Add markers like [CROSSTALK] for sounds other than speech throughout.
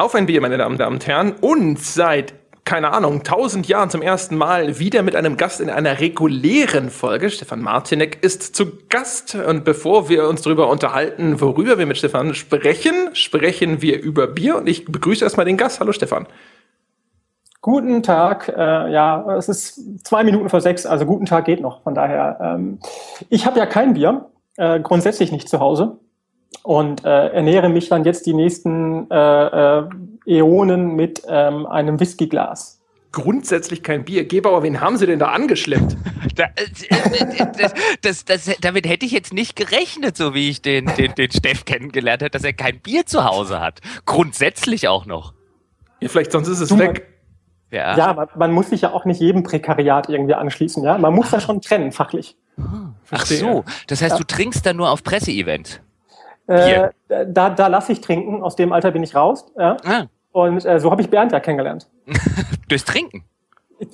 Auf ein Bier, meine Damen und Herren. Und seit, keine Ahnung, tausend Jahren zum ersten Mal wieder mit einem Gast in einer regulären Folge. Stefan Martinek ist zu Gast. Und bevor wir uns darüber unterhalten, worüber wir mit Stefan sprechen, sprechen wir über Bier. Und ich begrüße erstmal den Gast. Hallo Stefan. Guten Tag, äh, ja, es ist zwei Minuten vor sechs, also guten Tag geht noch. Von daher, ähm, ich habe ja kein Bier, äh, grundsätzlich nicht zu Hause und äh, ernähre mich dann jetzt die nächsten äh, äh, Äonen mit ähm, einem Whiskyglas. Grundsätzlich kein Bier. Gebauer, wen haben Sie denn da angeschleppt? [LAUGHS] Da, äh, das, das, das, damit hätte ich jetzt nicht gerechnet, so wie ich den, den, den Steff kennengelernt habe, dass er kein Bier zu Hause hat. Grundsätzlich auch noch. Ja, vielleicht sonst ist es du weg. Ja, ja man, man, muss sich ja auch nicht jedem Prekariat irgendwie anschließen. Ja, Man muss ah. da schon trennen, fachlich. Ach so, das heißt, ja. du trinkst dann nur auf Presseevent. Äh, da da lasse ich trinken, aus dem Alter bin ich raus. Ja? Ah. Und äh, so habe ich Bernd ja kennengelernt. [LAUGHS] Durchs Trinken?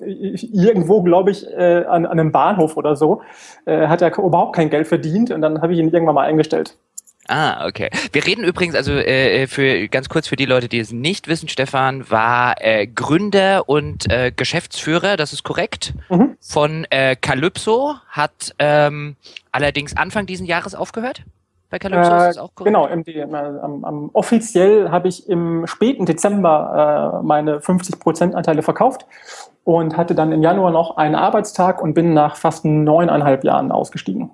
Irgendwo, glaube ich, äh, an, an einem Bahnhof oder so, äh, hat er überhaupt kein Geld verdient und dann habe ich ihn irgendwann mal eingestellt. Ah, okay. Wir reden übrigens, also äh, für ganz kurz für die Leute, die es nicht wissen, Stefan war äh, Gründer und äh, Geschäftsführer, das ist korrekt, mhm. von äh, Calypso, hat ähm, allerdings Anfang diesen Jahres aufgehört. Bei Calypso äh, ist das auch korrekt? Genau, im, am, am, offiziell habe ich im späten Dezember äh, meine 50% Anteile verkauft und hatte dann im Januar noch einen Arbeitstag und bin nach fast neuneinhalb Jahren ausgestiegen.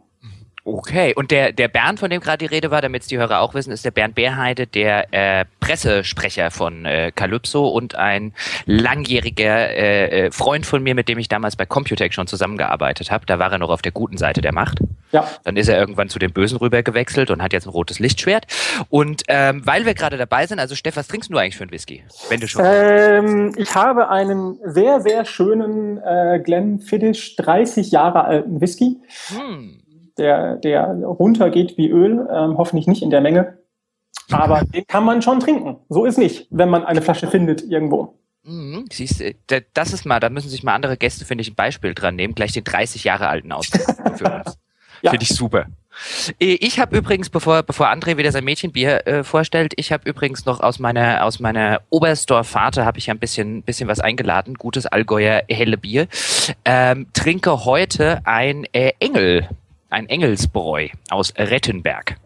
Okay, und der, der Bernd, von dem gerade die Rede war, damit es die Hörer auch wissen, ist der Bernd Beerheide, der äh, Pressesprecher von äh, Calypso und ein langjähriger äh, äh, Freund von mir, mit dem ich damals bei Computec schon zusammengearbeitet habe. Da war er noch auf der guten Seite der Macht. Ja. Dann ist er irgendwann zu dem Bösen rüber gewechselt und hat jetzt ein rotes Lichtschwert. Und ähm, weil wir gerade dabei sind, also Steff, was trinkst du eigentlich für einen Whisky? Wenn du schon. Ähm, ich habe einen sehr, sehr schönen äh, Glenfiddich 30 Jahre alten Whisky. Hm der, der runtergeht wie Öl, ähm, hoffentlich nicht in der Menge. Aber [LAUGHS] den kann man schon trinken. So ist nicht, wenn man eine Flasche findet irgendwo. Mhm, siehst du, das ist mal, da müssen sich mal andere Gäste, finde ich, ein Beispiel dran nehmen, gleich den 30 Jahre alten aus [LAUGHS] für uns. ja. Finde ich super. Äh, ich habe übrigens, bevor, bevor André wieder sein Mädchenbier äh, vorstellt, ich habe übrigens noch aus meiner aus meiner Oberstdorf-Fahrt habe ich ein bisschen bisschen was eingeladen, gutes Allgäuer helle Bier. Ähm, trinke heute ein äh, Engel ein Engelsbräu aus Rettenberg.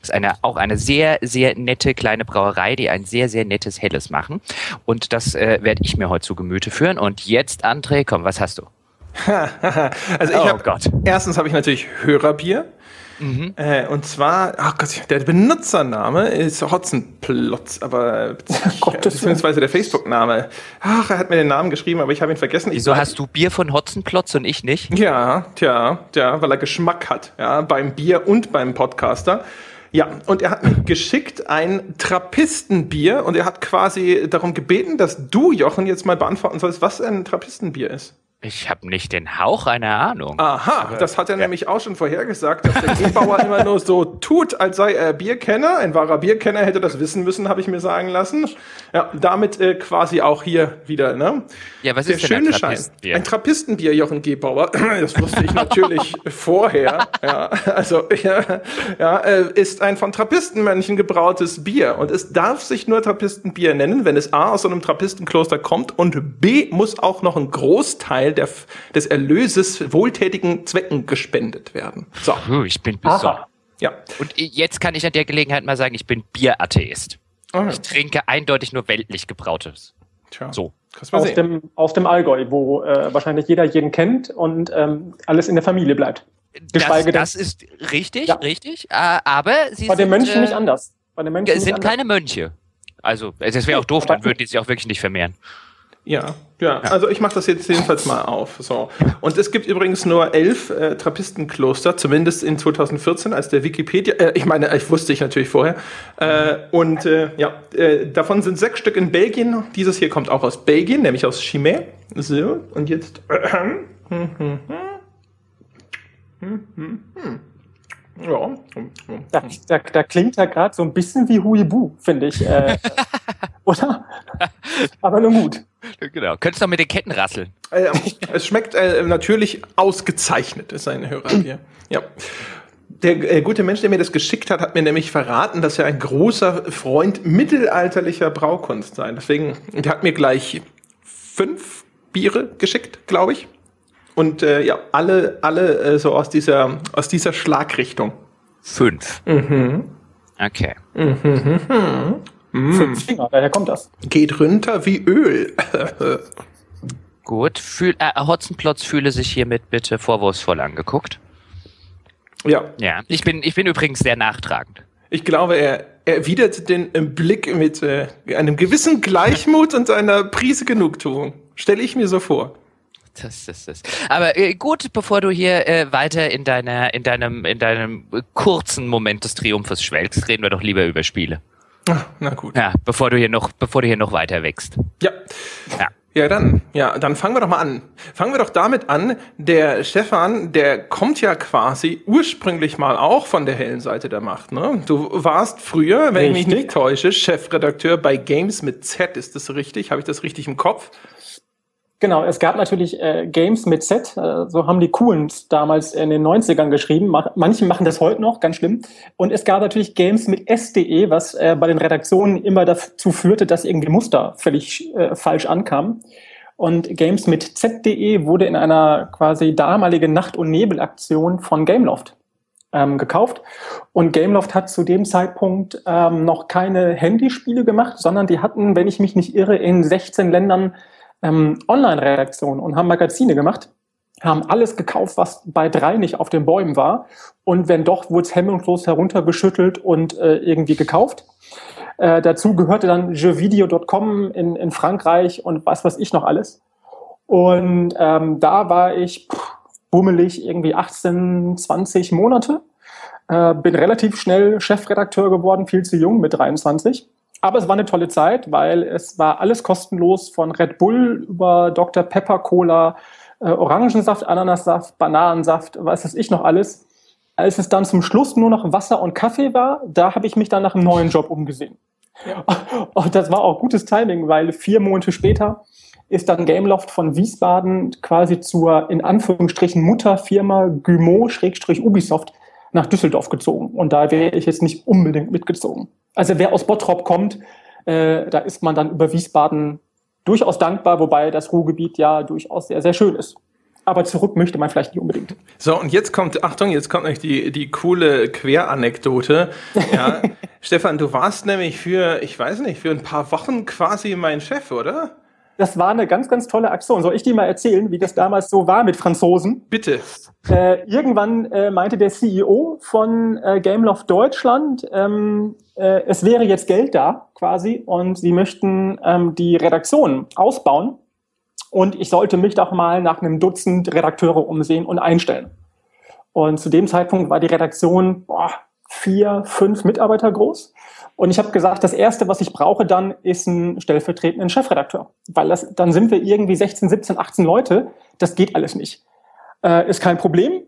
Das ist eine, auch eine sehr, sehr nette kleine Brauerei, die ein sehr, sehr nettes Helles machen. Und das äh, werde ich mir heute zu Gemüte führen. Und jetzt, André, komm, was hast du? also ich oh habe erstens habe ich natürlich Hörerbier. Mhm. Äh, und zwar, ach Gott, der Benutzername ist Hotzenplotz, aber beziehungsweise der Facebook-Name. Ach, er hat mir den Namen geschrieben, aber ich habe ihn vergessen. Wieso hast du Bier von Hotzenplotz und ich nicht? Ja, tja, tja, weil er Geschmack hat, ja, beim Bier und beim Podcaster. Ja, und er hat mir geschickt ein Trappistenbier und er hat quasi darum gebeten, dass du, Jochen, jetzt mal beantworten sollst, was ein Trappistenbier ist. Ich habe nicht den Hauch einer Ahnung. Aha, Aber, das hat er ja. nämlich auch schon vorhergesagt, dass der Gebauer immer nur so tut, als sei er Bierkenner. Ein wahrer Bierkenner hätte das wissen müssen, habe ich mir sagen lassen. Ja, damit äh, quasi auch hier wieder, ne? Ja, was der ist denn schöne ein Trappistenbier? Ein Trappistenbier, Jochen Gebauer. [CLEARS THROAT] Das wusste ich natürlich [LAUGHS] vorher. Ja, also ja, ja, äh, ist ein von Trappistenmännchen gebrautes Bier und es darf sich nur Trappistenbier nennen, wenn es a aus so einem Trappistenkloster kommt und b muss auch noch ein Großteil Teil der, des Erlöses wohltätigen Zwecken gespendet werden. So. Ich bin besorgt. Ja. Und jetzt kann ich an der Gelegenheit mal sagen, ich bin Bieratheist. Oh. Ich trinke eindeutig nur weltlich gebrautes. Tja. So. Aus dem, aus dem Allgäu, wo äh, wahrscheinlich jeder jeden kennt und ähm, alles in der Familie bleibt. Geschweige das, das ist richtig, ja. richtig. Äh, aber sie Bei den Mönchen äh, nicht anders. Bei den Mönchen sind keine Mönche. Also, es wäre auch doof, dann würden die sich auch wirklich nicht vermehren. Ja, ja, also ich mache das jetzt jedenfalls mal auf. So. Und es gibt übrigens nur elf äh, Trappistenkloster, zumindest in 2014, als der Wikipedia, äh, ich meine, ich wusste ich natürlich vorher. Äh, und äh, ja, äh, davon sind sechs Stück in Belgien. Dieses hier kommt auch aus Belgien, nämlich aus Chimay. So, und jetzt. Ja. Da, da, da klingt ja gerade so ein bisschen wie Huibu, finde ich. Äh, [LAUGHS] oder? Aber nun gut. [LAUGHS] Genau. Könntest du mit den Ketten rasseln. Äh, es schmeckt äh, natürlich ausgezeichnet, ist ein Hörerbier. Ja. Der äh, gute Mensch, der mir das geschickt hat, hat mir nämlich verraten, dass er ein großer Freund mittelalterlicher Braukunst sei. Deswegen, der hat mir gleich fünf Biere geschickt, glaube ich. Und äh, ja, alle, alle äh, so aus dieser, aus dieser Schlagrichtung. Fünf. Mhm. Okay. Mhm. Fünf Finger, daher kommt das. Geht runter wie Öl. Gut. Fühl, äh, Hotzenplotz fühle sich hiermit bitte vorwurfsvoll angeguckt. ja, Ja. Ich bin, ich bin übrigens sehr nachtragend. ich glaube, er erwidert den äh, Blick mit äh, einem gewissen Gleichmut und einer Prise Genugtuung. Stelle ich mir so vor. Das ist es. Aber äh, gut, bevor du hier äh, weiter in deiner, in deinem, in deinem kurzen Moment des Triumphes schwelgst, reden wir doch lieber über Spiele. Na gut. Ja, bevor du hier noch, bevor du hier noch weiter wächst. Ja. Ja. Ja, dann, ja, dann fangen wir doch mal an. Fangen wir doch damit an, der Stefan, der kommt ja quasi ursprünglich mal auch von der hellen Seite der Macht, ne? Du warst früher, wenn ich mich Richtig. nicht täusche, Chefredakteur bei Games mit Z, ist das richtig? Habe ich das richtig im Kopf? Genau, es gab natürlich äh, Games mit Z, äh, so haben die Coolen damals in den 90ern geschrieben. Mach, manche machen das heute noch, ganz schlimm. Und es gab natürlich Games mit SDE, was äh, bei den Redaktionen immer dazu führte, dass irgendwie Muster völlig äh, falsch ankamen. Und Games mit ZDE wurde in einer quasi damaligen Nacht- und Nebelaktion von Gameloft ähm, gekauft. Und Gameloft hat zu dem Zeitpunkt ähm, noch keine Handyspiele gemacht, sondern die hatten, wenn ich mich nicht irre, in 16 Ländern ähm, Online-Redaktionen und haben Magazine gemacht, haben alles gekauft, was bei drei nicht auf den Bäumen war. Und wenn doch, wurde es hemmungslos heruntergeschüttelt und äh, irgendwie gekauft. Äh, dazu gehörte dann jeuxvideo.com in, in Frankreich und was weiß ich noch alles. Und ähm, da war ich pff, bummelig irgendwie 18, 20 Monate. Äh, bin relativ schnell Chefredakteur geworden, viel zu jung mit 23. Aber es war eine tolle Zeit, weil es war alles kostenlos von Red Bull über Dr. Pepper Cola, äh, Orangensaft, Ananassaft, Bananensaft, was weiß ich noch alles. Als es dann zum Schluss nur noch Wasser und Kaffee war, da habe ich mich dann nach einem neuen Job umgesehen. Und das war auch gutes Timing, weil vier Monate später ist dann Gameloft von Wiesbaden quasi zur, in Anführungsstrichen, Mutterfirma Gumo-Ubisoft nach Düsseldorf gezogen. Und da wäre ich jetzt nicht unbedingt mitgezogen. Also wer aus Bottrop kommt, äh, da ist man dann über Wiesbaden durchaus dankbar, wobei das Ruhrgebiet ja durchaus sehr, sehr schön ist. Aber zurück möchte man vielleicht nicht unbedingt. So, und jetzt kommt, Achtung, jetzt kommt nämlich die, die coole Queranekdote. Ja, [LAUGHS] Stefan, du warst nämlich für, ich weiß nicht, für ein paar Wochen quasi mein Chef, oder? Das war eine ganz, ganz tolle Aktion. Soll ich dir mal erzählen, wie das damals so war mit Franzosen? Bitte. Äh, irgendwann äh, meinte der CEO von äh, Gameloft Deutschland, ähm, äh, es wäre jetzt Geld da quasi und sie möchten ähm, die Redaktion ausbauen und ich sollte mich doch mal nach einem Dutzend Redakteure umsehen und einstellen. Und zu dem Zeitpunkt war die Redaktion boah, vier, fünf Mitarbeiter groß. Und ich habe gesagt, das Erste, was ich brauche dann, ist einen stellvertretenden Chefredakteur. Weil das, dann sind wir irgendwie 16, 17, 18 Leute. Das geht alles nicht. Äh, ist kein Problem.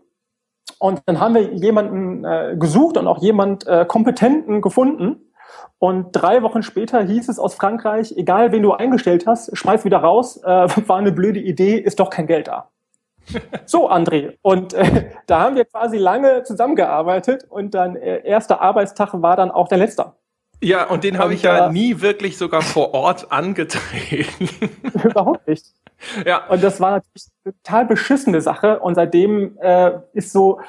Und dann haben wir jemanden äh, gesucht und auch jemand äh, Kompetenten gefunden. Und drei Wochen später hieß es aus Frankreich, egal wen du eingestellt hast, schmeiß wieder raus, äh, [LAUGHS] war eine blöde Idee, ist doch kein Geld da. [LAUGHS] So, André. Und äh, da haben wir quasi lange zusammengearbeitet und dann äh, erster Arbeitstag war dann auch der letzte. Ja, und den habe ich ja nie wirklich sogar vor Ort [LAUGHS] angetreten. [LAUGHS] Überhaupt nicht. ja, Und das war natürlich eine total beschissene Sache. Und seitdem äh, ist so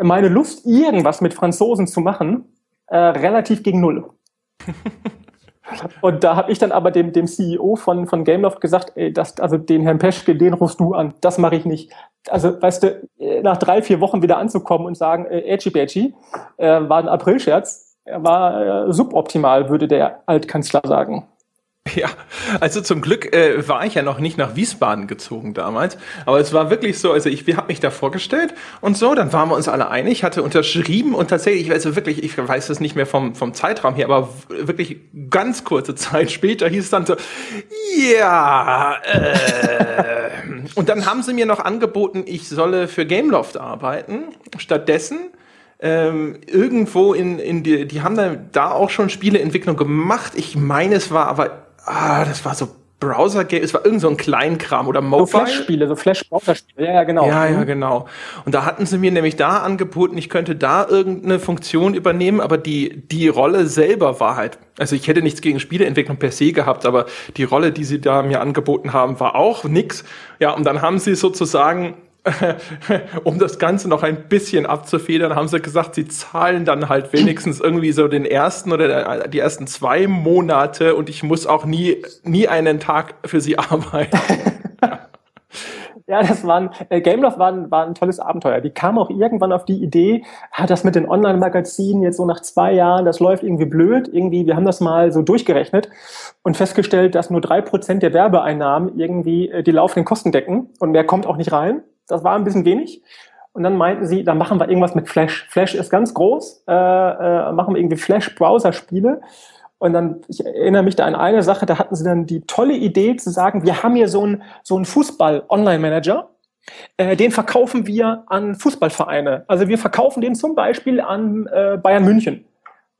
meine Lust, irgendwas mit Franzosen zu machen, äh, relativ gegen Null. [LAUGHS] Und da habe ich dann aber dem, dem CEO von, von Gameloft gesagt, ey, das, also den Herrn Peschke, den rufst du an, das mache ich nicht. Also, weißt du, äh, nach drei, vier Wochen wieder anzukommen und sagen, äh, Edgy Badgy, äh, war ein Aprilscherz, war äh, suboptimal, würde der Altkanzler sagen. Ja, also zum Glück äh, war ich ja noch nicht nach Wiesbaden gezogen damals, aber es war wirklich so, also ich habe mich da vorgestellt und so, dann waren wir uns alle einig, hatte unterschrieben und tatsächlich, also wirklich, ich weiß das nicht mehr vom, vom Zeitraum her, aber wirklich ganz kurze Zeit später hieß es dann so, ja, äh, und dann haben sie mir noch angeboten, ich solle für Gameloft arbeiten, stattdessen ähm, irgendwo in, in die, die haben dann da auch schon Spieleentwicklung gemacht. Ich meine, es war aber, ah, das war so Browser-Game, es war irgend so ein Kleinkram oder Mobile. So Flash-Spiele, so Flash-Browser-Spiele, ja, ja, genau. Ja, ja, mhm. genau. Und da hatten sie mir nämlich da angeboten, ich könnte da irgendeine Funktion übernehmen, aber die, die Rolle selber war halt, also ich hätte nichts gegen Spieleentwicklung per se gehabt, aber die Rolle, die sie da mir angeboten haben, war auch nix. Ja, und dann haben sie sozusagen [LAUGHS] um das Ganze noch ein bisschen abzufedern, haben sie gesagt, sie zahlen dann halt wenigstens irgendwie so den ersten oder die ersten zwei Monate und ich muss auch nie, nie einen Tag für sie [LAUGHS] arbeiten. Ja, das war ein, äh, Gameloft war ein, war ein tolles Abenteuer. Die kam auch irgendwann auf die Idee, hat das mit den Online-Magazinen jetzt so nach zwei Jahren, das läuft irgendwie blöd. Irgendwie, wir haben das mal so durchgerechnet und festgestellt, dass nur drei Prozent der Werbeeinnahmen irgendwie äh, die laufenden Kosten decken und mehr kommt auch nicht rein. Das war ein bisschen wenig. Und dann meinten sie, dann machen wir irgendwas mit Flash. Flash ist ganz groß, äh, äh, machen wir irgendwie Flash-Browser-Spiele. Und dann, ich erinnere mich da an eine Sache, da hatten sie dann die tolle Idee zu sagen, wir haben hier so einen so Fußball-Online-Manager, äh, den verkaufen wir an Fußballvereine. Also wir verkaufen den zum Beispiel an äh, Bayern München.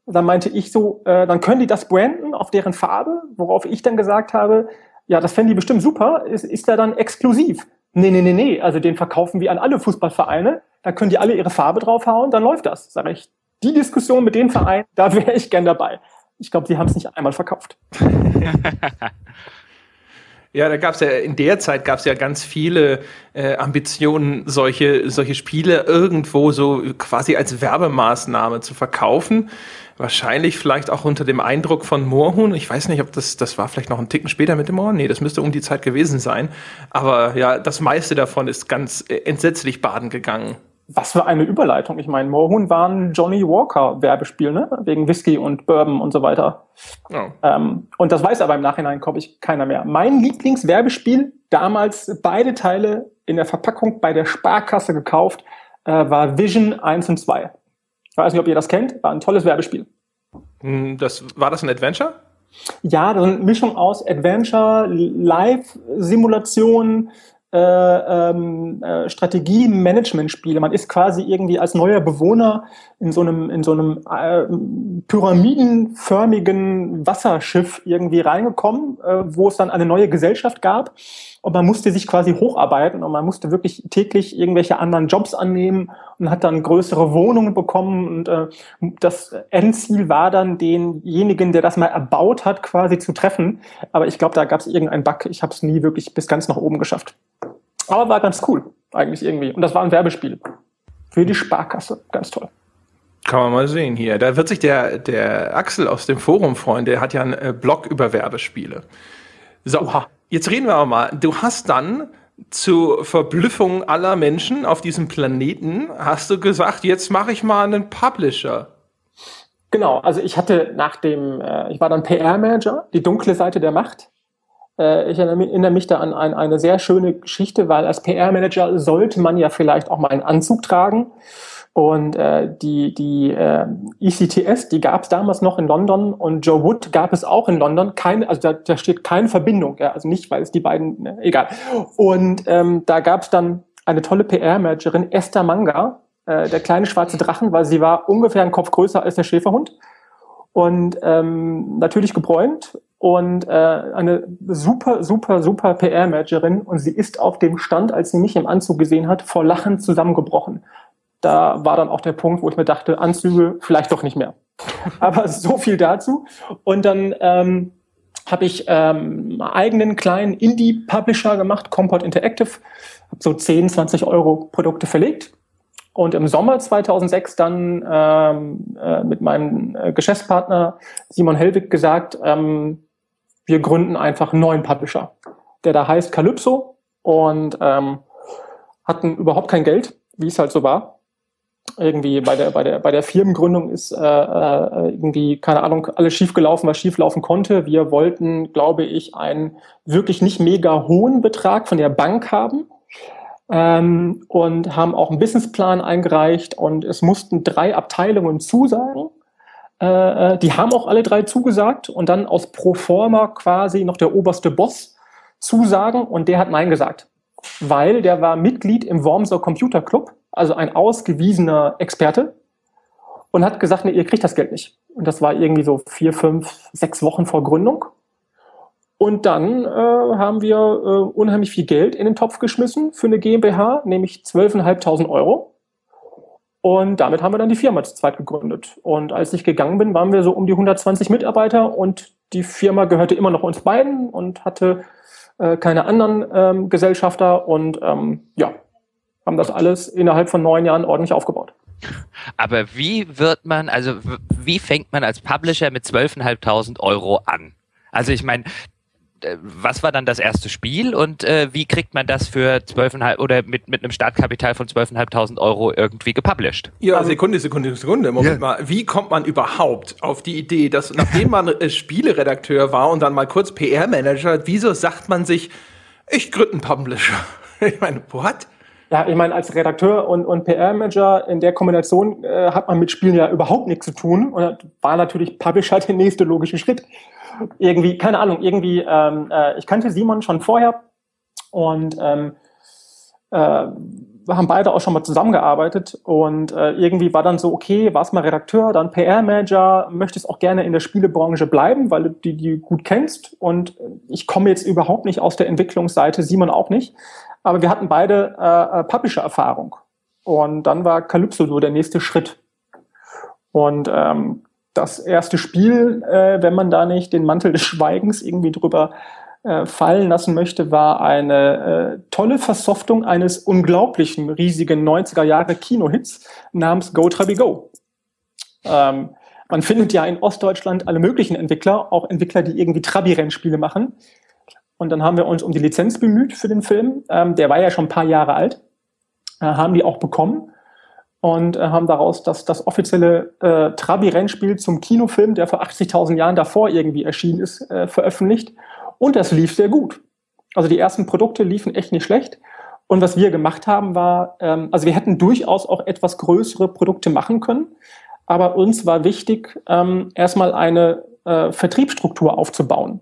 Dann meinte ich so, äh, dann können die das branden auf deren Farbe, worauf ich dann gesagt habe, ja, das fände die bestimmt super, ist, ist da dann exklusiv. Nee, nee, nee, nee. Also den verkaufen wir an alle Fußballvereine. Da können die alle ihre Farbe draufhauen, dann läuft das. Sag ich, die Diskussion mit den Vereinen, da wäre ich gern dabei. Ich glaube, sie haben es nicht einmal verkauft. [LAUGHS] Ja, da gab es ja in der Zeit gab es ja ganz viele äh, Ambitionen, solche solche Spiele irgendwo so quasi als Werbemaßnahme zu verkaufen. Wahrscheinlich vielleicht auch unter dem Eindruck von Moorhuhn. Ich weiß nicht, ob das das war vielleicht noch ein Ticken später mit dem Moor. Nee, das müsste um die Zeit gewesen sein. Aber ja, das meiste davon ist ganz äh, entsetzlich baden gegangen. Was für eine Überleitung. Ich meine, Moorhuhn war ein Johnny Walker Werbespiel, ne? Wegen Whisky und Bourbon und so weiter. Oh. Ähm, und das weiß aber im Nachhinein, glaube ich, keiner mehr. Mein Lieblingswerbespiel, damals beide Teile in der Verpackung bei der Sparkasse gekauft, äh, war Vision 1 und 2. Ich weiß nicht, ob ihr das kennt, war ein tolles Werbespiel. Hm, das, war das ein Adventure? Ja, das ist eine Mischung aus Adventure, Live-Simulation, äh, ähm, äh, Strategie-Management-Spiele. Man ist quasi irgendwie als neuer Bewohner in so einem, in so einem äh, pyramidenförmigen Wasserschiff irgendwie reingekommen, äh, wo es dann eine neue Gesellschaft gab. Und man musste sich quasi hocharbeiten und man musste wirklich täglich irgendwelche anderen Jobs annehmen und hat dann größere Wohnungen bekommen. Und äh, das Endziel war dann, denjenigen, der das mal erbaut hat, quasi zu treffen. Aber ich glaube, da gab es irgendeinen Bug. Ich habe es nie wirklich bis ganz nach oben geschafft. Aber war ganz cool, eigentlich irgendwie. Und das war ein Werbespiel. Für die Sparkasse. Ganz toll. Kann man mal sehen hier. Da wird sich der, der Axel aus dem Forum freuen. Der hat ja einen äh, Blog über Werbespiele. So, jetzt reden wir aber mal. Du hast dann zur Verblüffung aller Menschen auf diesem Planeten, hast du gesagt, jetzt mache ich mal einen Publisher. Genau, also ich hatte nach dem, äh, ich war dann PR-Manager, die dunkle Seite der Macht. Äh, ich erinnere mich da an ein, eine sehr schöne Geschichte, weil als PR-Manager sollte man ja vielleicht auch mal einen Anzug tragen. Und äh, die, die äh, ECTS, die gab es damals noch in London und Joe Wood gab es auch in London. Keine, also da, da steht keine Verbindung, ja, also nicht, weil es die beiden, ne, egal. Und ähm, da gab es dann eine tolle PR-Managerin, Esther Manga, äh, der kleine schwarze Drachen, weil sie war ungefähr einen Kopf größer als der Schäferhund und ähm, natürlich gebräunt und äh, eine super, super, super PR-Managerin und sie ist auf dem Stand, als sie mich im Anzug gesehen hat, vor Lachen zusammengebrochen. Da war dann auch der Punkt, wo ich mir dachte, Anzüge vielleicht doch nicht mehr. [LAUGHS] Aber so viel dazu. Und dann ähm, habe ich ähm, eigenen kleinen Indie-Publisher gemacht, Comport Interactive, habe so 10, 20 Euro Produkte verlegt und im Sommer 2006 dann ähm, äh, mit meinem äh, Geschäftspartner Simon Hellwig gesagt, ähm, wir gründen einfach einen neuen Publisher, der da heißt Calypso und ähm, hatten überhaupt kein Geld, wie es halt so war. Irgendwie bei der, bei der, bei der Firmengründung ist äh, äh, irgendwie, keine Ahnung, alles schiefgelaufen, was schieflaufen konnte. Wir wollten, glaube ich, einen wirklich nicht mega hohen Betrag von der Bank haben ähm, und haben auch einen Businessplan eingereicht. Und es mussten drei Abteilungen zusagen. Äh, äh, die haben auch alle drei zugesagt. Und dann aus Proforma quasi noch der oberste Boss zusagen. Und der hat Nein gesagt, weil der war Mitglied im Wormser Computer Club, also ein ausgewiesener Experte und hat gesagt, nee, ihr kriegt das Geld nicht. Und das war irgendwie so vier, fünf, sechs Wochen vor Gründung. Und dann äh, haben wir äh, unheimlich viel Geld in den Topf geschmissen für eine GmbH, nämlich 12.500 Euro. Und damit haben wir dann die Firma zu zweit gegründet. Und als ich gegangen bin, waren wir so um die 120 Mitarbeiter und die Firma gehörte immer noch uns beiden und hatte äh, keine anderen ähm, Gesellschafter und ähm, ja, haben das alles innerhalb von neun Jahren ordentlich aufgebaut. Aber wie wird man, also wie fängt man als Publisher mit 12.500 Euro an? Also ich meine, was war dann das erste Spiel und äh, wie kriegt man das für 12,5 oder mit, mit einem Startkapital von 12.500 Euro irgendwie gepublished? Ja, also, Sekunde, Sekunde, Sekunde. Moment ja. mal. Wie kommt man überhaupt auf die Idee, dass nachdem man äh, Spieleredakteur war und dann mal kurz PR-Manager, wieso sagt man sich, ich gründe einen Publisher? [LAUGHS] ich meine, what? Ja, ich meine, als Redakteur und, und PR-Manager in der Kombination äh, hat man mit Spielen ja überhaupt nichts zu tun. Und war natürlich Publisher [LAUGHS] der nächste logische Schritt. Irgendwie, keine Ahnung, irgendwie, ähm, äh, ich kannte Simon schon vorher und ähm, äh, wir haben beide auch schon mal zusammengearbeitet. Und äh, irgendwie war dann so, okay, warst mal Redakteur, dann PR-Manager, möchtest auch gerne in der Spielebranche bleiben, weil du die, die gut kennst. Und ich komme jetzt überhaupt nicht aus der Entwicklungsseite, Simon auch nicht, aber wir hatten beide äh, äh Publisher-Erfahrung und dann war Calypso so der nächste Schritt und ähm, das erste Spiel, äh, wenn man da nicht den Mantel des Schweigens irgendwie drüber äh, fallen lassen möchte, war eine äh, tolle Versoftung eines unglaublichen, riesigen 90er Jahre Kinohits namens Go Trabi Go. Ähm, man findet ja in Ostdeutschland alle möglichen Entwickler, auch Entwickler, die irgendwie Trabi-Rennspiele machen. Und dann haben wir uns um die Lizenz bemüht für den Film. Ähm, der war ja schon ein paar Jahre alt. Äh, haben die auch bekommen und äh, haben daraus das, das offizielle äh, Trabi-Rennspiel zum Kinofilm, der vor 80.000 Jahren davor irgendwie erschienen ist, äh, veröffentlicht. Und das lief sehr gut. Also die ersten Produkte liefen echt nicht schlecht. Und was wir gemacht haben, war, ähm, also wir hätten durchaus auch etwas größere Produkte machen können. Aber uns war wichtig, ähm, erstmal eine äh, Vertriebsstruktur aufzubauen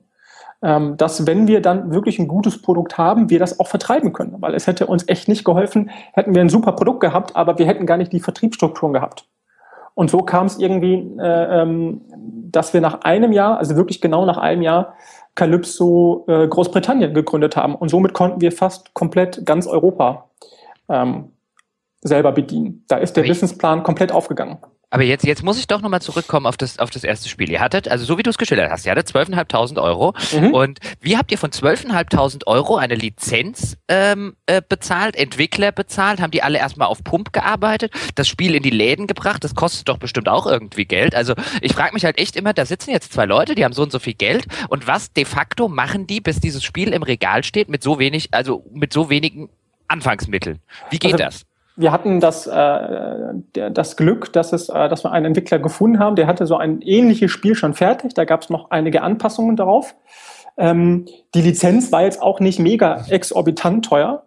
ähm, dass wenn wir dann wirklich ein gutes Produkt haben, wir das auch vertreiben können. Weil es hätte uns echt nicht geholfen, hätten wir ein super Produkt gehabt, aber wir hätten gar nicht die Vertriebsstrukturen gehabt. Und so kam es irgendwie, äh, ähm, dass wir nach einem Jahr, also wirklich genau nach einem Jahr, Calypso äh, Großbritannien gegründet haben. Und somit konnten wir fast komplett ganz Europa ähm, selber bedienen. Da ist der Businessplan komplett aufgegangen. Aber jetzt, jetzt muss ich doch nochmal zurückkommen auf das, auf das erste Spiel. Ihr hattet, also so wie du es geschildert hast, ihr hattet 12.500 Euro. Mhm. Und wie habt ihr von 12.500 Euro eine Lizenz ähm, äh, bezahlt, Entwickler bezahlt? Haben die alle erstmal auf Pump gearbeitet, das Spiel in die Läden gebracht? Das kostet doch bestimmt auch irgendwie Geld. Also ich frage mich halt echt immer, da sitzen jetzt zwei Leute, die haben so und so viel Geld. Und was de facto machen die, bis dieses Spiel im Regal steht mit so wenig, also mit so wenigen Anfangsmitteln? Wie geht also, das? Wir hatten das, äh, das Glück, dass, es, äh, dass wir einen Entwickler gefunden haben, der hatte so ein ähnliches Spiel schon fertig. Da gab es noch einige Anpassungen darauf. Ähm, die Lizenz war jetzt auch nicht mega exorbitant teuer.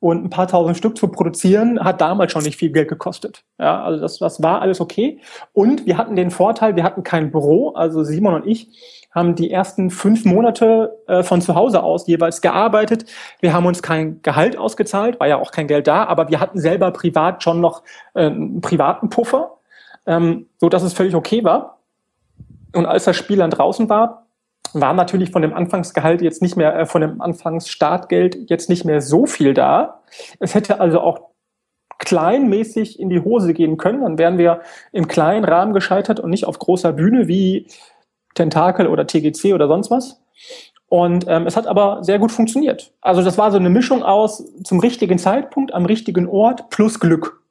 Und ein paar tausend Stück zu produzieren, hat damals schon nicht viel Geld gekostet. Ja, also das, das war alles okay. Und wir hatten den Vorteil, wir hatten kein Büro, also Simon und ich haben die ersten fünf Monate äh, von zu Hause aus jeweils gearbeitet. Wir haben uns kein Gehalt ausgezahlt, war ja auch kein Geld da, aber wir hatten selber privat schon noch äh, einen privaten Puffer, ähm, so dass es völlig okay war. Und als das Spiel dann draußen war, war natürlich von dem Anfangsgehalt jetzt nicht mehr, äh, von dem Anfangsstartgeld jetzt nicht mehr so viel da. Es hätte also auch kleinmäßig in die Hose gehen können, dann wären wir im kleinen Rahmen gescheitert und nicht auf großer Bühne wie Tentakel oder TGC oder sonst was. Und ähm, es hat aber sehr gut funktioniert. Also das war so eine Mischung aus zum richtigen Zeitpunkt, am richtigen Ort plus Glück.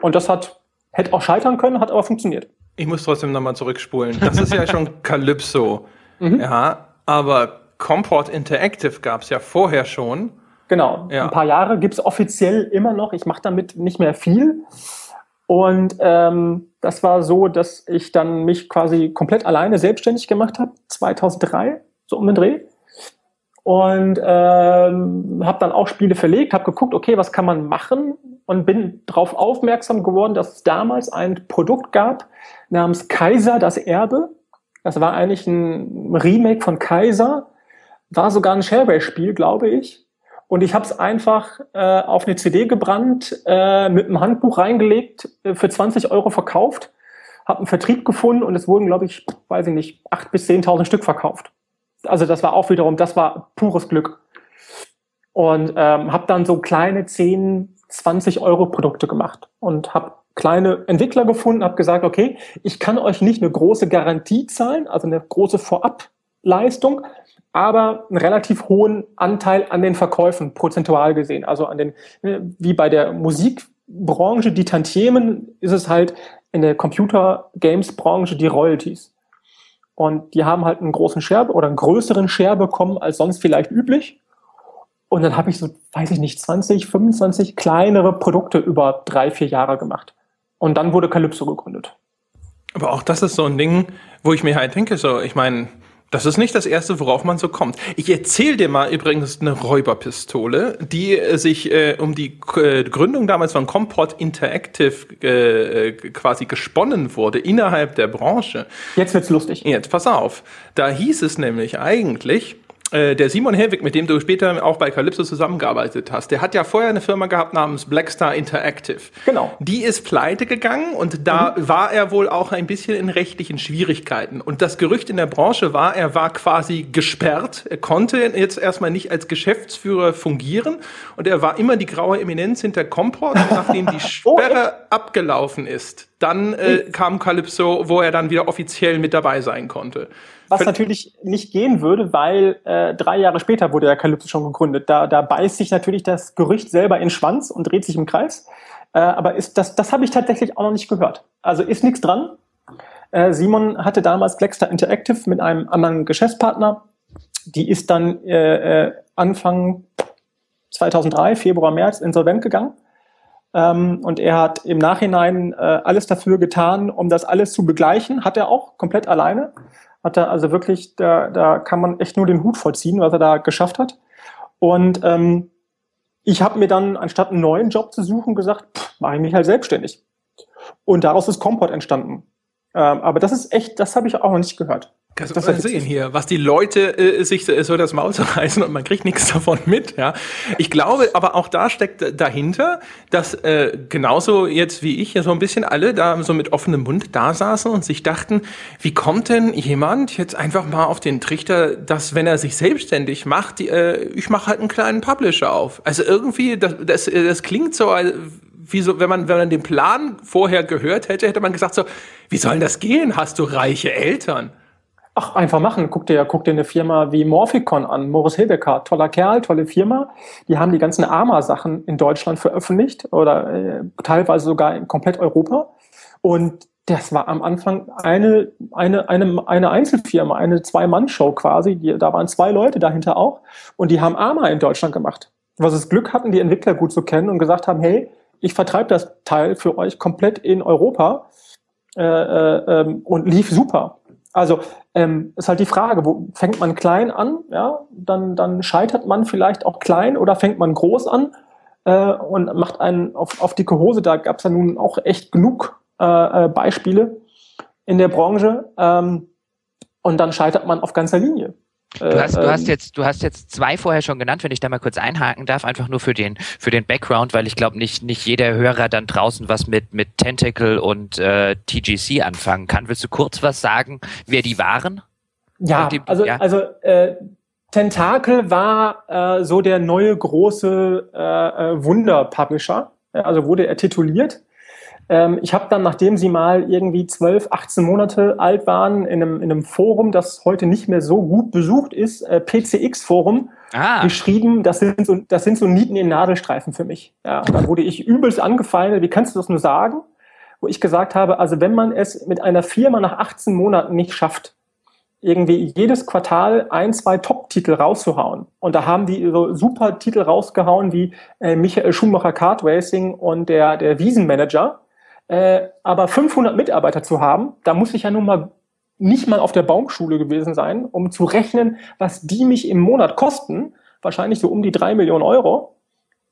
Und das hat, hätte auch scheitern können, hat aber funktioniert. Ich muss trotzdem nochmal zurückspulen. Das ist ja schon [LAUGHS] Calypso. Mhm. Ja, aber Comport Interactive gab es ja vorher schon. Genau, ja. ein paar Jahre gibt es offiziell immer noch. Ich mache damit nicht mehr viel. Und ähm, das war so, dass ich dann mich quasi komplett alleine selbstständig gemacht habe, 2003, so um den Dreh. Und ähm, habe dann auch Spiele verlegt, habe geguckt, okay, was kann man machen? Und bin darauf aufmerksam geworden, dass es damals ein Produkt gab namens Kaiser das Erbe. Das war eigentlich ein Remake von Kaiser, war sogar ein Shareware-Spiel, glaube ich. Und ich habe es einfach äh, auf eine CD gebrannt, äh, mit einem Handbuch reingelegt, äh, für 20 Euro verkauft, habe einen Vertrieb gefunden und es wurden, glaube ich, weiß ich nicht, 8.000 bis 10.000 Stück verkauft. Also das war auch wiederum, das war pures Glück. Und ähm, habe dann so kleine 10, 20 Euro Produkte gemacht und habe kleine Entwickler gefunden, habe gesagt, okay, ich kann euch nicht eine große Garantie zahlen, also eine große Vorableistung, aber einen relativ hohen Anteil an den Verkäufen prozentual gesehen. Also an den, wie bei der Musikbranche, die Tantiemen, ist es halt in der Computer-Games-Branche die Royalties. Und die haben halt einen großen Share oder einen größeren Share bekommen als sonst vielleicht üblich. Und dann habe ich so, weiß ich nicht, 20, 25 kleinere Produkte über drei, vier Jahre gemacht. Und dann wurde Calypso gegründet. Aber auch das ist so ein Ding, wo ich mir halt denke, so, ich meine, das ist nicht das erste, worauf man so kommt. Ich erzähle dir mal übrigens eine Räuberpistole, die äh, sich äh, um die äh, Gründung damals von Comport Interactive äh, äh, quasi gesponnen wurde innerhalb der Branche. Jetzt wird's lustig. Jetzt pass auf. Da hieß es nämlich eigentlich, äh, der Simon Helwig, mit dem du später auch bei Calypso zusammengearbeitet hast, der hat ja vorher eine Firma gehabt namens Blackstar Interactive. Genau. Die ist pleite gegangen und da mhm. war er wohl auch ein bisschen in rechtlichen Schwierigkeiten. Und das Gerücht in der Branche war, er war quasi gesperrt. Er konnte jetzt erstmal nicht als Geschäftsführer fungieren und er war immer die graue Eminenz hinter Comport. Und nachdem die [LAUGHS] oh, Sperre oh, abgelaufen ist, dann äh, kam Calypso, wo er dann wieder offiziell mit dabei sein konnte. Was natürlich nicht gehen würde, weil äh, drei Jahre später wurde ja Calypso schon gegründet. Da, da beißt sich natürlich das Gerücht selber in den Schwanz und dreht sich im Kreis. Äh, aber ist, das, das habe ich tatsächlich auch noch nicht gehört. Also ist nichts dran. Äh, Simon hatte damals Blackstar Interactive mit einem anderen Geschäftspartner. Die ist dann äh, äh, Anfang 2003, Februar, März insolvent gegangen. Ähm, und er hat im Nachhinein äh, alles dafür getan, um das alles zu begleichen. Hat er auch komplett alleine hat er also wirklich, da, da kann man echt nur den Hut vollziehen, was er da geschafft hat. Und ähm, ich habe mir dann, anstatt einen neuen Job zu suchen, gesagt, mache ich mich halt selbstständig. Und daraus ist Comport entstanden. Ähm, aber das ist echt, das habe ich auch noch nicht gehört. Kannst du mal sehen hier, was die Leute äh, sich so, so das Maul [LAUGHS] zerreißen und man kriegt nichts davon mit. Ja, ich glaube, aber auch da steckt dahinter, dass äh, genauso jetzt wie ich ja so ein bisschen alle da so mit offenem Mund da saßen und sich dachten, wie kommt denn jemand jetzt einfach mal auf den Trichter, dass wenn er sich selbstständig macht, die, äh, ich mache halt einen kleinen Publisher auf. Also irgendwie, das, das, das klingt so wie so, wenn man, wenn man den Plan vorher gehört hätte, hätte man gesagt so, wie soll das gehen? Hast du reiche Eltern? Ach, einfach machen. Guck dir, guck dir eine Firma wie Morphicon an. Morris Hilbecker, toller Kerl, tolle Firma. Die haben die ganzen AMA-Sachen in Deutschland veröffentlicht oder äh, teilweise sogar in komplett Europa. Und das war am Anfang eine, eine, eine, eine Einzelfirma, eine Zwei-Mann-Show quasi. Die, da waren zwei Leute dahinter auch. Und die haben AMA in Deutschland gemacht. Was das Glück hatten, die Entwickler gut zu kennen und gesagt haben, hey, ich vertreibe das Teil für euch komplett in Europa äh, äh, ähm, und lief super. Also ähm, ist halt die Frage, wo fängt man klein an, ja, dann, dann scheitert man vielleicht auch klein oder fängt man groß an äh, und macht einen auf, auf dicke Hose. Da gab es ja nun auch echt genug äh, äh, Beispiele in der Branche. Ähm, und dann scheitert man auf ganzer Linie. Du hast, du hast ähm, jetzt, du hast jetzt zwei vorher schon genannt, wenn ich da mal kurz einhaken darf, einfach nur für den, für den Background, weil ich glaube nicht, nicht jeder Hörer dann draußen was mit, mit Tentacle und äh, TGC anfangen kann. Willst du kurz was sagen, wer die waren? Ja, die, also, ja? also äh, Tentacle war äh, so der neue große äh, äh Wunder-Publisher. Also wurde er tituliert ich habe dann, nachdem sie mal irgendwie 12, 18 Monate alt waren, in einem, in einem Forum, das heute nicht mehr so gut besucht ist, äh, PCX-Forum, ah. geschrieben, das sind, so, das sind so Nieten in Nadelstreifen für mich. Ja, und dann wurde ich übelst angefeindet, wie kannst du das nur sagen? Wo ich gesagt habe, also wenn man es mit einer Firma nach 18 Monaten nicht schafft, irgendwie jedes Quartal ein, zwei Top-Titel rauszuhauen. Und da haben die so super Titel rausgehauen wie äh, Michael Schumacher Kart Racing und der, der Wiesenmanager. Äh, aber 500 Mitarbeiter zu haben, da muss ich ja nun mal nicht mal auf der Baumschule gewesen sein, um zu rechnen, was die mich im Monat kosten. Wahrscheinlich so um die drei Millionen Euro.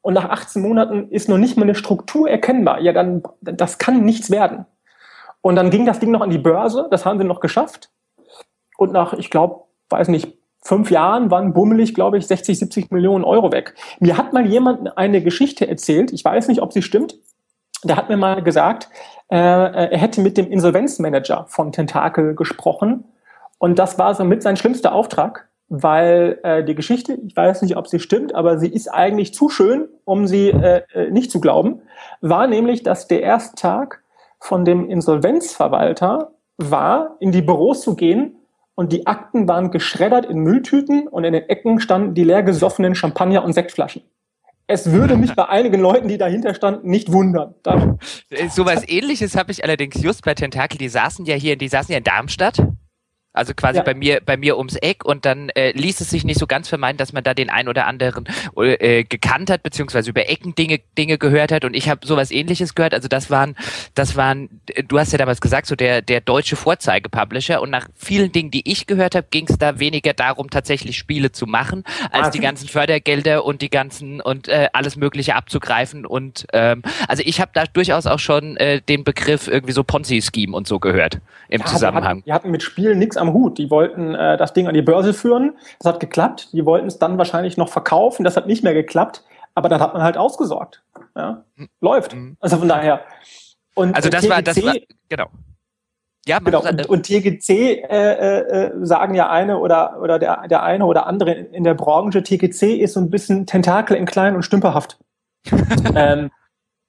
Und nach 18 Monaten ist noch nicht mal eine Struktur erkennbar. Ja, dann, das kann nichts werden. Und dann ging das Ding noch an die Börse. Das haben sie noch geschafft. Und nach, ich glaube, weiß nicht, fünf Jahren waren bummelig, glaube ich, 60, 70 Millionen Euro weg. Mir hat mal jemand eine Geschichte erzählt. Ich weiß nicht, ob sie stimmt der hat mir mal gesagt, äh, er hätte mit dem Insolvenzmanager von Tentakel gesprochen und das war so mit sein schlimmster Auftrag, weil äh, die Geschichte, ich weiß nicht, ob sie stimmt, aber sie ist eigentlich zu schön, um sie äh, äh nicht zu glauben, war nämlich, dass der erste Tag von dem Insolvenzverwalter war, in die Büros zu gehen und die Akten waren geschreddert in Mülltüten und in den Ecken standen die leer gesoffenen Champagner- und Sektflaschen. Es würde mich bei einigen Leuten, die dahinter standen, nicht wundern. So was ähnliches habe ich allerdings just bei Tentakel, die saßen ja hier, die saßen ja in Darmstadt also quasi ja. bei mir, bei mir ums Eck und dann äh, ließ es sich nicht so ganz vermeiden, dass man da den ein oder anderen äh, gekannt hat, beziehungsweise über Ecken Dinge, Dinge gehört hat und ich habe sowas ähnliches gehört. Also das waren, das waren, du hast ja damals gesagt, so der, der deutsche Vorzeigepublisher und nach vielen Dingen, die ich gehört habe, ging es da weniger darum, tatsächlich Spiele zu machen, als also. die ganzen Fördergelder und die ganzen und äh, alles Mögliche abzugreifen. Und ähm, also ich habe da durchaus auch schon äh, den Begriff irgendwie so Ponzi-Scheme und so gehört im ja, Zusammenhang. Wir hatten, wir hatten mit Spielen nichts am Hut. Die wollten äh, das Ding an die Börse führen. Das hat geklappt. Die wollten es dann wahrscheinlich noch verkaufen. Das hat nicht mehr geklappt. Aber dann hat man halt ausgesorgt. Ja? Läuft. Mhm. Also von daher. Und also das TGC, war, das war, genau. Ja, genau. Und, und TGC äh, äh, sagen ja eine oder, oder der, der eine oder andere in der Branche, TGC ist so ein bisschen Tentakel in klein und stümperhaft [LAUGHS] ähm,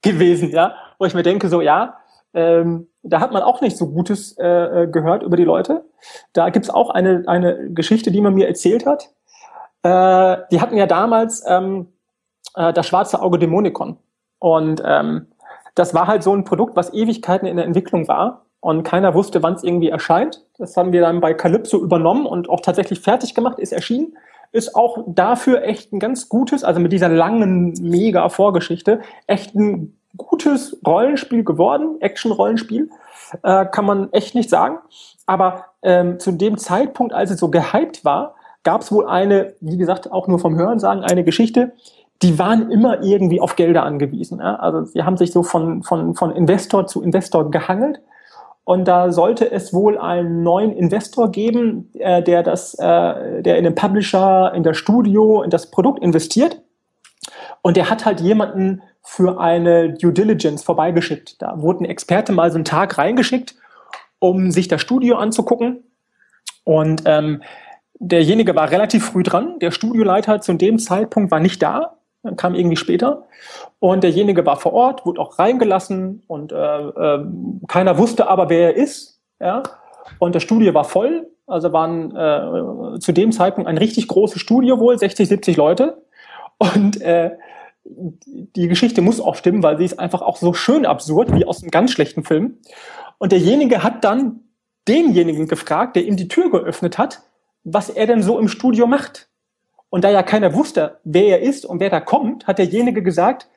gewesen, ja. Wo ich mir denke, so, ja, ähm, da hat man auch nicht so Gutes äh, äh, gehört über die Leute. Da gibt's auch eine, eine Geschichte, die man mir erzählt hat. Äh, die hatten ja damals ähm, äh, das schwarze Auge Dämonikon. Und ähm, das war halt so ein Produkt, was Ewigkeiten in der Entwicklung war. Und keiner wusste, wann es irgendwie erscheint. Das haben wir dann bei Calypso übernommen und auch tatsächlich fertig gemacht, ist erschienen. Ist auch dafür echt ein ganz gutes, also mit dieser langen, mega Vorgeschichte, echt ein gutes Rollenspiel geworden, Action-Rollenspiel, äh, kann man echt nicht sagen. Aber ähm, zu dem Zeitpunkt, als es so gehypt war, gab es wohl eine, wie gesagt, auch nur vom Hören sagen, eine Geschichte, die waren immer irgendwie auf Gelder angewiesen. Ja? Also sie haben sich so von, von, von Investor zu Investor gehangelt. Und da sollte es wohl einen neuen Investor geben, äh, der das, äh, der in den Publisher, in das Studio, in das Produkt investiert. Und der hat halt jemanden für eine Due Diligence vorbeigeschickt. Da wurden Experte mal so einen Tag reingeschickt, um sich das Studio anzugucken. Und ähm, derjenige war relativ früh dran. Der Studioleiter zu dem Zeitpunkt war nicht da, kam irgendwie später. Und derjenige war vor Ort, wurde auch reingelassen und äh, äh, keiner wusste aber, wer er ist. Ja? Und das Studio war voll. Also waren äh, zu dem Zeitpunkt ein richtig großes Studio wohl, 60, 70 Leute. Und äh, die Geschichte muss auch stimmen, weil sie ist einfach auch so schön absurd wie aus einem ganz schlechten Film. Und derjenige hat dann denjenigen gefragt, der ihm die Tür geöffnet hat, was er denn so im Studio macht. Und da ja keiner wusste, wer er ist und wer da kommt, hat derjenige gesagt,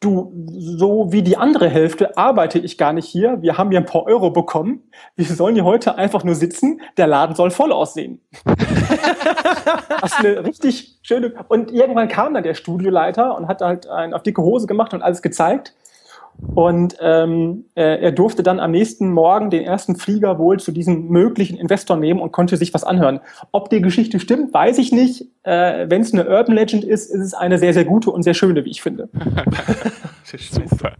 du, so wie die andere Hälfte arbeite ich gar nicht hier. Wir haben hier ein paar Euro bekommen. Wir sollen hier heute einfach nur sitzen. Der Laden soll voll aussehen. [LAUGHS] das ist eine richtig schöne. Und irgendwann kam dann der Studioleiter und hat halt ein auf dicke Hose gemacht und alles gezeigt. Und ähm, äh, er durfte dann am nächsten Morgen den ersten Flieger wohl zu diesem möglichen Investor nehmen und konnte sich was anhören. Ob die Geschichte stimmt, weiß ich nicht. Äh, Wenn es eine Urban Legend ist, ist es eine sehr, sehr gute und sehr schöne, wie ich finde. [LAUGHS] Super.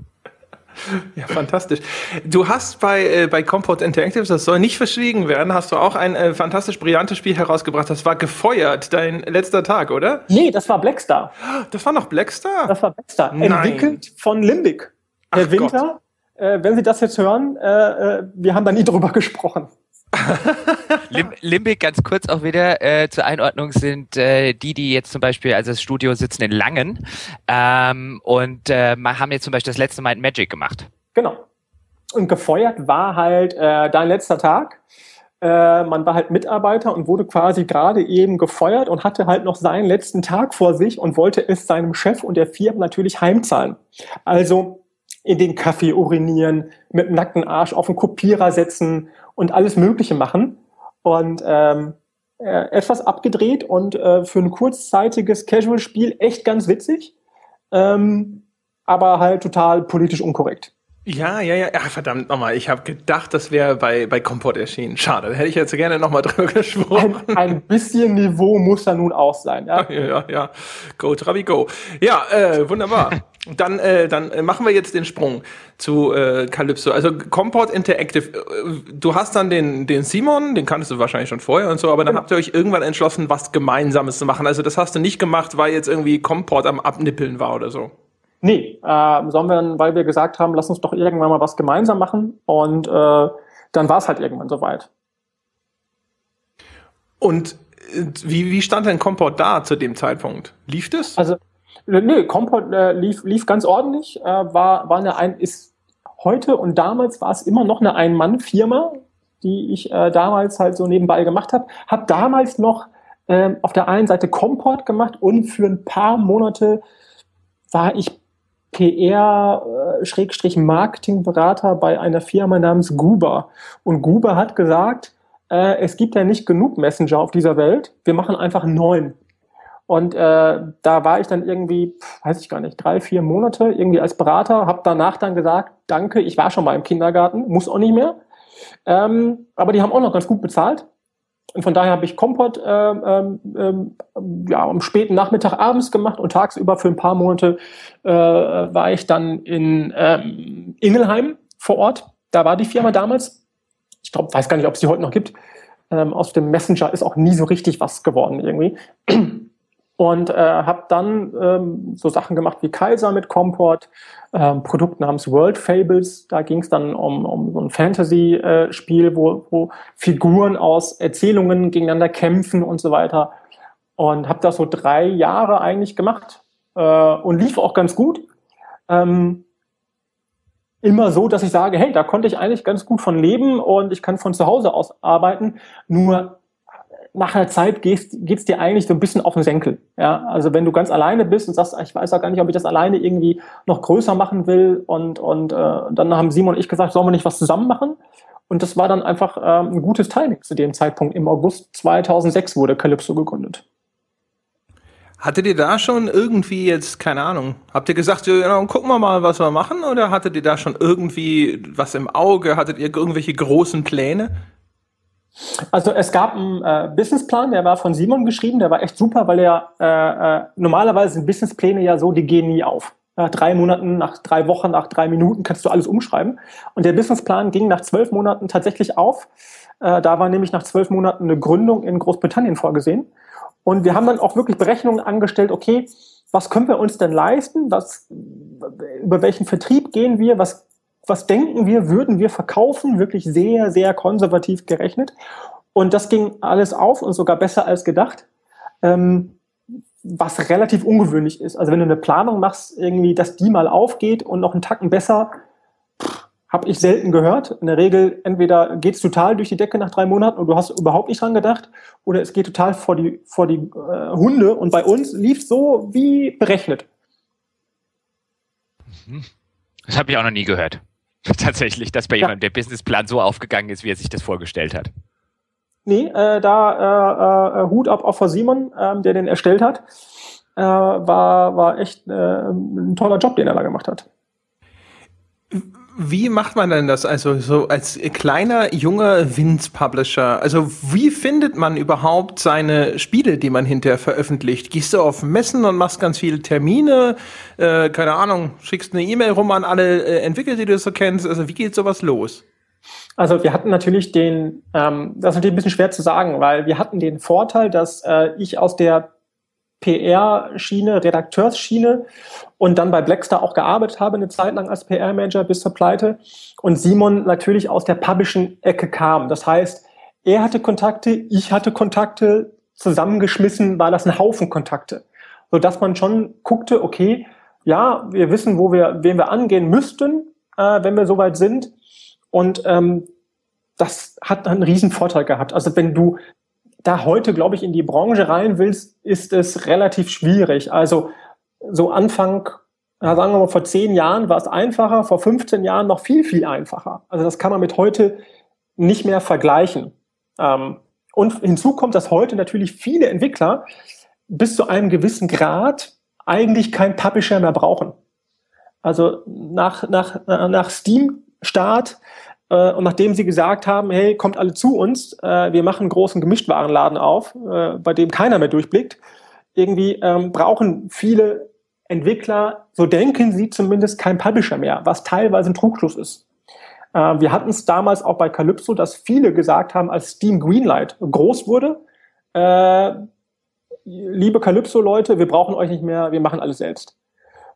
Ja, fantastisch. Du hast bei, äh, bei Comport Interactive, das soll nicht verschwiegen werden, hast du auch ein äh, fantastisch brillantes Spiel herausgebracht. Das war gefeuert, dein letzter Tag, oder? Nee, das war Blackstar. Das war noch Blackstar? Das war Blackstar. Nein. Entwickelt von Limbic. Herr Ach Winter, äh, wenn Sie das jetzt hören, äh, äh, wir haben da nie drüber [LAUGHS] gesprochen. Lim Limbic, ganz kurz auch wieder äh, zur Einordnung, sind äh, die, die jetzt zum Beispiel, also das Studio sitzen in Langen ähm, und äh, haben jetzt zum Beispiel das letzte Mal Magic gemacht. Genau. Und gefeuert war halt äh, dein letzter Tag. Äh, man war halt Mitarbeiter und wurde quasi gerade eben gefeuert und hatte halt noch seinen letzten Tag vor sich und wollte es seinem Chef und der Firma natürlich heimzahlen. Also in den Kaffee urinieren, mit dem nackten Arsch auf den Kopierer setzen und alles Mögliche machen. Und ähm, äh, etwas abgedreht und äh, für ein kurzzeitiges Casual-Spiel echt ganz witzig, ähm, aber halt total politisch unkorrekt. Ja, ja, ja. Ach, verdammt nochmal. Ich habe gedacht, das wäre bei, bei Kompott erschienen. Schade. Da hätte ich jetzt gerne nochmal [LAUGHS] drüber gesprochen. Ein, ein, bisschen Niveau muss da nun auch sein. Ja, [LAUGHS] ja, ja. ja. Go, Travi, go. Ja, äh, wunderbar. [LAUGHS] Dann, äh, dann äh, machen wir jetzt den Sprung zu äh, Calypso. Also Comport Interactive. Äh, du hast dann den, den Simon, den kanntest du wahrscheinlich schon vorher und so, aber dann habt ihr euch irgendwann entschlossen, was Gemeinsames zu machen. Also das hast du nicht gemacht, weil jetzt irgendwie Comport am Abnippeln war oder so. Nee, äh, sondern weil wir gesagt haben, lass uns doch irgendwann mal was gemeinsam machen und äh, dann war es halt irgendwann soweit. Und äh, wie, wie stand denn Comport da zu dem Zeitpunkt? Lief das? Also Nee, Comport äh, lief, lief ganz ordentlich, äh, war, war eine ein, ist heute und damals war es immer noch eine Ein-Mann-Firma, die ich äh, damals halt so nebenbei gemacht habe. Hab damals noch äh, auf der einen Seite Comport gemacht und für ein paar Monate war ich PR-Marketingberater äh, bei einer Firma namens Guber. Und Guber hat gesagt, äh, es gibt ja nicht genug Messenger auf dieser Welt, wir machen einfach neuen. Und äh, da war ich dann irgendwie, weiß ich gar nicht, drei, vier Monate irgendwie als Berater, habe danach dann gesagt, danke, ich war schon mal im Kindergarten, muss auch nicht mehr. Ähm, aber die haben auch noch ganz gut bezahlt. Und von daher habe ich Kompott äh, ähm, ähm, ja, am späten Nachmittag abends gemacht und tagsüber für ein paar Monate äh, war ich dann in ähm, Ingelheim vor Ort. Da war die Firma damals. Ich glaube, weiß gar nicht, ob es die heute noch gibt. Ähm, aus dem Messenger ist auch nie so richtig was geworden irgendwie und äh, habe dann ähm, so Sachen gemacht wie Kaiser mit Comport, ähm, Produkt namens World Fables. Da ging es dann um, um so ein Fantasy-Spiel, äh, wo, wo Figuren aus Erzählungen gegeneinander kämpfen und so weiter. Und habe das so drei Jahre eigentlich gemacht äh, und lief auch ganz gut. Ähm, immer so, dass ich sage, hey, da konnte ich eigentlich ganz gut von leben und ich kann von zu Hause aus arbeiten. Nur nach einer Zeit geht es dir eigentlich so ein bisschen auf den Senkel. Ja, also wenn du ganz alleine bist und sagst, ich weiß auch gar nicht, ob ich das alleine irgendwie noch größer machen will und, und äh, dann haben Simon und ich gesagt, sollen wir nicht was zusammen machen? Und das war dann einfach äh, ein gutes Timing zu dem Zeitpunkt. Im August 2006 wurde Calypso gegründet. Hattet ihr da schon irgendwie jetzt, keine Ahnung, habt ihr gesagt, ja, gucken wir mal, was wir machen? Oder hattet ihr da schon irgendwie was im Auge? Hattet ihr irgendwelche großen Pläne? Also es gab einen äh, Businessplan, der war von Simon geschrieben, der war echt super, weil er äh, äh, normalerweise sind Businesspläne ja so, die gehen nie auf. Nach drei Monaten, nach drei Wochen, nach drei Minuten kannst du alles umschreiben. Und der Businessplan ging nach zwölf Monaten tatsächlich auf. Äh, da war nämlich nach zwölf Monaten eine Gründung in Großbritannien vorgesehen. Und wir haben dann auch wirklich Berechnungen angestellt, okay, was können wir uns denn leisten? Was, über welchen Vertrieb gehen wir? Was was denken wir, würden wir verkaufen, wirklich sehr, sehr konservativ gerechnet. Und das ging alles auf und sogar besser als gedacht. Ähm, was relativ ungewöhnlich ist. Also wenn du eine Planung machst, irgendwie, dass die mal aufgeht und noch einen Tacken besser, habe ich selten gehört. In der Regel entweder geht es total durch die Decke nach drei Monaten und du hast überhaupt nicht dran gedacht, oder es geht total vor die, vor die äh, Hunde. Und bei uns lief so wie berechnet. Das habe ich auch noch nie gehört. [LAUGHS] Tatsächlich, dass bei ja. jemandem der Businessplan so aufgegangen ist, wie er sich das vorgestellt hat. Nee, äh, da äh, äh, Hut ab auch vor Simon, äh, der den erstellt hat. Äh, war, war echt äh, ein toller Job, den er da gemacht hat. Wie macht man denn das? Also so als kleiner, junger Winz-Publisher, also wie findet man überhaupt seine Spiele, die man hinterher veröffentlicht? Gehst du auf Messen und machst ganz viele Termine? Äh, keine Ahnung, schickst eine E-Mail rum an alle äh, Entwickler, die du so kennst? Also wie geht sowas los? Also wir hatten natürlich den, ähm, das ist natürlich ein bisschen schwer zu sagen, weil wir hatten den Vorteil, dass äh, ich aus der PR-Schiene, Redakteursschiene und dann bei Blackstar auch gearbeitet habe, eine Zeit lang als PR-Manager bis zur Pleite. Und Simon natürlich aus der Publishing-Ecke kam. Das heißt, er hatte Kontakte, ich hatte Kontakte, zusammengeschmissen war das ein Haufen Kontakte. Sodass man schon guckte, okay, ja, wir wissen, wo wir, wen wir angehen müssten, äh, wenn wir soweit sind. Und ähm, das hat einen riesen Vorteil gehabt. Also wenn du da heute, glaube ich, in die Branche rein willst, ist es relativ schwierig. Also so Anfang, sagen wir mal, vor zehn Jahren war es einfacher, vor 15 Jahren noch viel, viel einfacher. Also das kann man mit heute nicht mehr vergleichen. Ähm, und hinzu kommt, dass heute natürlich viele Entwickler bis zu einem gewissen Grad eigentlich kein Publisher mehr brauchen. Also nach, nach, nach Steam-Start und nachdem sie gesagt haben, hey, kommt alle zu uns, äh, wir machen einen großen Gemischtwarenladen auf, äh, bei dem keiner mehr durchblickt, irgendwie ähm, brauchen viele Entwickler, so denken sie zumindest, kein Publisher mehr, was teilweise ein Trugschluss ist. Äh, wir hatten es damals auch bei Calypso, dass viele gesagt haben, als Steam Greenlight groß wurde, äh, liebe Calypso-Leute, wir brauchen euch nicht mehr, wir machen alles selbst.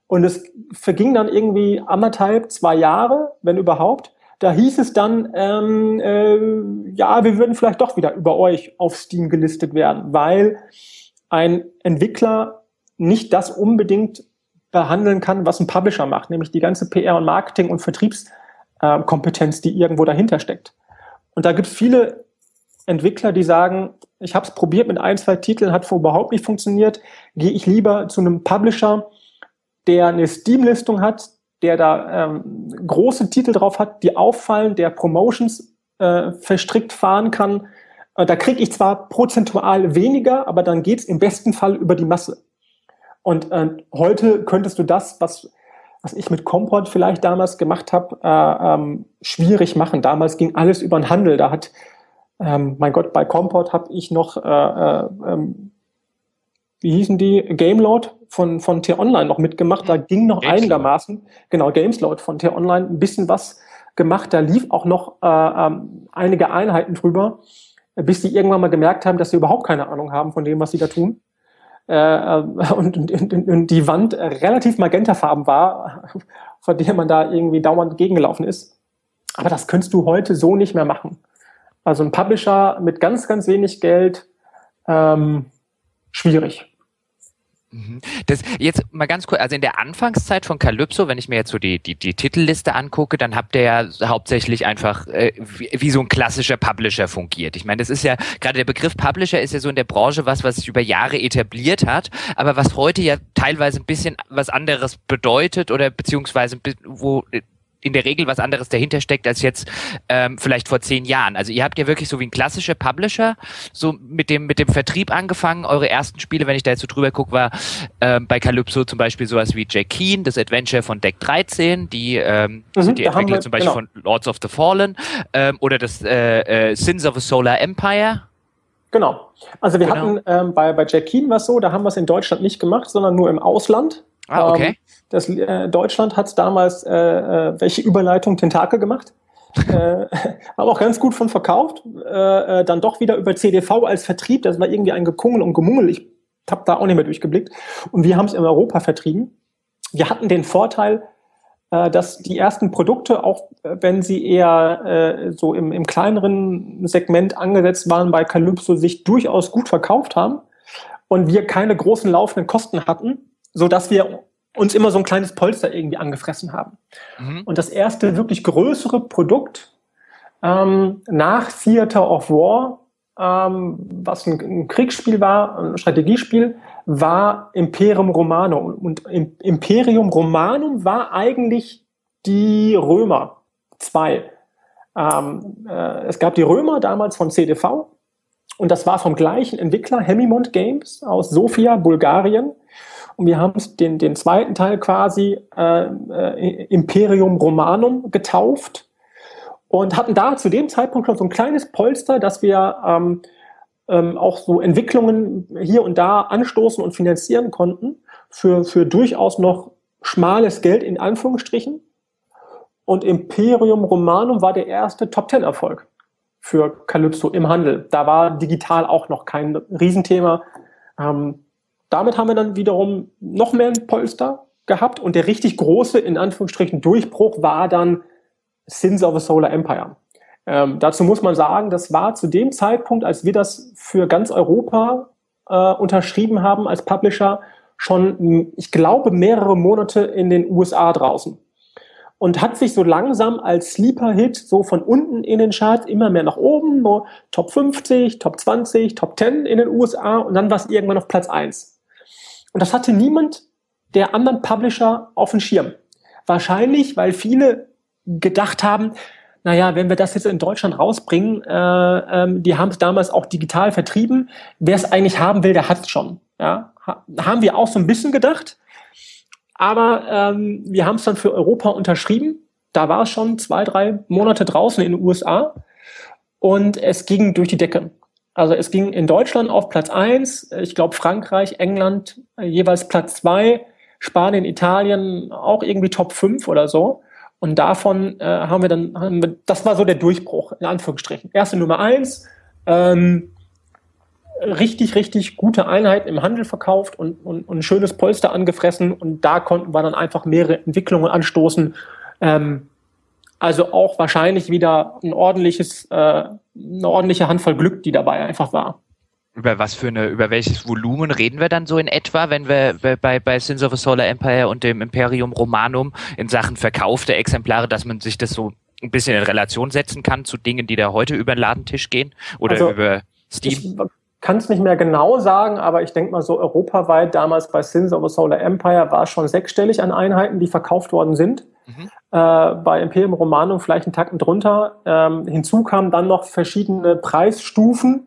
Und es verging dann irgendwie anderthalb, zwei Jahre, wenn überhaupt. Da hieß es dann, ähm, äh, ja, wir würden vielleicht doch wieder über euch auf Steam gelistet werden, weil ein Entwickler nicht das unbedingt behandeln kann, was ein Publisher macht, nämlich die ganze PR und Marketing und Vertriebskompetenz, die irgendwo dahinter steckt. Und da gibt es viele Entwickler, die sagen, ich habe es probiert mit ein, zwei Titeln, hat überhaupt nicht funktioniert, gehe ich lieber zu einem Publisher, der eine Steam-Listung hat, der da ähm, große Titel drauf hat, die auffallen, der Promotions äh, verstrickt fahren kann. Äh, da kriege ich zwar prozentual weniger, aber dann geht's im besten Fall über die Masse. Und äh, heute könntest du das, was, was ich mit Comport vielleicht damals gemacht habe, äh, ähm, schwierig machen. Damals ging alles über den Handel. Da hat ähm, mein Gott, bei Comport habe ich noch, äh, äh, ähm, wie hießen die, Gameload von, von T-Online noch mitgemacht. Da ging noch Gameslot. einigermaßen, genau, Gameslot von T-Online ein bisschen was gemacht. Da lief auch noch äh, ähm, einige Einheiten drüber, bis die irgendwann mal gemerkt haben, dass sie überhaupt keine Ahnung haben von dem, was sie da tun. Äh, äh und, und, und die Wand relativ magentafarben war, [LAUGHS] von der man da irgendwie dauernd gegengelaufen ist. Aber das könntest du heute so nicht mehr machen. Also ein Publisher mit ganz, ganz wenig Geld, ähm, schwierig. Mhm. Das jetzt mal ganz kurz, also in der Anfangszeit von Calypso, wenn ich mir jetzt so die, die, die Titelliste angucke, dann habt ihr ja hauptsächlich einfach äh, wie, wie so ein klassischer Publisher fungiert. Ich meine, das ist ja, gerade der Begriff Publisher ist ja so in der Branche was, was sich über Jahre etabliert hat, aber was heute ja teilweise ein bisschen was anderes bedeutet oder beziehungsweise wo in der Regel was anderes dahinter steckt als jetzt ähm, vielleicht vor zehn Jahren. Also ihr habt ja wirklich so wie ein klassischer Publisher so mit dem mit dem Vertrieb angefangen. Eure ersten Spiele, wenn ich da jetzt so drüber gucke, war ähm, bei Calypso zum Beispiel sowas wie Jack Keen, das Adventure von Deck 13, die ähm, mhm, sind die Entwickler wir, zum Beispiel genau. von Lords of the Fallen ähm, oder das äh, äh, Sins of a Solar Empire. Genau. Also wir genau. hatten ähm, bei, bei Jack Keen was so, da haben wir es in Deutschland nicht gemacht, sondern nur im Ausland. Ah, okay. Ähm, das, äh, Deutschland hat damals äh, äh, welche Überleitung Tentakel gemacht. äh, [LAUGHS] aber auch ganz gut von verkauft. Äh, äh dann doch wieder über CDV als Vertrieb. Das war irgendwie ein Gekungel und Gemummel. Ich habe da auch nicht mehr durchgeblickt. Und wir haben es in Europa vertrieben. Wir hatten den Vorteil, äh, dass die ersten Produkte, auch äh, wenn sie eher äh, so im, im kleineren Segment angesetzt waren, bei Calypso sich durchaus gut verkauft haben und wir keine großen laufenden Kosten hatten, so dass wir uns immer so ein kleines Polster irgendwie angefressen haben. Mhm. Und das erste wirklich größere Produkt ähm, nach Theater of War, ähm, was ein, ein, Kriegsspiel war, ein Strategiespiel, war Imperium Romanum. Und Imperium Romanum war eigentlich die Römer 2. Ähm, äh, es gab die Römer damals von CDV und das war vom gleichen Entwickler Hemimont Games aus Sofia, Bulgarien. Und wir haben den, den zweiten Teil quasi äh, äh, Imperium Romanum getauft und hatten da zu dem Zeitpunkt schon so ein kleines Polster, dass wir ähm, ähm, auch so Entwicklungen hier und da anstoßen und finanzieren konnten für, für durchaus noch schmales Geld in Anführungsstrichen. Und Imperium Romanum war der erste Top-Ten-Erfolg für Calypso im Handel. Da war digital auch noch kein Riesenthema. Ähm, damit haben wir dann wiederum noch mehr ein Polster gehabt und der richtig große, in Anführungsstrichen, Durchbruch war dann Sins of a Solar Empire. Ähm, dazu muss man sagen, das war zu dem Zeitpunkt, als wir das für ganz Europa äh, unterschrieben haben als Publisher, schon, ich glaube, mehrere Monate in den USA draußen. Und hat sich so langsam als Sleeper-Hit so von unten in den Charts immer mehr nach oben, nur Top 50, Top 20, Top 10 in den USA und dann war es irgendwann auf Platz 1. Und das hatte niemand der anderen Publisher auf dem Schirm. Wahrscheinlich, weil viele gedacht haben, naja, wenn wir das jetzt in Deutschland rausbringen, äh, ähm, die haben es damals auch digital vertrieben, wer es eigentlich haben will, der hat es schon. Ja? Ha haben wir auch so ein bisschen gedacht. Aber ähm, wir haben es dann für Europa unterschrieben. Da war es schon zwei, drei Monate draußen in den USA. Und es ging durch die Decke. Also es ging in Deutschland auf Platz eins, ich glaube Frankreich, England äh, jeweils Platz zwei, Spanien, Italien auch irgendwie Top 5 oder so. Und davon äh, haben wir dann, haben wir, das war so der Durchbruch, in Anführungsstrichen. Erste Nummer eins, ähm, richtig, richtig gute Einheiten im Handel verkauft und, und, und ein schönes Polster angefressen. Und da konnten wir dann einfach mehrere Entwicklungen anstoßen. Ähm, also auch wahrscheinlich wieder ein ordentliches, äh, eine ordentliche Handvoll Glück, die dabei einfach war. Über was für eine, über welches Volumen reden wir dann so in etwa, wenn wir bei, bei Sins of a Solar Empire und dem Imperium Romanum in Sachen verkaufte Exemplare, dass man sich das so ein bisschen in Relation setzen kann zu Dingen, die da heute über den Ladentisch gehen oder also, über Steam? Ich kann es nicht mehr genau sagen, aber ich denke mal so europaweit damals bei Sins of a Solar Empire war es schon sechsstellig an Einheiten, die verkauft worden sind. Mhm. Äh, bei Imperium Romanum vielleicht einen Tacken drunter. Ähm, hinzu kamen dann noch verschiedene Preisstufen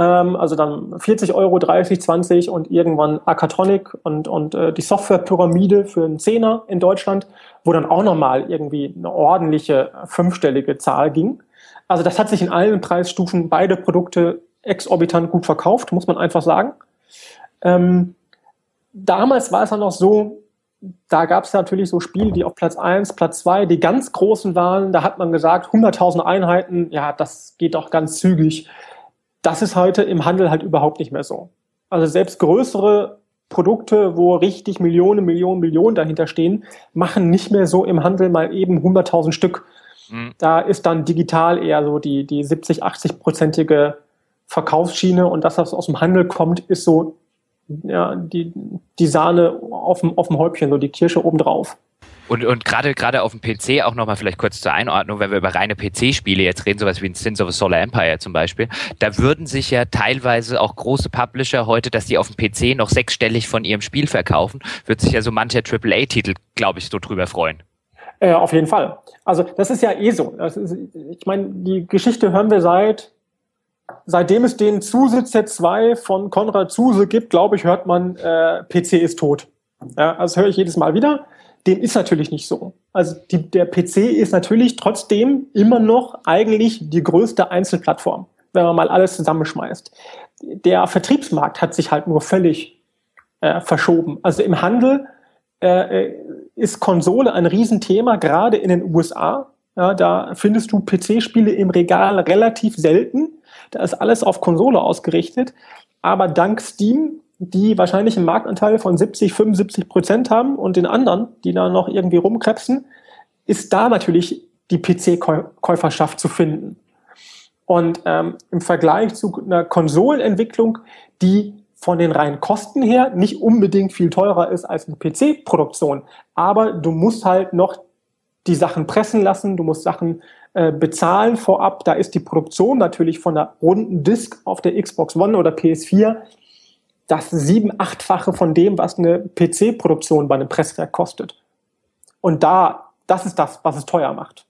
ähm, also dann 40 Euro, 30, 20 und irgendwann Akatronic und, und äh, die Softwarepyramide für einen Zehner in Deutschland, wo dann auch nochmal irgendwie eine ordentliche fünfstellige Zahl ging. Also das hat sich in allen Preisstufen beide Produkte exorbitant gut verkauft, muss man einfach sagen. Ähm, damals war es dann noch so, da gab es natürlich so Spiele, die auf Platz 1, Platz 2, die ganz großen waren. Da hat man gesagt, 100.000 Einheiten, ja, das geht doch ganz zügig. Das ist heute im Handel halt überhaupt nicht mehr so. Also selbst größere Produkte, wo richtig Millionen, Millionen, Millionen dahinter stehen, machen nicht mehr so im Handel mal eben 100.000 Stück. Mhm. Da ist dann digital eher so die, die 70, 80-prozentige Verkaufsschiene und das, was aus dem Handel kommt, ist so ja, die, die Sahne auf dem, auf dem Häubchen, so die Kirsche obendrauf. Und, und gerade gerade auf dem PC auch nochmal vielleicht kurz zur Einordnung, wenn wir über reine PC-Spiele jetzt reden, sowas wie ein Sins of a Solar Empire zum Beispiel, da würden sich ja teilweise auch große Publisher heute, dass die auf dem PC noch sechsstellig von ihrem Spiel verkaufen, wird sich ja so mancher AAA-Titel, glaube ich, so drüber freuen. Äh, auf jeden Fall. Also das ist ja eh so. Ist, ich meine, die Geschichte hören wir seit seitdem es den Zusitzer 2 von Konrad Zuse gibt, glaube ich, hört man, äh, PC ist tot. Ja, also höre ich jedes Mal wieder. Dem ist natürlich nicht so. Also die, der PC ist natürlich trotzdem immer noch eigentlich die größte Einzelplattform, wenn man mal alles zusammenschmeißt. Der Vertriebsmarkt hat sich halt nur völlig äh, verschoben. Also im Handel äh, ist Konsole ein Riesenthema, gerade in den USA. Ja, da findest du PC-Spiele im Regal relativ selten. Da ist alles auf Konsole ausgerichtet. Aber dank Steam die wahrscheinlich einen Marktanteil von 70, 75 Prozent haben und den anderen, die da noch irgendwie rumkrebsen, ist da natürlich die PC-Käuferschaft zu finden. Und ähm, im Vergleich zu einer Konsolenentwicklung, die von den reinen Kosten her nicht unbedingt viel teurer ist als eine PC-Produktion, aber du musst halt noch die Sachen pressen lassen, du musst Sachen äh, bezahlen vorab. Da ist die Produktion natürlich von der runden Disk auf der Xbox One oder PS4 das sieben, achtfache von dem, was eine PC-Produktion bei einem Presswerk kostet. Und da, das ist das, was es teuer macht.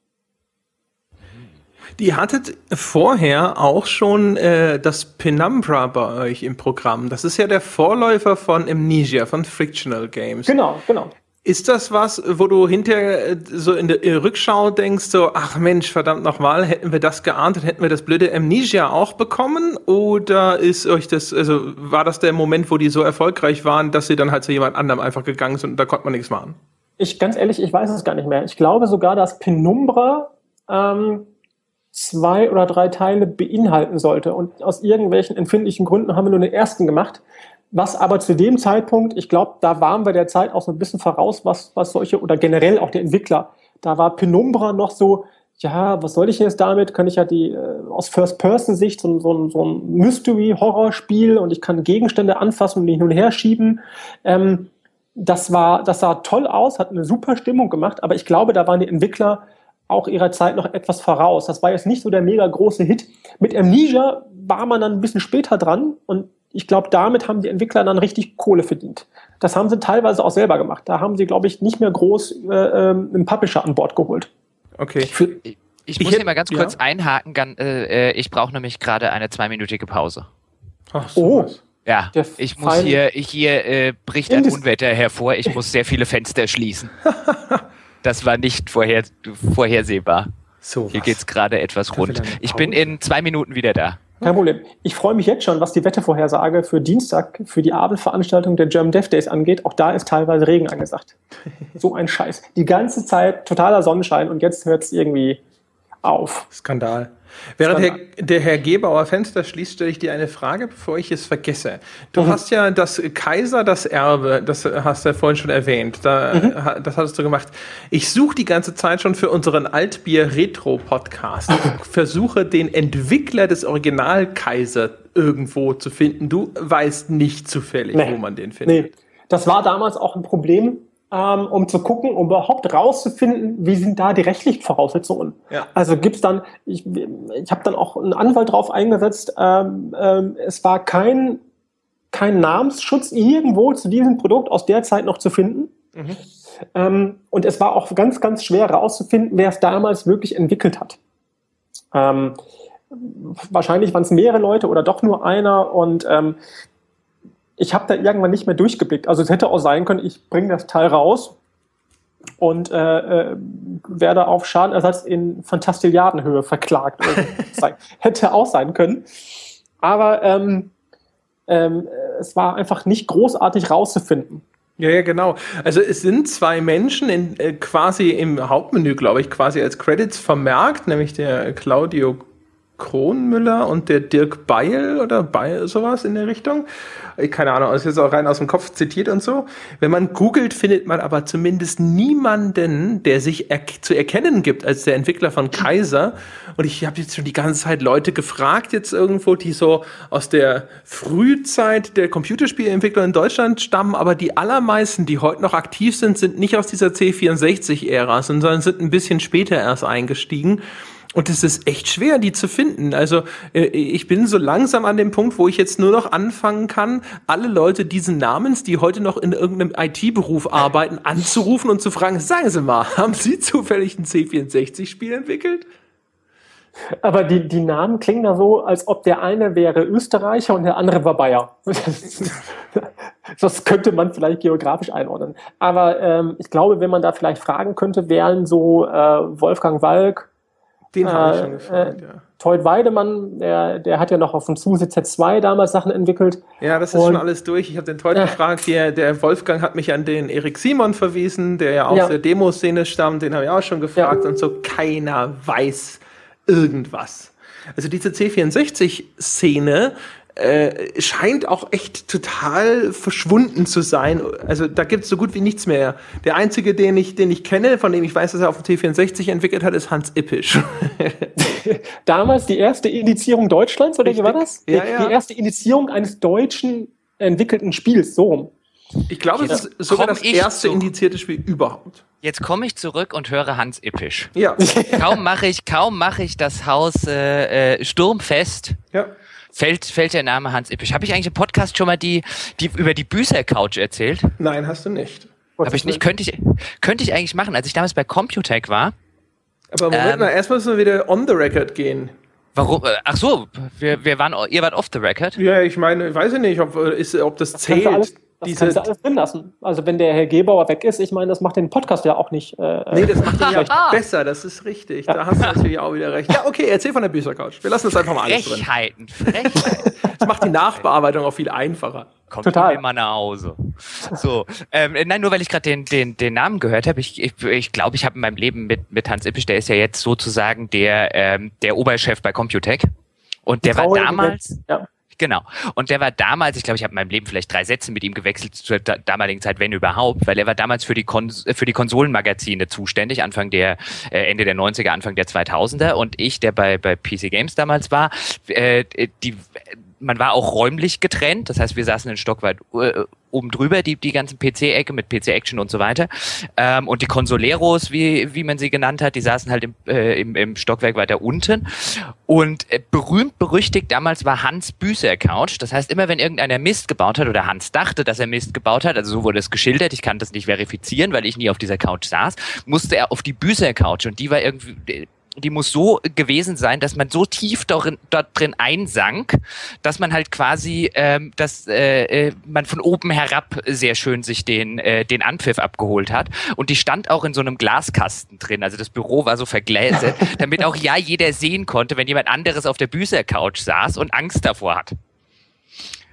Die hattet vorher auch schon äh, das Penumbra bei euch im Programm. Das ist ja der Vorläufer von Amnesia, von Frictional Games. Genau, genau. Ist das was, wo du hinterher äh, so in der Rückschau denkst, so, ach Mensch, verdammt nochmal, hätten wir das geahnt und hätten wir das blöde Amnesia auch bekommen? Oder ist euch das, also war das der Moment, wo die so erfolgreich waren, dass sie dann halt zu jemand anderem einfach gegangen sind und da konnte man nichts machen? Ich, ganz ehrlich, ich weiß es gar nicht mehr. Ich glaube sogar, dass Penumbra ähm, zwei oder drei Teile beinhalten sollte. Und aus irgendwelchen empfindlichen Gründen haben wir nur den ersten gemacht. Was aber zu dem Zeitpunkt, ich glaube, da waren wir der Zeit auch so ein bisschen voraus, was, was solche oder generell auch der Entwickler. Da war Penumbra noch so, ja, was soll ich jetzt damit? Kann ich ja die äh, aus First-Person-Sicht so, so, so ein Mystery-Horror-Spiel und ich kann Gegenstände anfassen und hin und her schieben. Ähm, das war, das sah toll aus, hat eine super Stimmung gemacht, aber ich glaube, da waren die Entwickler auch ihrer Zeit noch etwas voraus. Das war jetzt nicht so der mega große Hit. Mit Amnesia war man dann ein bisschen später dran und ich glaube, damit haben die Entwickler dann richtig Kohle verdient. Das haben sie teilweise auch selber gemacht. Da haben sie, glaube ich, nicht mehr groß äh, ähm, einen Publisher an Bord geholt. Okay. Für, ich, ich muss hier mal ganz kurz ja. einhaken. Äh, ich brauche nämlich gerade eine zweiminütige Pause. Ach so. Oh. Ja, ich muss hier, hier äh, bricht ein Unwetter hervor. Ich muss sehr viele Fenster schließen. [LAUGHS] das war nicht vorher, vorhersehbar. So hier geht es gerade etwas rund. Ich bin in zwei Minuten wieder da. Kein Problem. Ich freue mich jetzt schon, was die Wettevorhersage für Dienstag, für die Abendveranstaltung der German Dev Days angeht. Auch da ist teilweise Regen angesagt. [LAUGHS] So ein Scheiß. Die ganze Zeit totaler Sonnenschein und jetzt hört es irgendwie auf. Skandal. Während Herr, der Herr Gebauer Fenster schließt, stelle ich dir eine Frage, bevor ich es vergesse. Du mhm. hast ja das Kaiser, das Erbe, das hast du ja vorhin schon erwähnt. Da, mhm. Das hattest du gemacht. Ich suche die ganze Zeit schon für unseren Altbier-Retro-Podcast. versuche den Entwickler des Original Kaiser irgendwo zu finden. Du weißt nicht zufällig, nee. wo man den findet. Nee. Das war damals auch ein Problem ähm, um zu gucken, um überhaupt rauszufinden, wie sind da die rechtlichen Voraussetzungen. Ja. Also gibt's dann, ich, ich habe dann auch einen Anwalt drauf eingesetzt, ähm, ähm, es war kein, kein Namensschutz irgendwo zu diesem Produkt aus der Zeit noch zu finden. Mhm. Ähm, und es war auch ganz, ganz schwer rauszufinden, wer es damals wirklich entwickelt hat. Ähm, wahrscheinlich waren es mehrere Leute oder doch nur einer und ähm, ich habe da irgendwann nicht mehr durchgeblickt. Also es hätte auch sein können, ich bringe das Teil raus und äh, äh, werde auf Schadenersatz in Fantastilliardenhöhe verklagt. [LAUGHS] hätte auch sein können. Aber ähm, ähm, es war einfach nicht großartig rauszufinden. Ja, ja, genau. Also es sind zwei Menschen in, äh, quasi im Hauptmenü, glaube ich, quasi als Credits vermerkt, nämlich der Claudio Kronmüller und der Dirk Beil oder Beil, sowas in der Richtung. Keine Ahnung, ist jetzt auch rein aus dem Kopf zitiert und so. Wenn man googelt, findet man aber zumindest niemanden, der sich er zu erkennen gibt als der Entwickler von Kaiser. Und ich habe jetzt schon die ganze Zeit Leute gefragt, jetzt irgendwo, die so aus der Frühzeit der Computerspielentwickler in Deutschland stammen, aber die allermeisten, die heute noch aktiv sind, sind nicht aus dieser C64-Ära, sondern sind ein bisschen später erst eingestiegen. Und es ist echt schwer, die zu finden. Also äh, ich bin so langsam an dem Punkt, wo ich jetzt nur noch anfangen kann, alle Leute diesen Namens, die heute noch in irgendeinem IT-Beruf arbeiten, anzurufen und zu fragen, sagen Sie mal, [LAUGHS] haben Sie zufällig ein C64-Spiel entwickelt? Aber die, die Namen klingen da so, als ob der eine wäre Österreicher und der andere war Bayer. [LAUGHS] Das, könnte man vielleicht geografisch einordnen. Aber ähm, ich glaube, wenn man da vielleicht fragen könnte, wären so äh, Wolfgang Walk, den äh, habe ich schon gefragt, äh, ja. Toyd Weidemann, der, der hat ja noch auf dem SUSE Z2 damals Sachen entwickelt. Ja, das ist und, schon alles durch. Ich habe den Toyd ja. gefragt. Der, der Wolfgang hat mich an den Erik Simon verwiesen, der ja aus ja. der Demoszene stammt. Den habe ich auch schon gefragt. Und so keiner weiß irgendwas. Also diese C64-Szene äh, scheint auch echt total verschwunden zu sein. Also da gibt es so gut wie nichts mehr. Der einzige, den ich, den ich kenne, von dem ich weiß, dass er auf dem T64 entwickelt hat, ist Hans Ippisch. [LAUGHS] Damals die erste Indizierung Deutschlands, oder Richtig. wie war das? Ja, ja. Die erste Indizierung eines deutschen entwickelten Spiels, so rum. Ich glaube, es ist sogar das erste zu. indizierte Spiel überhaupt. Jetzt komme ich zurück und höre Hans Ippisch. Ja. kaum mache ich, kaum mache ich das Haus äh, äh, sturmfest. Ja fällt, fällt der Name Hans Ippisch. Habe ich eigentlich im Podcast schon mal die, die über die Büßer-Couch erzählt? Nein, hast du nicht. Habe ich nicht. Könnte ich, könnte ich eigentlich machen. Als ich damals bei Computec war. Aber Moment ähm, mal, erstmal müssen wir wieder on the record gehen. Warum? Äh, ach so, wir, wir waren, ihr wart off the record? Ja, ich meine, weiß ich nicht, ob, ist, ob das, das zählt. Das diese kannst du alles drin lassen. Also wenn der Herr Gebauer weg ist, ich meine, das macht den Podcast ja auch nicht. Äh, nee, das macht den ja ah. besser, das ist richtig. Ja. Da hast du natürlich auch wieder recht. Ja, okay, erzähl von der Büchercouch. Wir lassen das einfach mal alles drin. Frechheiten, Frechheiten. [LAUGHS] Das macht die Nachbearbeitung auch viel einfacher. Kommt Total. mal nach Hause. So, ähm, nein, nur weil ich gerade den, den, den Namen gehört habe, ich glaube, ich, ich, glaub, ich habe in meinem Leben mit, mit Hans Ippisch, der ist ja jetzt sozusagen der, ähm, der Oberchef bei Computec. Und der war damals, ja. Genau. Und der war damals, ich glaube, ich habe in meinem Leben vielleicht drei Sätze mit ihm gewechselt zur damaligen Zeit, wenn überhaupt, weil er war damals für die, Kons für die Konsolenmagazine zuständig, Anfang der, äh, Ende der 90er, Anfang der 2000er. Und ich, der bei, bei PC Games damals war, äh, die man war auch räumlich getrennt, das heißt, wir saßen ein Stock weit äh, oben drüber, die, die ganzen PC-Ecke mit PC-Action und so weiter. Ähm, und die Consoleros, wie, wie man sie genannt hat, die saßen halt im, äh, im, im Stockwerk weiter unten. Und äh, berühmt berüchtigt damals war Hans Büßer Couch. Das heißt, immer wenn irgendeiner Mist gebaut hat oder Hans dachte, dass er Mist gebaut hat, also so wurde es geschildert, ich kann das nicht verifizieren, weil ich nie auf dieser Couch saß, musste er auf die Büßer Couch und die war irgendwie die muss so gewesen sein, dass man so tief dort, dort drin einsank, dass man halt quasi, ähm, dass äh, äh, man von oben herab sehr schön sich den äh, den Anpfiff abgeholt hat. Und die stand auch in so einem Glaskasten drin. Also das Büro war so vergläset, [LAUGHS] damit auch ja jeder sehen konnte, wenn jemand anderes auf der Büßer-Couch saß und Angst davor hat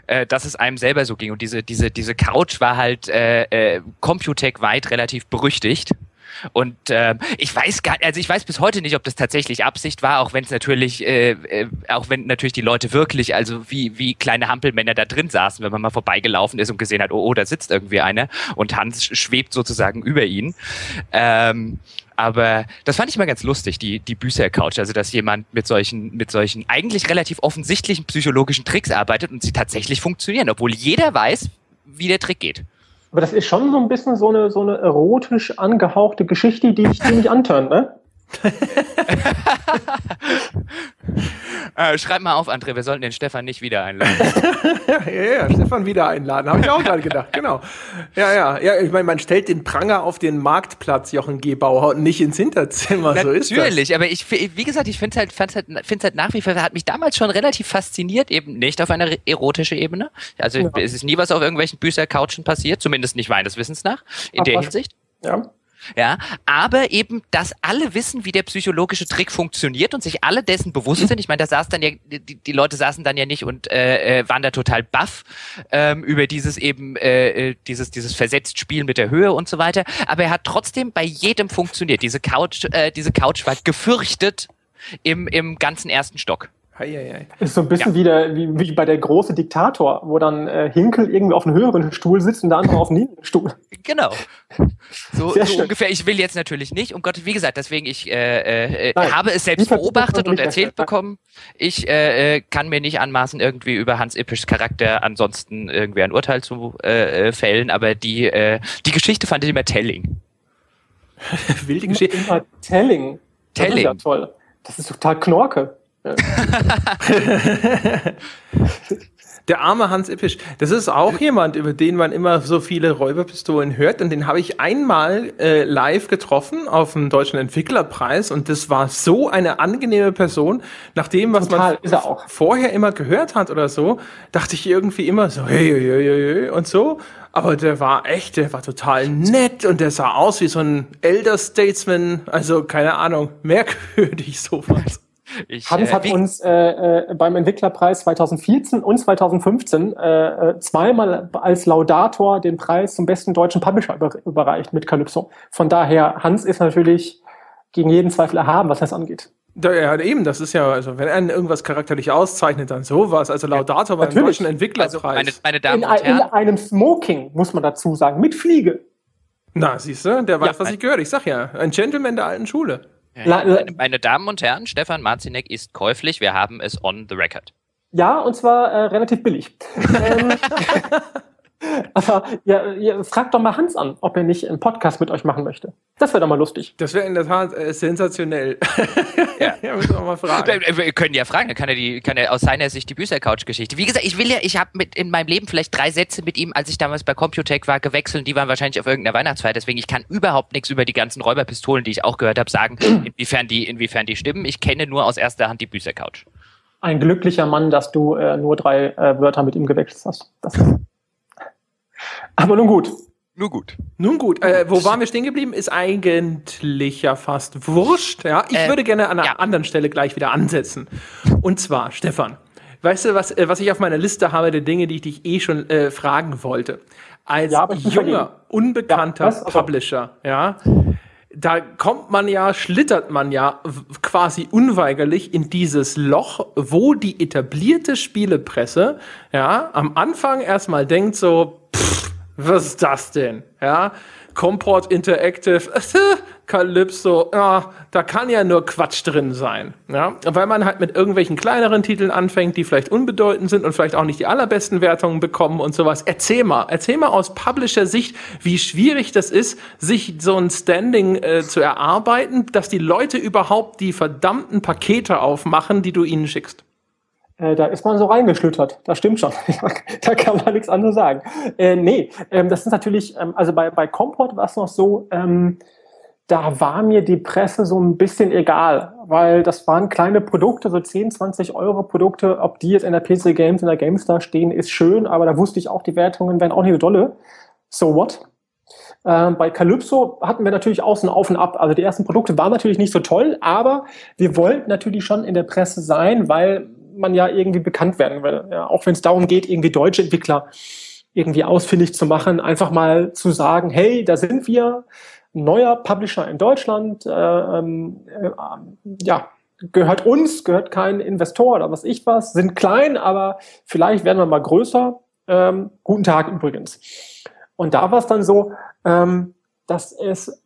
äh, dass es einem selber so ging. Und diese, diese, diese Couch war halt äh, äh, Computec-weit relativ berüchtigt. Und äh, ich weiß gar, also ich weiß bis heute nicht, ob das tatsächlich Absicht war, auch wenn es natürlich, äh, äh, auch wenn natürlich die Leute wirklich, also wie wie kleine Hampelmänner da drin saßen, wenn man mal vorbeigelaufen ist und gesehen hat, oh, oh da sitzt irgendwie einer und Hans schwebt sozusagen über ihn. Ähm, aber das fand ich mal ganz lustig, die, die Büßer-Couch. Also, dass jemand mit solchen, mit solchen eigentlich relativ offensichtlichen psychologischen Tricks arbeitet und sie tatsächlich funktionieren, obwohl jeder weiß, wie der Trick geht. Aber das ist schon so ein bisschen so eine, so eine erotisch angehauchte Geschichte, die ich ziemlich antönt, ne? [LAUGHS] äh, schreib mal auf, André, wir sollten den Stefan nicht wieder einladen. [LAUGHS] ja, ja, Stefan wieder einladen, habe ich auch gerade gedacht, genau. Ja, ja, ja, ich meine, man stellt den Pranger auf den Marktplatz, Jochen Gebauer, und nicht ins Hinterzimmer, Natürlich, so ist das. Natürlich, aber ich, wie gesagt, ich finde es halt, halt, find's halt nach wie vor, hat mich damals schon relativ fasziniert, eben nicht auf einer erotischen Ebene. Also ja. es ist nie was auf irgendwelchen Büßer-Couchen passiert, zumindest nicht meines Wissens nach, in Ach, der was? Hinsicht. Ja. Ja, aber eben, dass alle wissen, wie der psychologische Trick funktioniert und sich alle dessen bewusst sind. Ich meine, da saß dann ja, die, die Leute saßen dann ja nicht und äh, äh waren da total baff ähm, über dieses eben, äh, äh, dieses, dieses versetzt Spielen mit der Höhe und so weiter. Aber er hat trotzdem bei jedem funktioniert. Diese Couch, äh, diese Couch war gefürchtet im, im ganzen ersten Stock. Hei. Ist so ein bisschen ja. wie, der, wie, wie bei der große Diktator, wo dann äh, Hinkel irgendwie auf einem höheren Stuhl sitzt und der andere auf einem niedrigen Stuhl. Genau. So, so ungefähr. Ich will jetzt natürlich nicht, um Gott, wie gesagt, deswegen ich äh, äh, Nein, habe es selbst beobachtet und erzählt bekommen. Ich äh, äh, kann mir nicht anmaßen, irgendwie über Hans Ippischs Charakter ansonsten irgendwie ein Urteil zu äh, äh fällen, aber die, äh, die Geschichte fand ich immer telling. [LAUGHS] Wilde Geschichte. Immer telling. Telling. Das ist ja toll. Das ist total Knorke. [LAUGHS] Der arme Hans Ippisch, das ist auch jemand, über den man immer so viele Räuberpistolen hört. Und den habe ich einmal äh, live getroffen auf dem Deutschen Entwicklerpreis. Und das war so eine angenehme Person. Nach dem, was Total, man vorher immer gehört hat oder so, dachte ich irgendwie immer so, hey, hey, hey, hey, und so. Aber der war echt, der war total nett und der sah aus wie so ein Elder Statesman. Also keine Ahnung, merkwürdig [LAUGHS] sowas. Ich, Hans äh, hat uns äh, äh, beim Entwicklerpreis 2014 und 2015 äh, äh, zweimal als Laudator den Preis zum besten deutschen Publisher über, überreicht mit Calypso. Von daher, Hans ist natürlich gegen jeden Zweifel erhaben, was das angeht. Ja, eben, das ist ja, also wenn er irgendwas charakterlich auszeichnet, dann sowas. Also Laudator ja, beim deutschen Entwicklerpreis. Also meine, meine Damen in, und Herren. in einem Smoking, muss man dazu sagen, mit Fliege. Na, siehst du, der weiß, ja, was ich gehört. Ich sag ja, ein Gentleman der alten Schule. Meine, meine, Damen und Herren, Stefan Marzinek ist käuflich. Wir haben es on the record. Ja, und zwar äh, relativ billig. [LAUGHS] ähm, [LAUGHS] aber ja, ja, fragt doch mal Hans an, ob er nicht einen Podcast mit euch machen möchte. Das wäre doch mal lustig. Das wäre in der Tat äh, sensationell. [LAUGHS] ja, ja müssen wir mal fragen. Wir können ja fragen, dann kann er, die, kann er aus seiner Sicht die Büßer-Couch-Geschichte. Wie gesagt, ich will ja, ich habe mit in meinem Leben vielleicht drei Sätze mit ihm, als ich damals bei Computec war, gewechselt. Die waren wahrscheinlich auf irgendeiner Weihnachtsfeier. Deswegen ich kann überhaupt nichts über die ganzen Räuberpistolen, die ich auch gehört habe, sagen, inwiefern die, inwiefern die stimmen. Ich kenne nur aus erster Hand die Büßer-Couch. Ein glücklicher Mann, dass du äh, nur drei äh, Wörter mit ihm gewechselt hast. Das ist aber nun gut. Nun gut. Nun gut. Äh, wo waren wir stehen geblieben? Ist eigentlich ja fast wurscht. Ja, ich äh, würde gerne an einer ja. anderen Stelle gleich wieder ansetzen. Und zwar, Stefan, weißt du, was, äh, was ich auf meiner Liste habe, der Dinge, die ich dich eh schon äh, fragen wollte? Als ja, junger, unbekannter ja, Publisher, ja, da kommt man ja, schlittert man ja quasi unweigerlich in dieses Loch, wo die etablierte Spielepresse ja am Anfang erstmal denkt so, pff, was ist das denn? Ja, Comport Interactive, [LAUGHS] Calypso, ja, da kann ja nur Quatsch drin sein. Ja, weil man halt mit irgendwelchen kleineren Titeln anfängt, die vielleicht unbedeutend sind und vielleicht auch nicht die allerbesten Wertungen bekommen und sowas. Erzähl mal, erzähl mal aus Publisher-Sicht, wie schwierig das ist, sich so ein Standing äh, zu erarbeiten, dass die Leute überhaupt die verdammten Pakete aufmachen, die du ihnen schickst. Äh, da ist man so reingeschlüttert. Das stimmt schon. [LAUGHS] da kann man nichts anderes sagen. Äh, nee, ähm, das ist natürlich, ähm, also bei, bei Comport war es noch so, ähm, da war mir die Presse so ein bisschen egal, weil das waren kleine Produkte, so 10, 20 Euro Produkte. Ob die jetzt in der PC Games, in der GameStar stehen, ist schön, aber da wusste ich auch, die Wertungen wären auch nicht so dolle. So what? Ähm, bei Calypso hatten wir natürlich auch so ein Auf und Ab. Also die ersten Produkte waren natürlich nicht so toll, aber wir wollten natürlich schon in der Presse sein, weil man ja irgendwie bekannt werden will. Ja, auch wenn es darum geht, irgendwie deutsche Entwickler irgendwie ausfindig zu machen, einfach mal zu sagen, hey, da sind wir, neuer Publisher in Deutschland, äh, ähm, äh, ja, gehört uns, gehört kein Investor oder was ich was, sind klein, aber vielleicht werden wir mal größer. Ähm, guten Tag übrigens. Und da war es dann so, ähm, dass es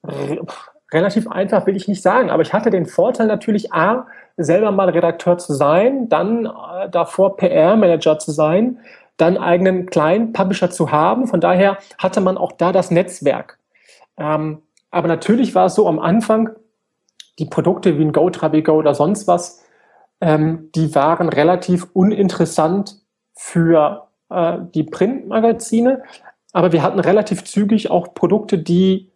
relativ einfach will ich nicht sagen, aber ich hatte den Vorteil natürlich A, selber mal Redakteur zu sein, dann äh, davor PR-Manager zu sein, dann eigenen kleinen Publisher zu haben. Von daher hatte man auch da das Netzwerk. Ähm, aber natürlich war es so am Anfang, die Produkte wie ein GoTrabigo oder sonst was, ähm, die waren relativ uninteressant für äh, die Printmagazine. Aber wir hatten relativ zügig auch Produkte, die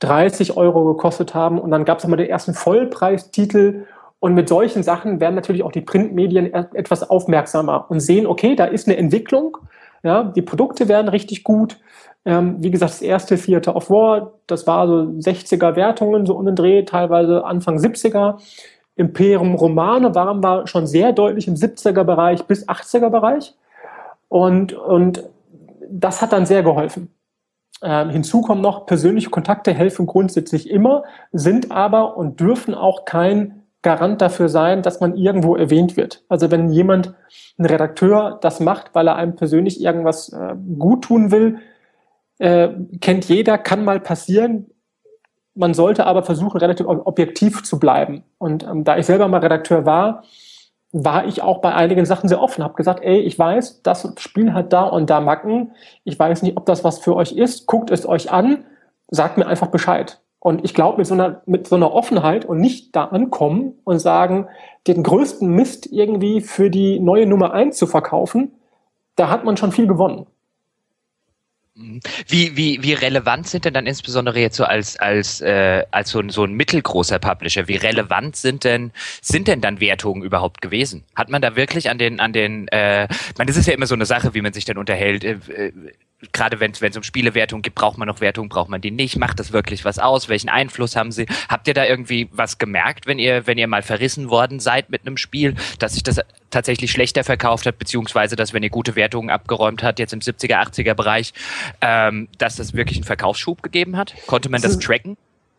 30 Euro gekostet haben. Und dann gab es immer den ersten Vollpreistitel. Und mit solchen Sachen werden natürlich auch die Printmedien etwas aufmerksamer und sehen, okay, da ist eine Entwicklung. Ja, die Produkte werden richtig gut. Ähm, wie gesagt, das erste Theater of War, das war so 60er Wertungen, so um Dreh, teilweise Anfang 70er. Imperium Romane waren wir schon sehr deutlich im 70er Bereich bis 80er Bereich. Und, und das hat dann sehr geholfen. Ähm, hinzu kommen noch, persönliche Kontakte helfen grundsätzlich immer, sind aber und dürfen auch kein Garant dafür sein, dass man irgendwo erwähnt wird. Also wenn jemand, ein Redakteur, das macht, weil er einem persönlich irgendwas äh, gut tun will, äh, kennt jeder, kann mal passieren. Man sollte aber versuchen, relativ objektiv zu bleiben. Und ähm, da ich selber mal Redakteur war, war ich auch bei einigen Sachen sehr offen, habe gesagt, ey, ich weiß, das Spiel hat da und da Macken. Ich weiß nicht, ob das was für euch ist. Guckt es euch an, sagt mir einfach Bescheid. Und ich glaube, mit so einer, mit so einer Offenheit und nicht da ankommen und sagen, den größten Mist irgendwie für die neue Nummer eins zu verkaufen, da hat man schon viel gewonnen. Wie, wie, wie relevant sind denn dann insbesondere jetzt so als, als, äh, als so, ein, so ein mittelgroßer Publisher, wie relevant sind denn, sind denn dann Wertungen überhaupt gewesen? Hat man da wirklich an den, an den, äh, meine, das ist ja immer so eine Sache, wie man sich dann unterhält. Äh, äh gerade wenn es um Spielewertung geht, braucht man noch Wertung, braucht man die nicht? Macht das wirklich was aus? Welchen Einfluss haben sie? Habt ihr da irgendwie was gemerkt, wenn ihr, wenn ihr mal verrissen worden seid mit einem Spiel, dass sich das tatsächlich schlechter verkauft hat, beziehungsweise dass, wenn ihr gute Wertungen abgeräumt hat, jetzt im 70er, 80er Bereich, ähm, dass das wirklich einen Verkaufsschub gegeben hat? Konnte man das, das tracken?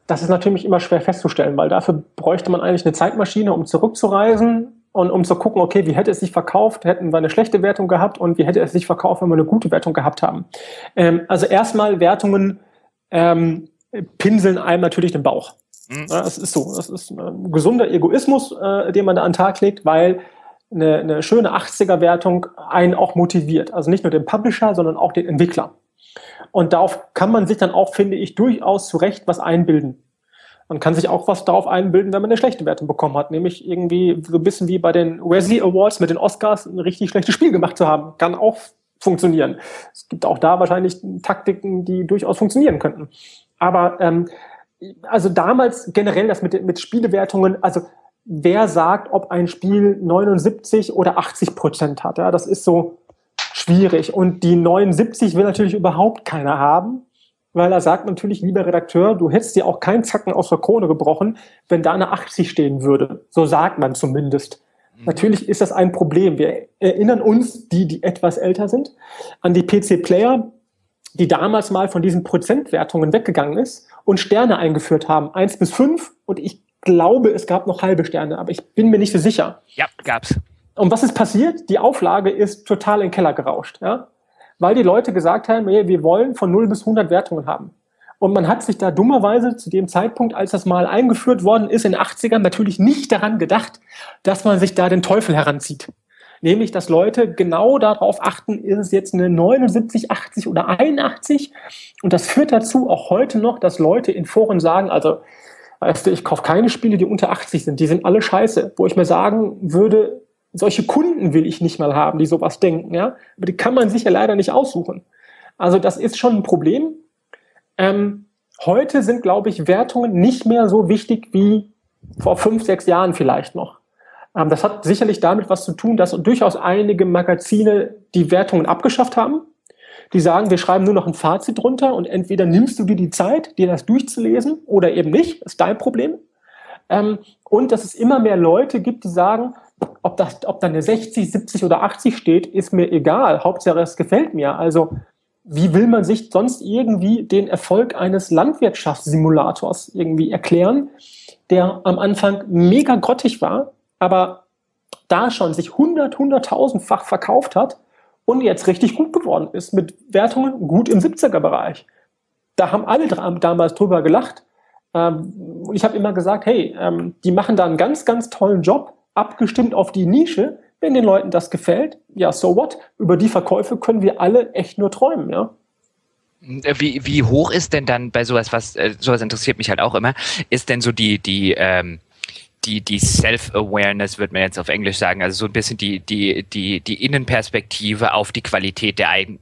Das ist natürlich immer schwer festzustellen, weil dafür bräuchte man eigentlich eine Zeitmaschine, um zurückzureisen und um zu gucken, okay, wie hätte es sich verkauft, hätten wir eine schlechte Wertung gehabt und wie hätte es sich verkauft, wenn wir eine gute Wertung gehabt haben. Ähm, also erstmal Wertungen ähm, pinseln einem natürlich den Bauch. Mhm. Ja, das ist so. Das ist ein gesunder Egoismus, äh, den man da an den Tag legt, weil eine, eine schöne 80er-Wertung einen auch motiviert. Also nicht nur den Publisher, sondern auch den Entwickler. Und darauf kann man sich dann auch, finde ich, durchaus zu Recht was einbilden. Man kann sich auch was darauf einbilden, wenn man eine schlechte Wertung bekommen hat, nämlich irgendwie so ein bisschen wie bei den Wesley Awards mit den Oscars ein richtig schlechtes Spiel gemacht zu haben. Kann auch funktionieren. Es gibt auch da wahrscheinlich Taktiken, die durchaus funktionieren könnten. Aber ähm, also damals generell das mit, mit Spielewertungen, also wer sagt, ob ein Spiel 79 oder 80 Prozent hat, ja, das ist so schwierig. Und die 79 will natürlich überhaupt keiner haben weil er sagt natürlich, lieber Redakteur, du hättest dir auch keinen Zacken aus der Krone gebrochen, wenn da eine 80 stehen würde. So sagt man zumindest. Mhm. Natürlich ist das ein Problem. Wir erinnern uns, die, die etwas älter sind, an die PC-Player, die damals mal von diesen Prozentwertungen weggegangen ist und Sterne eingeführt haben. Eins bis fünf und ich glaube, es gab noch halbe Sterne, aber ich bin mir nicht so sicher. Ja, gab's. Und was ist passiert? Die Auflage ist total in den Keller gerauscht. Ja? Weil die Leute gesagt haben, hey, wir wollen von 0 bis 100 Wertungen haben. Und man hat sich da dummerweise zu dem Zeitpunkt, als das mal eingeführt worden ist in den 80ern, natürlich nicht daran gedacht, dass man sich da den Teufel heranzieht. Nämlich, dass Leute genau darauf achten, ist es jetzt eine 79, 80 oder 81? Und das führt dazu auch heute noch, dass Leute in Foren sagen, also, weißt du, ich kaufe keine Spiele, die unter 80 sind, die sind alle scheiße. Wo ich mir sagen würde, solche Kunden will ich nicht mal haben, die sowas denken, ja. Aber die kann man sich ja leider nicht aussuchen. Also das ist schon ein Problem. Ähm, heute sind, glaube ich, Wertungen nicht mehr so wichtig wie vor fünf, sechs Jahren vielleicht noch. Ähm, das hat sicherlich damit was zu tun, dass durchaus einige Magazine die Wertungen abgeschafft haben. Die sagen, wir schreiben nur noch ein Fazit drunter und entweder nimmst du dir die Zeit, dir das durchzulesen oder eben nicht, das ist dein Problem. Ähm, und dass es immer mehr Leute gibt, die sagen, ob, das, ob da eine 60, 70 oder 80 steht, ist mir egal. Hauptsache, es gefällt mir. Also, wie will man sich sonst irgendwie den Erfolg eines Landwirtschaftssimulators irgendwie erklären, der am Anfang mega grottig war, aber da schon sich hundert, hunderttausendfach verkauft hat und jetzt richtig gut geworden ist mit Wertungen gut im 70er-Bereich. Da haben alle damals drüber gelacht. Ähm, ich habe immer gesagt, hey, ähm, die machen da einen ganz, ganz tollen Job, abgestimmt auf die Nische. Wenn den Leuten das gefällt, ja, so what? Über die Verkäufe können wir alle echt nur träumen, ja. Wie, wie hoch ist denn dann bei sowas, was äh, sowas interessiert mich halt auch immer, ist denn so die, die ähm, die, die Self-Awareness, wird man jetzt auf Englisch sagen, also so ein bisschen die, die, die, die Innenperspektive auf die Qualität der, eigen,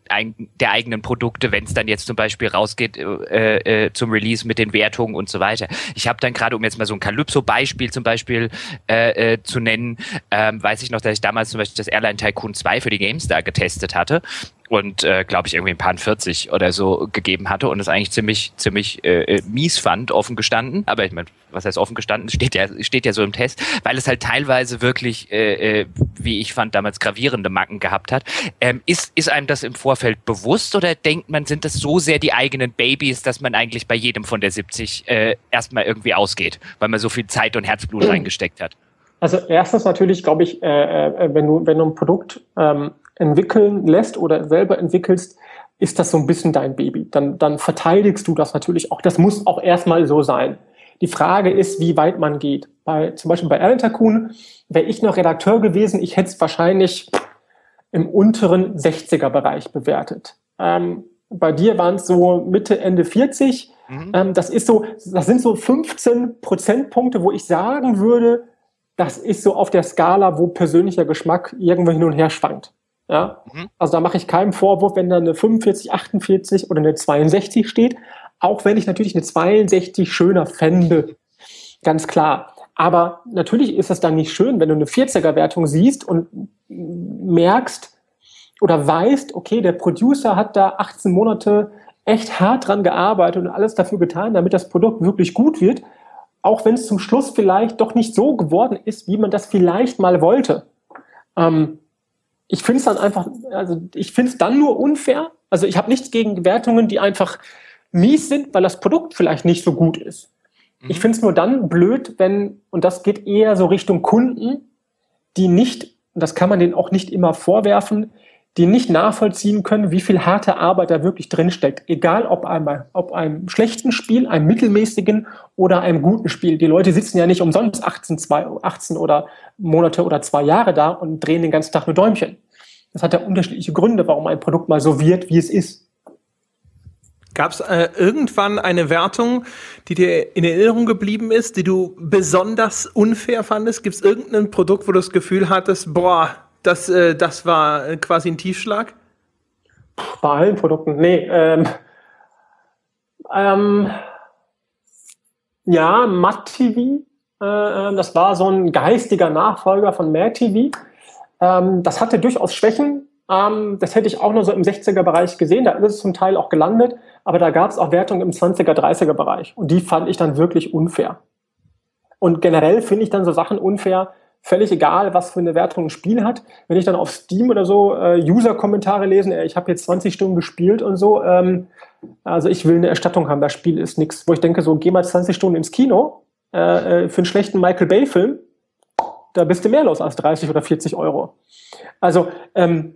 der eigenen Produkte, wenn es dann jetzt zum Beispiel rausgeht äh, äh, zum Release mit den Wertungen und so weiter. Ich habe dann gerade, um jetzt mal so ein Calypso-Beispiel zum Beispiel äh, äh, zu nennen, ähm, weiß ich noch, dass ich damals zum Beispiel das Airline Tycoon 2 für die GameStar getestet hatte und äh, glaube ich irgendwie ein paar 40 oder so gegeben hatte und es eigentlich ziemlich ziemlich äh, äh, mies fand offen gestanden. Aber ich meine was heißt offen gestanden? Steht ja steht ja so im Test weil es halt teilweise wirklich äh, äh, wie ich fand damals gravierende Macken gehabt hat. Ähm, ist ist einem das im Vorfeld bewusst oder denkt man sind das so sehr die eigenen Babys dass man eigentlich bei jedem von der 70 äh, erstmal irgendwie ausgeht weil man so viel Zeit und Herzblut [CLEARS THROAT] reingesteckt hat? Also erstens natürlich, glaube ich, äh, äh, wenn du wenn du ein Produkt ähm, entwickeln lässt oder selber entwickelst, ist das so ein bisschen dein Baby. Dann, dann verteidigst du das natürlich auch. Das muss auch erstmal so sein. Die Frage ist, wie weit man geht. Bei, zum Beispiel bei Alan Takun wäre ich noch Redakteur gewesen, ich hätte es wahrscheinlich im unteren 60er-Bereich bewertet. Ähm, bei dir waren es so Mitte, Ende 40. Mhm. Ähm, das ist so, das sind so 15 Prozentpunkte, wo ich sagen würde, das ist so auf der Skala, wo persönlicher Geschmack irgendwo hin und her schwankt. Ja? Mhm. Also da mache ich keinen Vorwurf, wenn da eine 45, 48 oder eine 62 steht, auch wenn ich natürlich eine 62 schöner fände. Ganz klar. Aber natürlich ist es dann nicht schön, wenn du eine 40er-Wertung siehst und merkst oder weißt, okay, der Producer hat da 18 Monate echt hart dran gearbeitet und alles dafür getan, damit das Produkt wirklich gut wird, auch wenn es zum Schluss vielleicht doch nicht so geworden ist, wie man das vielleicht mal wollte. Ähm, ich finde es dann einfach, also ich finde es dann nur unfair. Also ich habe nichts gegen Wertungen, die einfach mies sind, weil das Produkt vielleicht nicht so gut ist. Mhm. Ich finde es nur dann blöd, wenn, und das geht eher so Richtung Kunden, die nicht, und das kann man denen auch nicht immer vorwerfen, die nicht nachvollziehen können, wie viel harte Arbeit da wirklich drinsteckt. Egal ob einem, ob einem schlechten Spiel, einem mittelmäßigen oder einem guten Spiel. Die Leute sitzen ja nicht umsonst 18, 2, 18 oder Monate oder zwei Jahre da und drehen den ganzen Tag nur Däumchen. Das hat ja unterschiedliche Gründe, warum ein Produkt mal so wird, wie es ist. Gab es äh, irgendwann eine Wertung, die dir in Erinnerung geblieben ist, die du besonders unfair fandest? Gibt es irgendein Produkt, wo du das Gefühl hattest, boah, das, äh, das war äh, quasi ein Tiefschlag? Bei allen Produkten, nee. Ähm, ähm, ja, Matt TV, äh, äh, das war so ein geistiger Nachfolger von Mad TV. Ähm, das hatte durchaus Schwächen. Ähm, das hätte ich auch nur so im 60er-Bereich gesehen. Da ist es zum Teil auch gelandet. Aber da gab es auch Wertungen im 20er, 30er-Bereich. Und die fand ich dann wirklich unfair. Und generell finde ich dann so Sachen unfair, völlig egal, was für eine Wertung ein Spiel hat. Wenn ich dann auf Steam oder so äh, User-Kommentare lesen, ich habe jetzt 20 Stunden gespielt und so, ähm, also ich will eine Erstattung haben, das Spiel ist nichts. Wo ich denke, so geh mal 20 Stunden ins Kino äh, äh, für einen schlechten Michael Bay-Film, da bist du mehr los als 30 oder 40 Euro. Also ähm,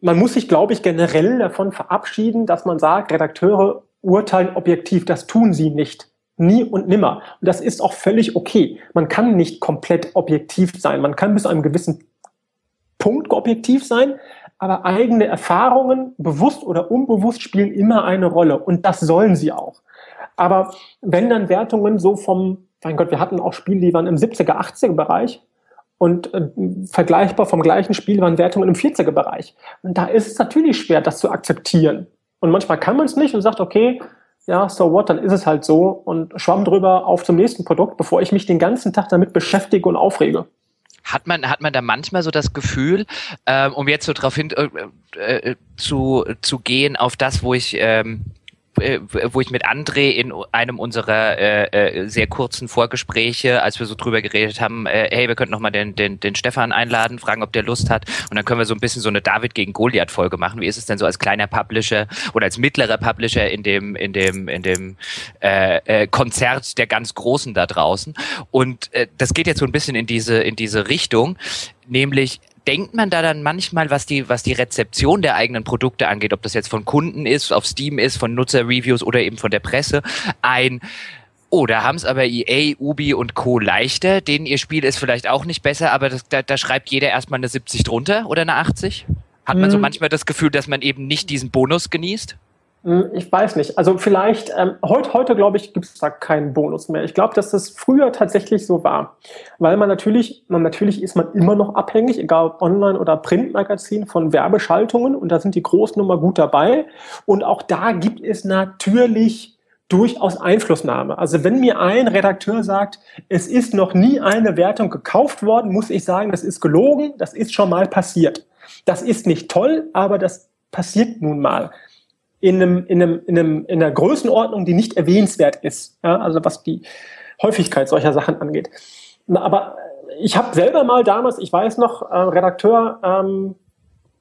man muss sich, glaube ich, generell davon verabschieden, dass man sagt, Redakteure urteilen objektiv. Das tun sie nicht. Nie und nimmer. Und das ist auch völlig okay. Man kann nicht komplett objektiv sein. Man kann bis zu einem gewissen Punkt objektiv sein, aber eigene Erfahrungen, bewusst oder unbewusst, spielen immer eine Rolle. Und das sollen sie auch. Aber wenn dann Wertungen so vom, mein Gott, wir hatten auch Spiele, die waren im 70er, 80er Bereich und äh, vergleichbar vom gleichen Spiel waren Wertungen im 40er Bereich. Und da ist es natürlich schwer, das zu akzeptieren. Und manchmal kann man es nicht und sagt, okay, ja, so what, dann ist es halt so und schwamm drüber auf zum nächsten Produkt, bevor ich mich den ganzen Tag damit beschäftige und aufrege. Hat man, hat man da manchmal so das Gefühl, ähm, um jetzt so darauf hin äh, äh, zu, zu gehen, auf das, wo ich ähm, äh, wo ich mit André in einem unserer äh, äh, sehr kurzen Vorgespräche, als wir so drüber geredet haben, äh, hey, wir könnten noch mal den, den, den Stefan einladen, fragen, ob der Lust hat. Und dann können wir so ein bisschen so eine David gegen Goliath Folge machen. Wie ist es denn so als kleiner Publisher oder als mittlerer Publisher in dem, in dem, in dem äh, äh, Konzert der ganz Großen da draußen? Und äh, das geht jetzt so ein bisschen in diese, in diese Richtung, nämlich denkt man da dann manchmal, was die, was die Rezeption der eigenen Produkte angeht, ob das jetzt von Kunden ist, auf Steam ist, von Nutzerreviews oder eben von der Presse, ein Oh, da haben es aber EA, Ubi und Co. leichter. Denen ihr Spiel ist vielleicht auch nicht besser, aber das, da, da schreibt jeder erstmal eine 70 drunter oder eine 80. Hat man so mhm. manchmal das Gefühl, dass man eben nicht diesen Bonus genießt? Hm, ich weiß nicht. Also vielleicht, ähm, heute, heute glaube ich, gibt es da keinen Bonus mehr. Ich glaube, dass das früher tatsächlich so war. Weil man natürlich, man natürlich ist man immer noch abhängig, egal ob Online- oder Printmagazin, von Werbeschaltungen und da sind die Großen immer gut dabei. Und auch da gibt es natürlich durchaus Einflussnahme. Also wenn mir ein Redakteur sagt, es ist noch nie eine Wertung gekauft worden, muss ich sagen, das ist gelogen, das ist schon mal passiert. Das ist nicht toll, aber das passiert nun mal in, einem, in, einem, in, einem, in einer Größenordnung, die nicht erwähnenswert ist. Ja, also was die Häufigkeit solcher Sachen angeht. Aber ich habe selber mal damals, ich weiß noch, äh, Redakteur, ähm,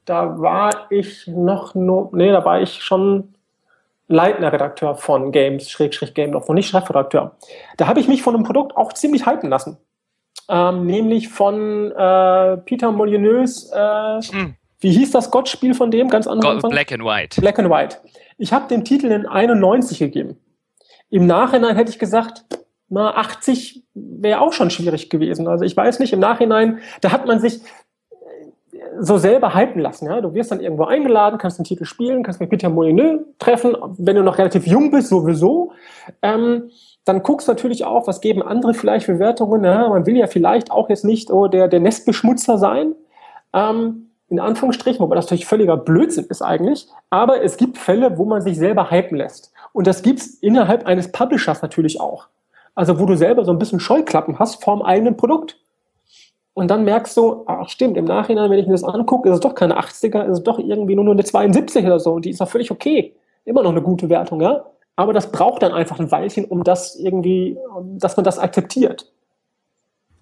da war ich noch, no, nee, da war ich schon leitender Redakteur von Games, Schrägstrich Game, noch nicht Chefredakteur. Da habe ich mich von einem Produkt auch ziemlich halten lassen. Ähm, nämlich von äh, Peter Molyneux, äh, hm. Wie hieß das Gott-Spiel von dem? Ganz anders. Black and White. Black and White. Ich habe dem Titel in 91 gegeben. Im Nachhinein hätte ich gesagt, na, 80 wäre auch schon schwierig gewesen. Also ich weiß nicht, im Nachhinein, da hat man sich äh, so selber hypen lassen. Ja? Du wirst dann irgendwo eingeladen, kannst den Titel spielen, kannst mit Peter Molyneux treffen, wenn du noch relativ jung bist, sowieso. Ähm, dann guckst du natürlich auch, was geben andere vielleicht für Wertungen. Ja? Man will ja vielleicht auch jetzt nicht oh, der, der Nestbeschmutzer sein. Ähm, in Anführungsstrichen, wobei das natürlich völliger Blödsinn ist eigentlich, aber es gibt Fälle, wo man sich selber hypen lässt. Und das gibt's innerhalb eines Publishers natürlich auch. Also wo du selber so ein bisschen Scheuklappen hast vorm eigenen Produkt. Und dann merkst du, ach stimmt, im Nachhinein, wenn ich mir das angucke, ist es doch keine 80er, ist es doch irgendwie nur, eine 72 oder so. Und die ist doch völlig okay. Immer noch eine gute Wertung, ja. Aber das braucht dann einfach ein Weilchen, um das irgendwie, dass man das akzeptiert.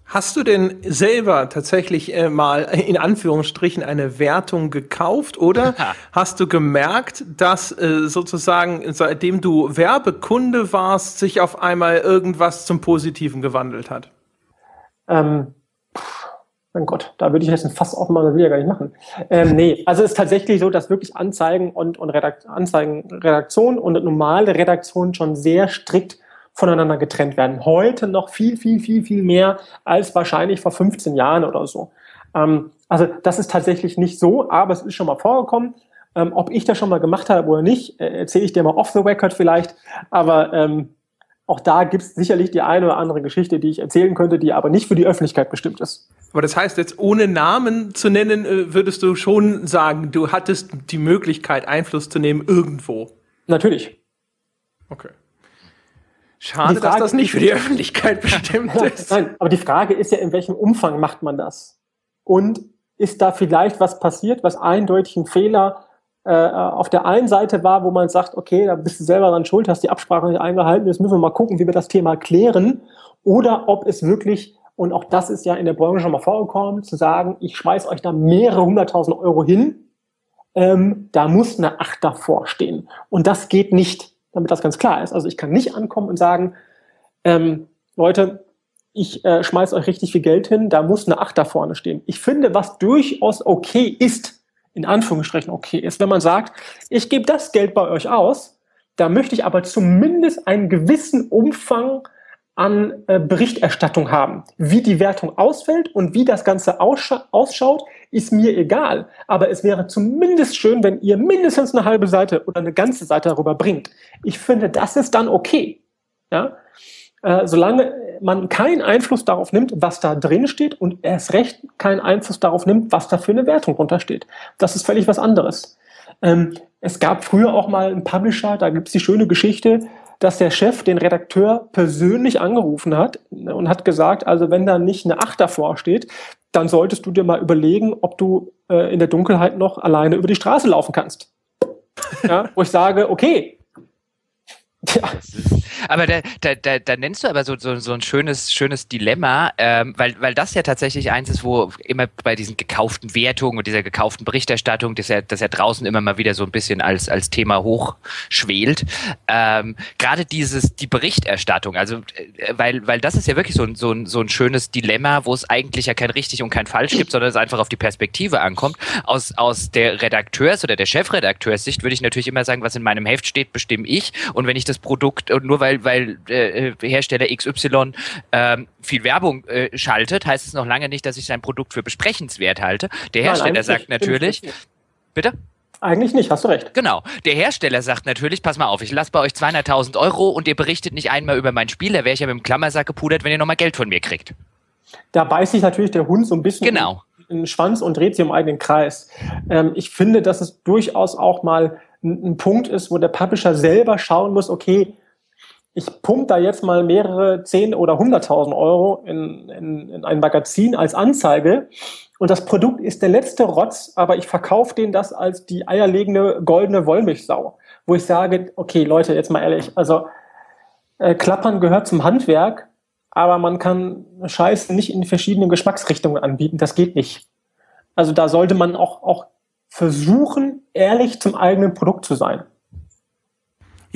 Hast du denn selber tatsächlich äh, mal in Anführungsstrichen eine Wertung gekauft oder [LAUGHS] hast du gemerkt, dass äh, sozusagen seitdem du Werbekunde warst, sich auf einmal irgendwas zum Positiven gewandelt hat? Ähm, mein Gott, da würde ich jetzt ein Fass aufmachen, das will ich ja gar nicht machen. Ähm, nee, also es ist tatsächlich so, dass wirklich Anzeigen und, und Redakt Anzeigen, Redaktion und normale Redaktion schon sehr strikt voneinander getrennt werden. Heute noch viel, viel, viel, viel mehr als wahrscheinlich vor 15 Jahren oder so. Ähm, also das ist tatsächlich nicht so, aber es ist schon mal vorgekommen. Ähm, ob ich das schon mal gemacht habe oder nicht, äh, erzähle ich dir mal off the record vielleicht. Aber ähm, auch da gibt es sicherlich die eine oder andere Geschichte, die ich erzählen könnte, die aber nicht für die Öffentlichkeit bestimmt ist. Aber das heißt jetzt, ohne Namen zu nennen, äh, würdest du schon sagen, du hattest die Möglichkeit, Einfluss zu nehmen irgendwo? Natürlich. Okay. Schade, Frage, dass das nicht für die Öffentlichkeit bestimmt [LAUGHS] ist. Nein, aber die Frage ist ja, in welchem Umfang macht man das? Und ist da vielleicht was passiert, was eindeutig ein Fehler äh, auf der einen Seite war, wo man sagt, okay, da bist du selber dran schuld, hast die Absprache nicht eingehalten, jetzt müssen wir mal gucken, wie wir das Thema klären. Oder ob es wirklich, und auch das ist ja in der Branche schon mal vorgekommen, zu sagen, ich schmeiß euch da mehrere hunderttausend Euro hin, ähm, da muss eine Acht davor stehen. Und das geht nicht damit das ganz klar ist. Also ich kann nicht ankommen und sagen, ähm, Leute, ich äh, schmeiß euch richtig viel Geld hin, da muss eine Acht da vorne stehen. Ich finde, was durchaus okay ist, in Anführungsstrichen okay ist, wenn man sagt, ich gebe das Geld bei euch aus, da möchte ich aber zumindest einen gewissen Umfang an äh, Berichterstattung haben. Wie die Wertung ausfällt und wie das Ganze ausschaut, ist mir egal. Aber es wäre zumindest schön, wenn ihr mindestens eine halbe Seite oder eine ganze Seite darüber bringt. Ich finde, das ist dann okay. Ja? Äh, solange man keinen Einfluss darauf nimmt, was da drin steht und erst recht keinen Einfluss darauf nimmt, was da für eine Wertung drunter steht. Das ist völlig was anderes. Ähm, es gab früher auch mal einen Publisher, da gibt es die schöne Geschichte, dass der Chef den Redakteur persönlich angerufen hat und hat gesagt, also wenn da nicht eine Acht davor steht, dann solltest du dir mal überlegen, ob du äh, in der Dunkelheit noch alleine über die Straße laufen kannst. Ja, wo ich sage, okay, ja. Aber da, da, da, da nennst du aber so, so, so ein schönes, schönes Dilemma, ähm, weil, weil das ja tatsächlich eins ist, wo immer bei diesen gekauften Wertungen und dieser gekauften Berichterstattung, das ja, das ja draußen immer mal wieder so ein bisschen als, als Thema hochschwelt. Ähm, Gerade dieses, die Berichterstattung, also äh, weil, weil das ist ja wirklich so ein, so, ein, so ein schönes Dilemma, wo es eigentlich ja kein richtig und kein falsch gibt, sondern es einfach auf die Perspektive ankommt. Aus, aus der Redakteurs- oder der Chefredakteurssicht würde ich natürlich immer sagen, was in meinem Heft steht, bestimme ich. Und wenn ich das Produkt, und nur weil, weil äh, Hersteller XY ähm, viel Werbung äh, schaltet, heißt es noch lange nicht, dass ich sein Produkt für besprechenswert halte. Der Hersteller Nein, sagt natürlich, bitte? Eigentlich nicht, hast du recht. Genau. Der Hersteller sagt natürlich, pass mal auf, ich lasse bei euch 200.000 Euro und ihr berichtet nicht einmal über mein Spiel, da wäre ich ja mit dem Klammersack gepudert, wenn ihr nochmal Geld von mir kriegt. Da beißt sich natürlich der Hund so ein bisschen genau. in den Schwanz und dreht sich im eigenen Kreis. Ähm, ich finde, dass es durchaus auch mal ein Punkt ist, wo der Publisher selber schauen muss, okay, ich pumpe da jetzt mal mehrere zehn oder hunderttausend Euro in, in, in ein Magazin als Anzeige und das Produkt ist der letzte Rotz, aber ich verkaufe den das als die eierlegende goldene Wollmilchsau, wo ich sage, okay, Leute, jetzt mal ehrlich, also äh, Klappern gehört zum Handwerk, aber man kann Scheiße nicht in verschiedenen Geschmacksrichtungen anbieten, das geht nicht. Also da sollte man auch, auch versuchen, ehrlich zum eigenen Produkt zu sein.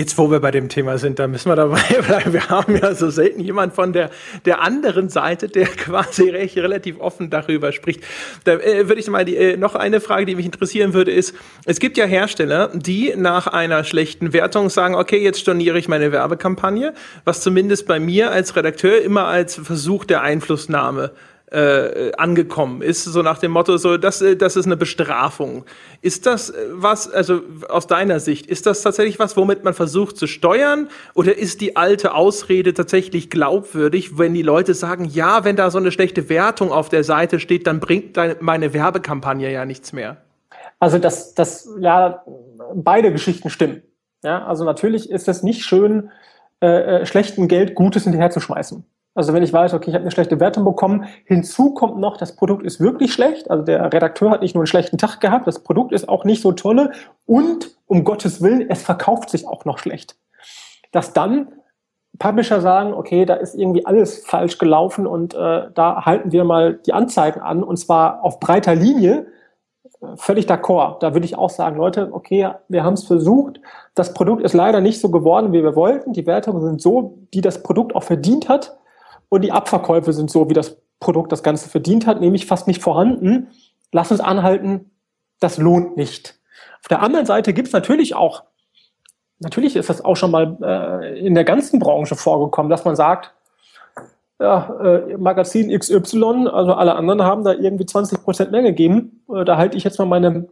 Jetzt, wo wir bei dem Thema sind, da müssen wir dabei [LAUGHS] bleiben. Wir haben ja so selten jemand von der, der anderen Seite, der [LAUGHS] quasi recht, relativ offen darüber spricht. Da äh, würde ich mal die, äh, noch eine Frage, die mich interessieren würde, ist, es gibt ja Hersteller, die nach einer schlechten Wertung sagen, okay, jetzt storniere ich meine Werbekampagne, was zumindest bei mir als Redakteur immer als Versuch der Einflussnahme äh, angekommen ist, so nach dem Motto, so das, äh, das ist eine Bestrafung. Ist das äh, was, also aus deiner Sicht, ist das tatsächlich was, womit man versucht zu steuern? Oder ist die alte Ausrede tatsächlich glaubwürdig, wenn die Leute sagen, ja, wenn da so eine schlechte Wertung auf der Seite steht, dann bringt meine Werbekampagne ja nichts mehr? Also das, das, ja, beide Geschichten stimmen. Ja, also natürlich ist es nicht schön, äh, schlechten Geld Gutes hinterherzuschmeißen. Also wenn ich weiß, okay, ich habe eine schlechte Wertung bekommen, hinzu kommt noch, das Produkt ist wirklich schlecht. Also der Redakteur hat nicht nur einen schlechten Tag gehabt, das Produkt ist auch nicht so tolle und um Gottes Willen, es verkauft sich auch noch schlecht. Dass dann Publisher sagen, okay, da ist irgendwie alles falsch gelaufen und äh, da halten wir mal die Anzeigen an und zwar auf breiter Linie, völlig d'accord. Da würde ich auch sagen, Leute, okay, wir haben es versucht. Das Produkt ist leider nicht so geworden, wie wir wollten. Die Wertungen sind so, die das Produkt auch verdient hat. Und die Abverkäufe sind so, wie das Produkt das Ganze verdient hat, nämlich fast nicht vorhanden. Lass uns anhalten, das lohnt nicht. Auf der anderen Seite gibt es natürlich auch, natürlich ist das auch schon mal äh, in der ganzen Branche vorgekommen, dass man sagt, ja, äh, Magazin XY, also alle anderen haben da irgendwie 20 Prozent mehr gegeben. Äh, da halte ich jetzt mal meine,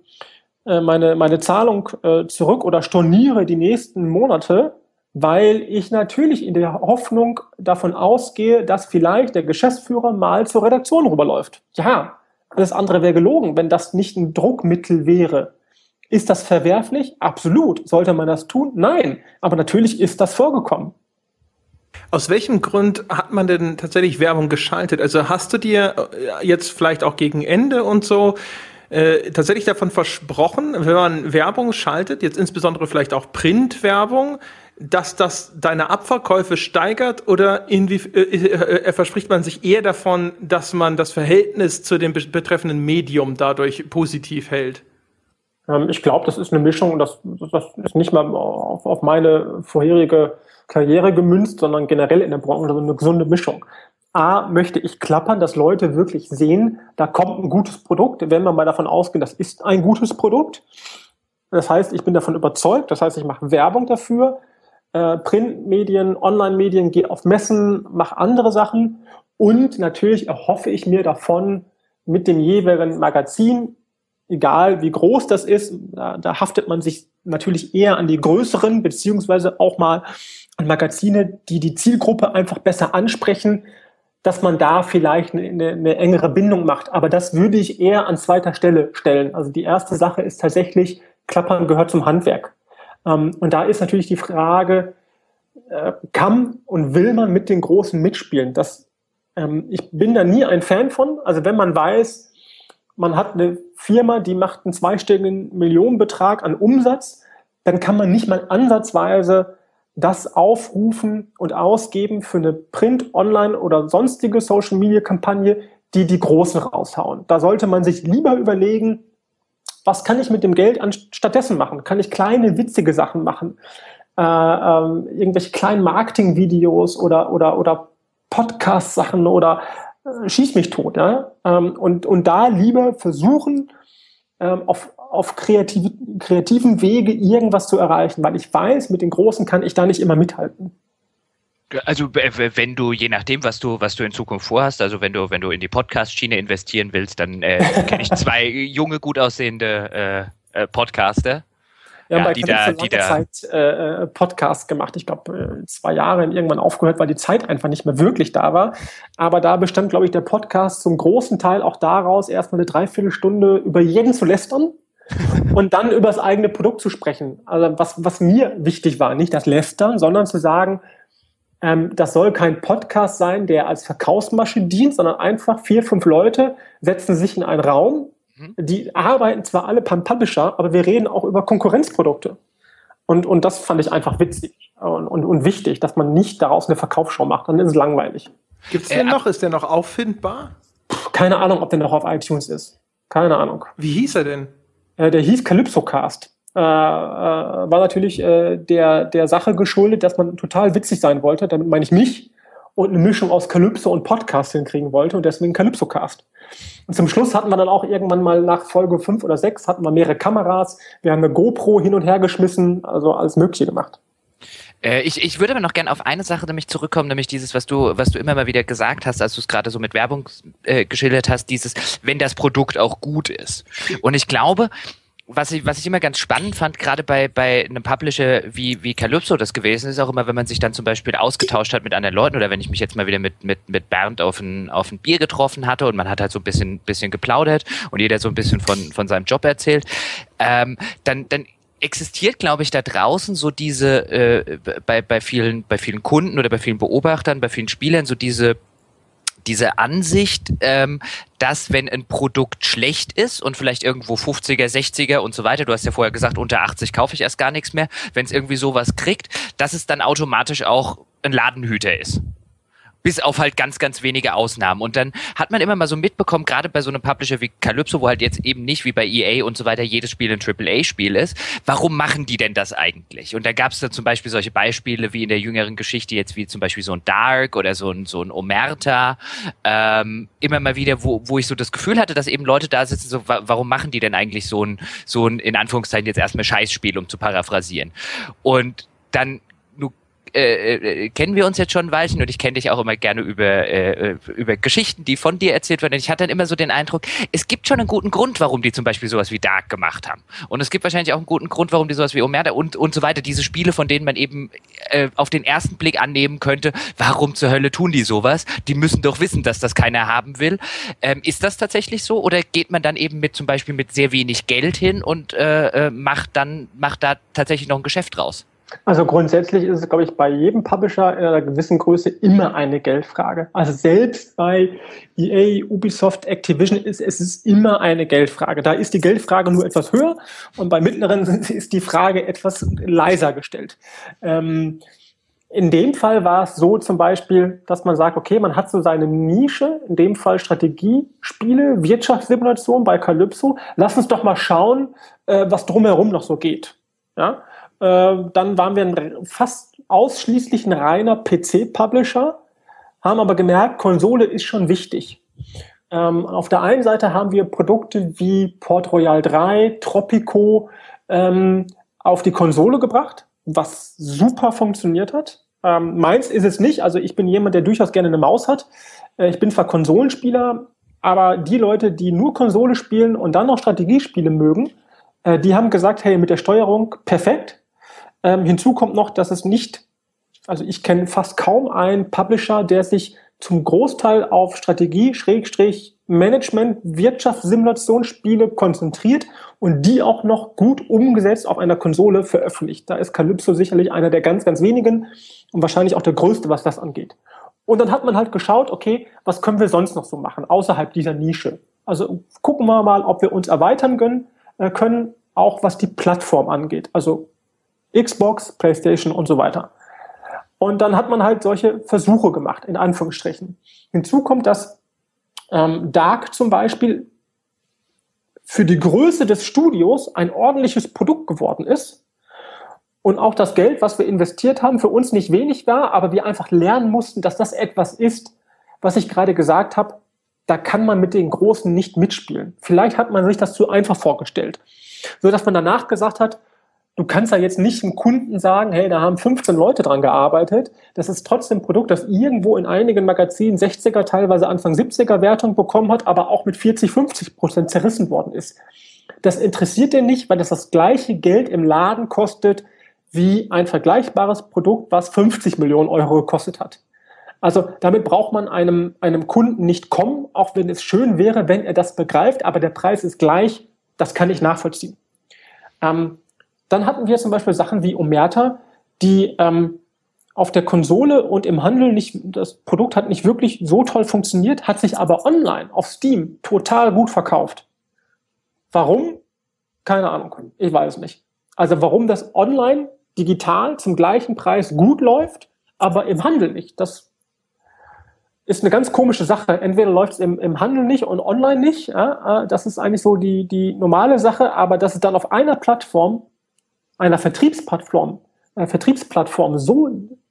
äh, meine, meine Zahlung äh, zurück oder storniere die nächsten Monate weil ich natürlich in der Hoffnung davon ausgehe, dass vielleicht der Geschäftsführer mal zur Redaktion rüberläuft. Ja, alles andere wäre gelogen, wenn das nicht ein Druckmittel wäre. Ist das verwerflich? Absolut. Sollte man das tun? Nein. Aber natürlich ist das vorgekommen. Aus welchem Grund hat man denn tatsächlich Werbung geschaltet? Also hast du dir äh, jetzt vielleicht auch gegen Ende und so äh, tatsächlich davon versprochen, wenn man Werbung schaltet, jetzt insbesondere vielleicht auch Printwerbung, dass das deine Abverkäufe steigert oder inwie, äh, äh, verspricht man sich eher davon, dass man das Verhältnis zu dem betreffenden Medium dadurch positiv hält? Ähm, ich glaube, das ist eine Mischung. Das, das ist nicht mal auf, auf meine vorherige Karriere gemünzt, sondern generell in der Branche also eine gesunde Mischung. A, möchte ich klappern, dass Leute wirklich sehen, da kommt ein gutes Produkt, wenn wir mal davon ausgehen, das ist ein gutes Produkt. Das heißt, ich bin davon überzeugt, das heißt, ich mache Werbung dafür, äh, Printmedien, Online-Medien, gehe auf Messen, mache andere Sachen und natürlich erhoffe ich mir davon mit dem jeweiligen Magazin, egal wie groß das ist, da, da haftet man sich natürlich eher an die größeren, beziehungsweise auch mal an Magazine, die die Zielgruppe einfach besser ansprechen, dass man da vielleicht eine, eine, engere Bindung macht. Aber das würde ich eher an zweiter Stelle stellen. Also die erste Sache ist tatsächlich Klappern gehört zum Handwerk. Ähm, und da ist natürlich die Frage, äh, kann und will man mit den Großen mitspielen? Das, ähm, ich bin da nie ein Fan von. Also wenn man weiß, man hat eine Firma, die macht einen zweistelligen Millionenbetrag an Umsatz, dann kann man nicht mal ansatzweise das aufrufen und ausgeben für eine Print-, Online- oder sonstige Social-Media-Kampagne, die die Großen raushauen. Da sollte man sich lieber überlegen, was kann ich mit dem Geld stattdessen machen? Kann ich kleine, witzige Sachen machen? Äh, ähm, irgendwelche kleinen Marketing-Videos oder, oder, oder Podcast-Sachen oder äh, schieß mich tot. Ja? Ähm, und, und da lieber versuchen, ähm, auf, auf kreative, kreativen Wege irgendwas zu erreichen, weil ich weiß, mit den Großen kann ich da nicht immer mithalten. Also wenn du, je nachdem, was du, was du in Zukunft vorhast, also wenn du, wenn du in die Podcast-Schiene investieren willst, dann äh, kenne ich zwei [LAUGHS] junge, gut aussehende äh, äh Podcaster. Ja, haben bei die da, die da Zeit äh, Podcast gemacht. Ich glaube, äh, zwei Jahre irgendwann aufgehört, weil die Zeit einfach nicht mehr wirklich da war. Aber da bestand, glaube ich, der Podcast zum großen Teil auch daraus, erstmal eine Dreiviertelstunde über jeden zu lästern [LAUGHS] und dann über das eigene Produkt zu sprechen. Also was, was mir wichtig war, nicht das Lästern, sondern zu sagen, ähm, das soll kein Podcast sein, der als Verkaufsmasche dient, sondern einfach vier, fünf Leute setzen sich in einen Raum. Mhm. Die arbeiten zwar alle beim Publisher, aber wir reden auch über Konkurrenzprodukte. Und, und das fand ich einfach witzig und, und, und wichtig, dass man nicht daraus eine Verkaufsshow macht. Dann ist es langweilig. Gibt es den äh, noch? Ist der noch auffindbar? keine Ahnung, ob der noch auf iTunes ist. Keine Ahnung. Wie hieß er denn? Äh, der hieß Calypso Cast äh, äh, war natürlich äh, der, der Sache geschuldet, dass man total witzig sein wollte. Damit meine ich mich und eine Mischung aus Calypso und Podcast hinkriegen wollte und deswegen Calypso Cast. Und zum Schluss hatten wir dann auch irgendwann mal nach Folge 5 oder 6 hatten wir mehrere Kameras. Wir haben eine GoPro hin und her geschmissen, also alles Mögliche gemacht. Äh, ich, ich würde aber noch gerne auf eine Sache nämlich zurückkommen, nämlich dieses, was du, was du immer mal wieder gesagt hast, als du es gerade so mit Werbung äh, geschildert hast, dieses, wenn das Produkt auch gut ist. Und ich glaube, was ich, was ich immer ganz spannend fand, gerade bei, bei einem Publisher wie, wie Calypso das gewesen ist, auch immer, wenn man sich dann zum Beispiel ausgetauscht hat mit anderen Leuten oder wenn ich mich jetzt mal wieder mit, mit, mit Bernd auf ein, auf ein Bier getroffen hatte und man hat halt so ein bisschen, bisschen geplaudert und jeder so ein bisschen von, von seinem Job erzählt, ähm, dann, dann existiert, glaube ich, da draußen so diese, äh, bei, bei, vielen, bei vielen Kunden oder bei vielen Beobachtern, bei vielen Spielern so diese diese Ansicht, ähm, dass wenn ein Produkt schlecht ist und vielleicht irgendwo 50er, 60er und so weiter, du hast ja vorher gesagt, unter 80 kaufe ich erst gar nichts mehr, wenn es irgendwie sowas kriegt, dass es dann automatisch auch ein Ladenhüter ist bis auf halt ganz, ganz wenige Ausnahmen. Und dann hat man immer mal so mitbekommen, gerade bei so einem Publisher wie Calypso, wo halt jetzt eben nicht wie bei EA und so weiter jedes Spiel ein AAA-Spiel ist, warum machen die denn das eigentlich? Und da gab es dann zum Beispiel solche Beispiele wie in der jüngeren Geschichte jetzt wie zum Beispiel so ein Dark oder so ein, so ein Omerta, ähm, immer mal wieder, wo, wo ich so das Gefühl hatte, dass eben Leute da sitzen, so, warum machen die denn eigentlich so ein, so ein, in Anführungszeichen jetzt erstmal Scheißspiel, um zu paraphrasieren. Und dann äh, äh, kennen wir uns jetzt schon ein Weilchen und ich kenne dich auch immer gerne über, äh, über Geschichten, die von dir erzählt werden. Ich hatte dann immer so den Eindruck, es gibt schon einen guten Grund, warum die zum Beispiel sowas wie Dark gemacht haben. Und es gibt wahrscheinlich auch einen guten Grund, warum die sowas wie Omerta und, und so weiter, diese Spiele, von denen man eben äh, auf den ersten Blick annehmen könnte, warum zur Hölle tun die sowas? Die müssen doch wissen, dass das keiner haben will. Ähm, ist das tatsächlich so oder geht man dann eben mit zum Beispiel mit sehr wenig Geld hin und äh, äh macht dann macht da tatsächlich noch ein Geschäft draus? Also grundsätzlich ist es, glaube ich, bei jedem Publisher in einer gewissen Größe immer eine Geldfrage. Also selbst bei EA, Ubisoft, Activision ist es ist immer eine Geldfrage. Da ist die Geldfrage nur etwas höher und bei mittleren [LAUGHS] ist die Frage etwas leiser gestellt. Ähm, in dem Fall war es so zum Beispiel, dass man sagt, okay, man hat so seine Nische, in dem Fall Strategiespiele, Wirtschaftssimulation bei Calypso. Lass uns doch mal schauen, äh, was drumherum noch so geht. Ja? Äh, dann waren wir ein, fast ausschließlich ein reiner PC-Publisher, haben aber gemerkt, Konsole ist schon wichtig. Ähm, auf der einen Seite haben wir Produkte wie Port Royal 3, Tropico ähm, auf die Konsole gebracht, was super funktioniert hat. Ähm, meins ist es nicht, also ich bin jemand, der durchaus gerne eine Maus hat. Äh, ich bin zwar Konsolenspieler, aber die Leute, die nur Konsole spielen und dann noch Strategiespiele mögen, äh, die haben gesagt, hey, mit der Steuerung perfekt. Ähm, hinzu kommt noch, dass es nicht, also ich kenne fast kaum einen Publisher, der sich zum Großteil auf Strategie, Schrägstrich, Management, Wirtschaftssimulationsspiele konzentriert und die auch noch gut umgesetzt auf einer Konsole veröffentlicht. Da ist Calypso sicherlich einer der ganz, ganz wenigen und wahrscheinlich auch der größte, was das angeht. Und dann hat man halt geschaut, okay, was können wir sonst noch so machen außerhalb dieser Nische? Also gucken wir mal, ob wir uns erweitern können, äh, können auch was die Plattform angeht. Also Xbox, PlayStation und so weiter. Und dann hat man halt solche Versuche gemacht, in Anführungsstrichen. Hinzu kommt, dass ähm, Dark zum Beispiel für die Größe des Studios ein ordentliches Produkt geworden ist und auch das Geld, was wir investiert haben, für uns nicht wenig war, aber wir einfach lernen mussten, dass das etwas ist, was ich gerade gesagt habe, da kann man mit den Großen nicht mitspielen. Vielleicht hat man sich das zu einfach vorgestellt. So dass man danach gesagt hat, du kannst ja jetzt nicht dem Kunden sagen, hey, da haben 15 Leute dran gearbeitet. Das ist trotzdem ein Produkt, das irgendwo in einigen Magazinen 60er, teilweise Anfang 70er Wertung bekommen hat, aber auch mit 40, 50 Prozent zerrissen worden ist. Das interessiert den nicht, weil das das gleiche Geld im Laden kostet wie ein vergleichbares Produkt, was 50 Millionen Euro gekostet hat. Also damit braucht man einem, einem Kunden nicht kommen, auch wenn es schön wäre, wenn er das begreift, aber der Preis ist gleich, das kann ich nachvollziehen. Ähm, dann hatten wir zum Beispiel Sachen wie Omerta, die ähm, auf der Konsole und im Handel nicht, das Produkt hat nicht wirklich so toll funktioniert, hat sich aber online auf Steam total gut verkauft. Warum? Keine Ahnung. Ich weiß nicht. Also warum das online digital zum gleichen Preis gut läuft, aber im Handel nicht. Das ist eine ganz komische Sache. Entweder läuft es im, im Handel nicht und online nicht. Ja, äh, das ist eigentlich so die, die normale Sache, aber dass es dann auf einer Plattform einer Vertriebsplattform, einer Vertriebsplattform so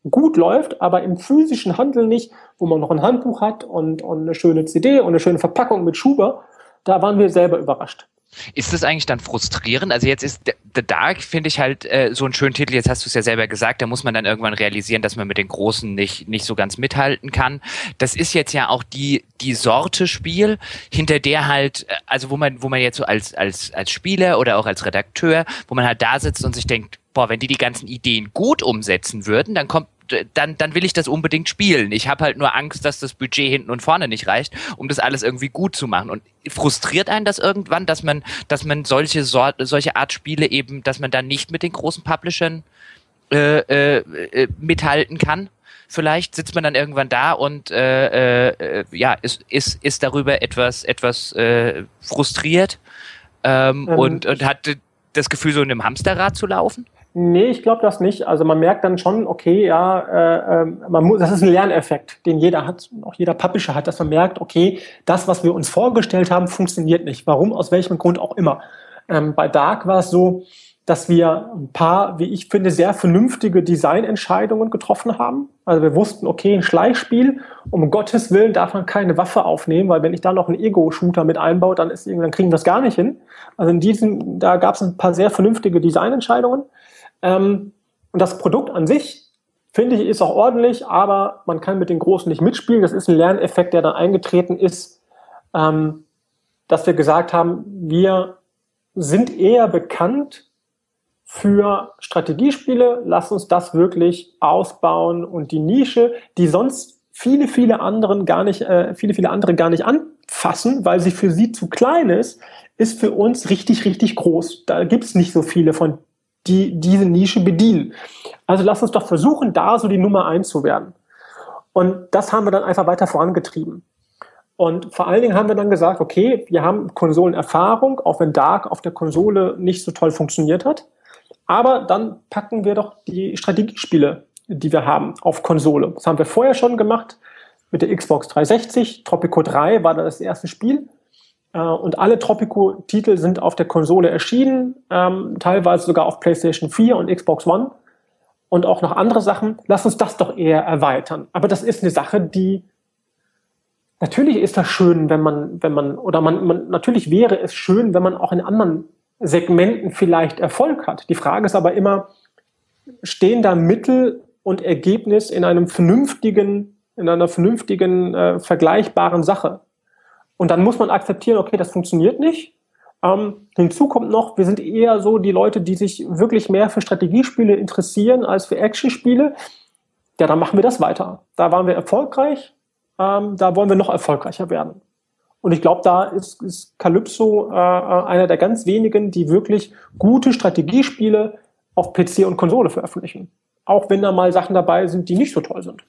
gut läuft, aber im physischen Handel nicht, wo man noch ein Handbuch hat und, und eine schöne CD und eine schöne Verpackung mit Schuber, da waren wir selber überrascht. Ist das eigentlich dann frustrierend? Also jetzt ist The Dark, finde ich halt äh, so einen schönen Titel, jetzt hast du es ja selber gesagt, da muss man dann irgendwann realisieren, dass man mit den Großen nicht, nicht so ganz mithalten kann. Das ist jetzt ja auch die, die Sorte Spiel, hinter der halt, äh, also wo man, wo man jetzt so als, als, als Spieler oder auch als Redakteur, wo man halt da sitzt und sich denkt, boah, wenn die die ganzen Ideen gut umsetzen würden, dann kommt dann, dann will ich das unbedingt spielen. Ich habe halt nur Angst, dass das Budget hinten und vorne nicht reicht, um das alles irgendwie gut zu machen. Und frustriert einen das irgendwann, dass man, dass man solche Sort, solche Art Spiele eben, dass man da nicht mit den großen Publishern äh, äh, äh, mithalten kann? Vielleicht sitzt man dann irgendwann da und äh, äh, ja, ist, ist, ist darüber etwas, etwas äh, frustriert ähm, ähm. Und, und hat das Gefühl, so in einem Hamsterrad zu laufen? Nee, ich glaube das nicht. Also man merkt dann schon, okay, ja, äh, ähm, man muss, das ist ein Lerneffekt, den jeder hat, auch jeder Publisher hat, dass man merkt, okay, das, was wir uns vorgestellt haben, funktioniert nicht. Warum, aus welchem Grund auch immer. Ähm, bei Dark war es so, dass wir ein paar, wie ich finde, sehr vernünftige Designentscheidungen getroffen haben. Also wir wussten, okay, ein Schleichspiel, um Gottes Willen darf man keine Waffe aufnehmen, weil wenn ich da noch einen Ego-Shooter mit einbaue, dann, ist, dann kriegen wir das gar nicht hin. Also in diesem, da gab es ein paar sehr vernünftige Designentscheidungen. Ähm, und das Produkt an sich, finde ich, ist auch ordentlich, aber man kann mit den Großen nicht mitspielen. Das ist ein Lerneffekt, der dann eingetreten ist, ähm, dass wir gesagt haben, wir sind eher bekannt für Strategiespiele. Lass uns das wirklich ausbauen und die Nische, die sonst viele, viele anderen gar nicht, äh, viele, viele andere gar nicht anfassen, weil sie für sie zu klein ist, ist für uns richtig, richtig groß. Da gibt es nicht so viele von die diese Nische bedienen. Also lass uns doch versuchen, da so die Nummer eins zu werden. Und das haben wir dann einfach weiter vorangetrieben. Und vor allen Dingen haben wir dann gesagt, okay, wir haben Konsolenerfahrung, auch wenn Dark auf der Konsole nicht so toll funktioniert hat. Aber dann packen wir doch die Strategiespiele, die wir haben, auf Konsole. Das haben wir vorher schon gemacht mit der Xbox 360. Tropico 3 war das erste Spiel. Äh, und alle Tropico-Titel sind auf der Konsole erschienen, ähm, teilweise sogar auf PlayStation 4 und Xbox One und auch noch andere Sachen. Lass uns das doch eher erweitern. Aber das ist eine Sache, die natürlich ist das schön, wenn man, wenn man, oder man, man, natürlich wäre es schön, wenn man auch in anderen Segmenten vielleicht Erfolg hat. Die Frage ist aber immer, stehen da Mittel und Ergebnis in einem vernünftigen, in einer vernünftigen, äh, vergleichbaren Sache? Und dann muss man akzeptieren, okay, das funktioniert nicht. Ähm, hinzu kommt noch, wir sind eher so die Leute, die sich wirklich mehr für Strategiespiele interessieren als für Actionspiele. Ja, dann machen wir das weiter. Da waren wir erfolgreich, ähm, da wollen wir noch erfolgreicher werden. Und ich glaube, da ist, ist Calypso äh, einer der ganz wenigen, die wirklich gute Strategiespiele auf PC und Konsole veröffentlichen. Auch wenn da mal Sachen dabei sind, die nicht so toll sind.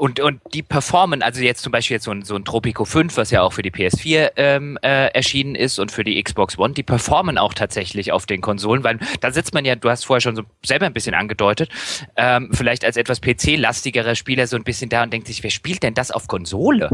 Und, und die performen, also jetzt zum Beispiel jetzt so ein, so ein Tropico 5, was ja auch für die PS4 ähm, äh, erschienen ist und für die Xbox One, die performen auch tatsächlich auf den Konsolen, weil da sitzt man ja, du hast vorher schon so selber ein bisschen angedeutet, ähm, vielleicht als etwas PC-lastigerer Spieler so ein bisschen da und denkt sich, wer spielt denn das auf Konsole?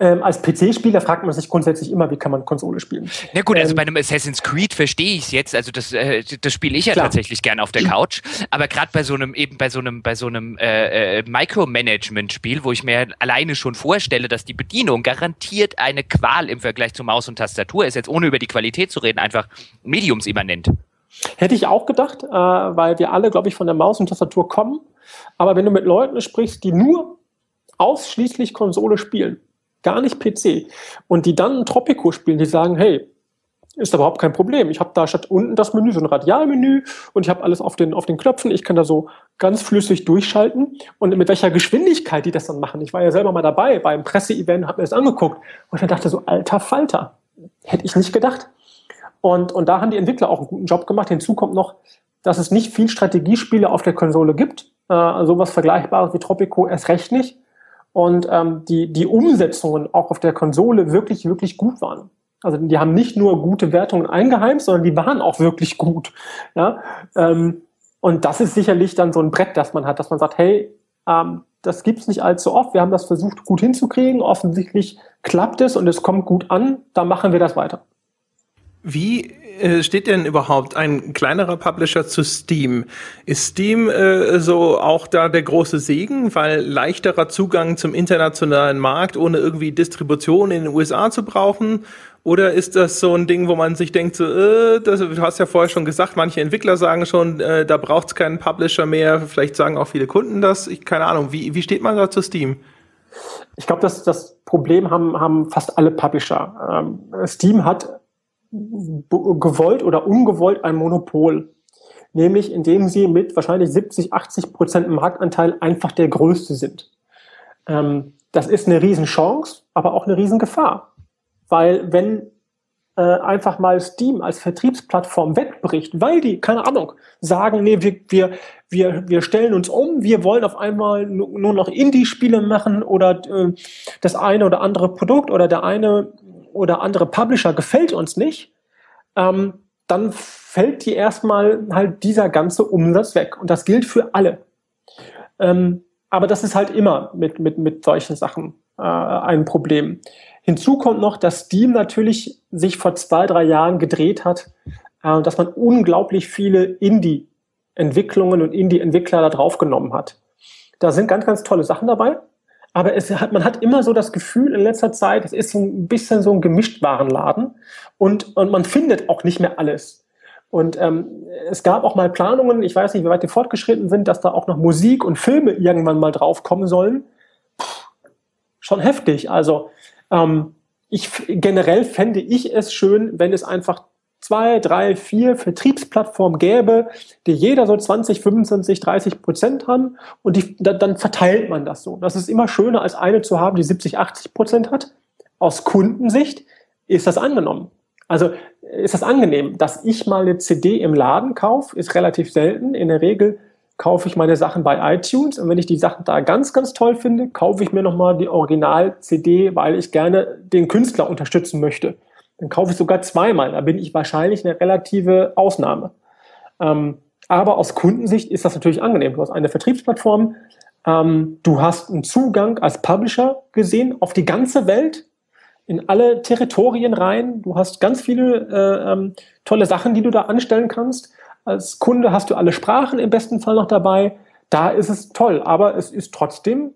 Ähm, als PC-Spieler fragt man sich grundsätzlich immer, wie kann man Konsole spielen. Na gut, also ähm, bei einem Assassin's Creed verstehe ich es jetzt, also das, äh, das spiele ich ja klar. tatsächlich gern auf der Couch, aber gerade bei so einem eben bei so einem bei so einem äh, äh, Micromanagement-Spiel, wo ich mir alleine schon vorstelle, dass die Bedienung garantiert eine Qual im Vergleich zu Maus und Tastatur ist, jetzt ohne über die Qualität zu reden, einfach mediumsimmanent. Hätte ich auch gedacht, äh, weil wir alle, glaube ich, von der Maus und Tastatur kommen. Aber wenn du mit Leuten sprichst, die nur ausschließlich Konsole spielen, gar nicht PC. Und die dann Tropico spielen, die sagen, hey, ist überhaupt kein Problem. Ich habe da statt unten das Menü, so ein Radialmenü und ich habe alles auf den, auf den Knöpfen. Ich kann da so ganz flüssig durchschalten. Und mit welcher Geschwindigkeit die das dann machen. Ich war ja selber mal dabei beim Presseevent, habe mir das angeguckt und ich dachte so, alter Falter. Hätte ich nicht gedacht. Und, und da haben die Entwickler auch einen guten Job gemacht. Hinzu kommt noch, dass es nicht viel Strategiespiele auf der Konsole gibt. Äh, sowas Vergleichbares wie Tropico erst recht nicht und ähm, die, die Umsetzungen auch auf der Konsole wirklich, wirklich gut waren. Also die haben nicht nur gute Wertungen eingeheimst, sondern die waren auch wirklich gut. Ja? Ähm, und das ist sicherlich dann so ein Brett, das man hat, dass man sagt, hey, ähm, das gibt's nicht allzu oft. Wir haben das versucht gut hinzukriegen. Offensichtlich klappt es und es kommt gut an. Da machen wir das weiter. Wie äh, steht denn überhaupt ein kleinerer Publisher zu Steam? Ist Steam äh, so auch da der große Segen, weil leichterer Zugang zum internationalen Markt, ohne irgendwie Distribution in den USA zu brauchen? Oder ist das so ein Ding, wo man sich denkt, so, äh, das, du hast ja vorher schon gesagt, manche Entwickler sagen schon, äh, da braucht es keinen Publisher mehr. Vielleicht sagen auch viele Kunden das. Ich keine Ahnung. Wie, wie steht man da zu Steam? Ich glaube, das, das Problem haben, haben fast alle Publisher. Ähm, Steam hat gewollt oder ungewollt ein Monopol. Nämlich indem sie mit wahrscheinlich 70, 80 Prozent Marktanteil einfach der größte sind. Ähm, das ist eine Riesenchance, aber auch eine Riesengefahr. Weil wenn äh, einfach mal Steam als Vertriebsplattform wegbricht, weil die, keine Ahnung, sagen, nee, wir, wir, wir, wir stellen uns um, wir wollen auf einmal nur noch Indie-Spiele machen oder äh, das eine oder andere Produkt oder der eine oder andere Publisher gefällt uns nicht, ähm, dann fällt dir erstmal halt dieser ganze Umsatz weg. Und das gilt für alle. Ähm, aber das ist halt immer mit, mit, mit solchen Sachen äh, ein Problem. Hinzu kommt noch, dass Steam natürlich sich vor zwei, drei Jahren gedreht hat, äh, dass man unglaublich viele Indie-Entwicklungen und Indie-Entwickler da draufgenommen hat. Da sind ganz, ganz tolle Sachen dabei. Aber es hat, man hat immer so das Gefühl in letzter Zeit, es ist so ein bisschen so ein Gemischtwarenladen und, und man findet auch nicht mehr alles. Und ähm, es gab auch mal Planungen, ich weiß nicht, wie weit die fortgeschritten sind, dass da auch noch Musik und Filme irgendwann mal draufkommen sollen. Puh, schon heftig. Also ähm, ich generell fände ich es schön, wenn es einfach zwei, drei, vier Vertriebsplattformen gäbe, die jeder so 20, 25, 30 Prozent haben und die, dann verteilt man das so. Das ist immer schöner, als eine zu haben, die 70, 80 Prozent hat. Aus Kundensicht ist das angenommen. Also ist das angenehm. Dass ich mal eine CD im Laden kaufe, ist relativ selten. In der Regel kaufe ich meine Sachen bei iTunes und wenn ich die Sachen da ganz, ganz toll finde, kaufe ich mir nochmal die Original-CD, weil ich gerne den Künstler unterstützen möchte dann kaufe ich sogar zweimal. Da bin ich wahrscheinlich eine relative Ausnahme. Ähm, aber aus Kundensicht ist das natürlich angenehm. Du hast eine Vertriebsplattform, ähm, du hast einen Zugang als Publisher gesehen auf die ganze Welt, in alle Territorien rein. Du hast ganz viele äh, ähm, tolle Sachen, die du da anstellen kannst. Als Kunde hast du alle Sprachen im besten Fall noch dabei. Da ist es toll, aber es ist trotzdem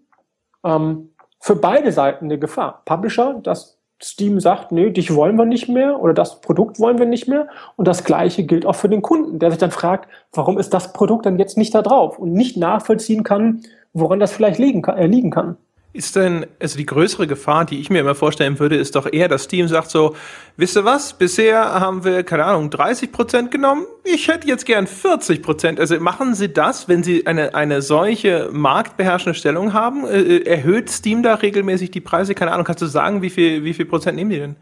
ähm, für beide Seiten eine Gefahr. Publisher, das Steam sagt, nee, dich wollen wir nicht mehr oder das Produkt wollen wir nicht mehr. Und das Gleiche gilt auch für den Kunden, der sich dann fragt, warum ist das Produkt dann jetzt nicht da drauf und nicht nachvollziehen kann, woran das vielleicht liegen kann. Äh, liegen kann. Ist denn, also die größere Gefahr, die ich mir immer vorstellen würde, ist doch eher, dass Steam sagt so, wisst ihr was, bisher haben wir, keine Ahnung, 30 Prozent genommen, ich hätte jetzt gern 40 Prozent. Also machen Sie das, wenn Sie eine, eine solche marktbeherrschende Stellung haben? Äh, äh, erhöht Steam da regelmäßig die Preise? Keine Ahnung, kannst du sagen, wie viel, wie viel Prozent nehmen die denn?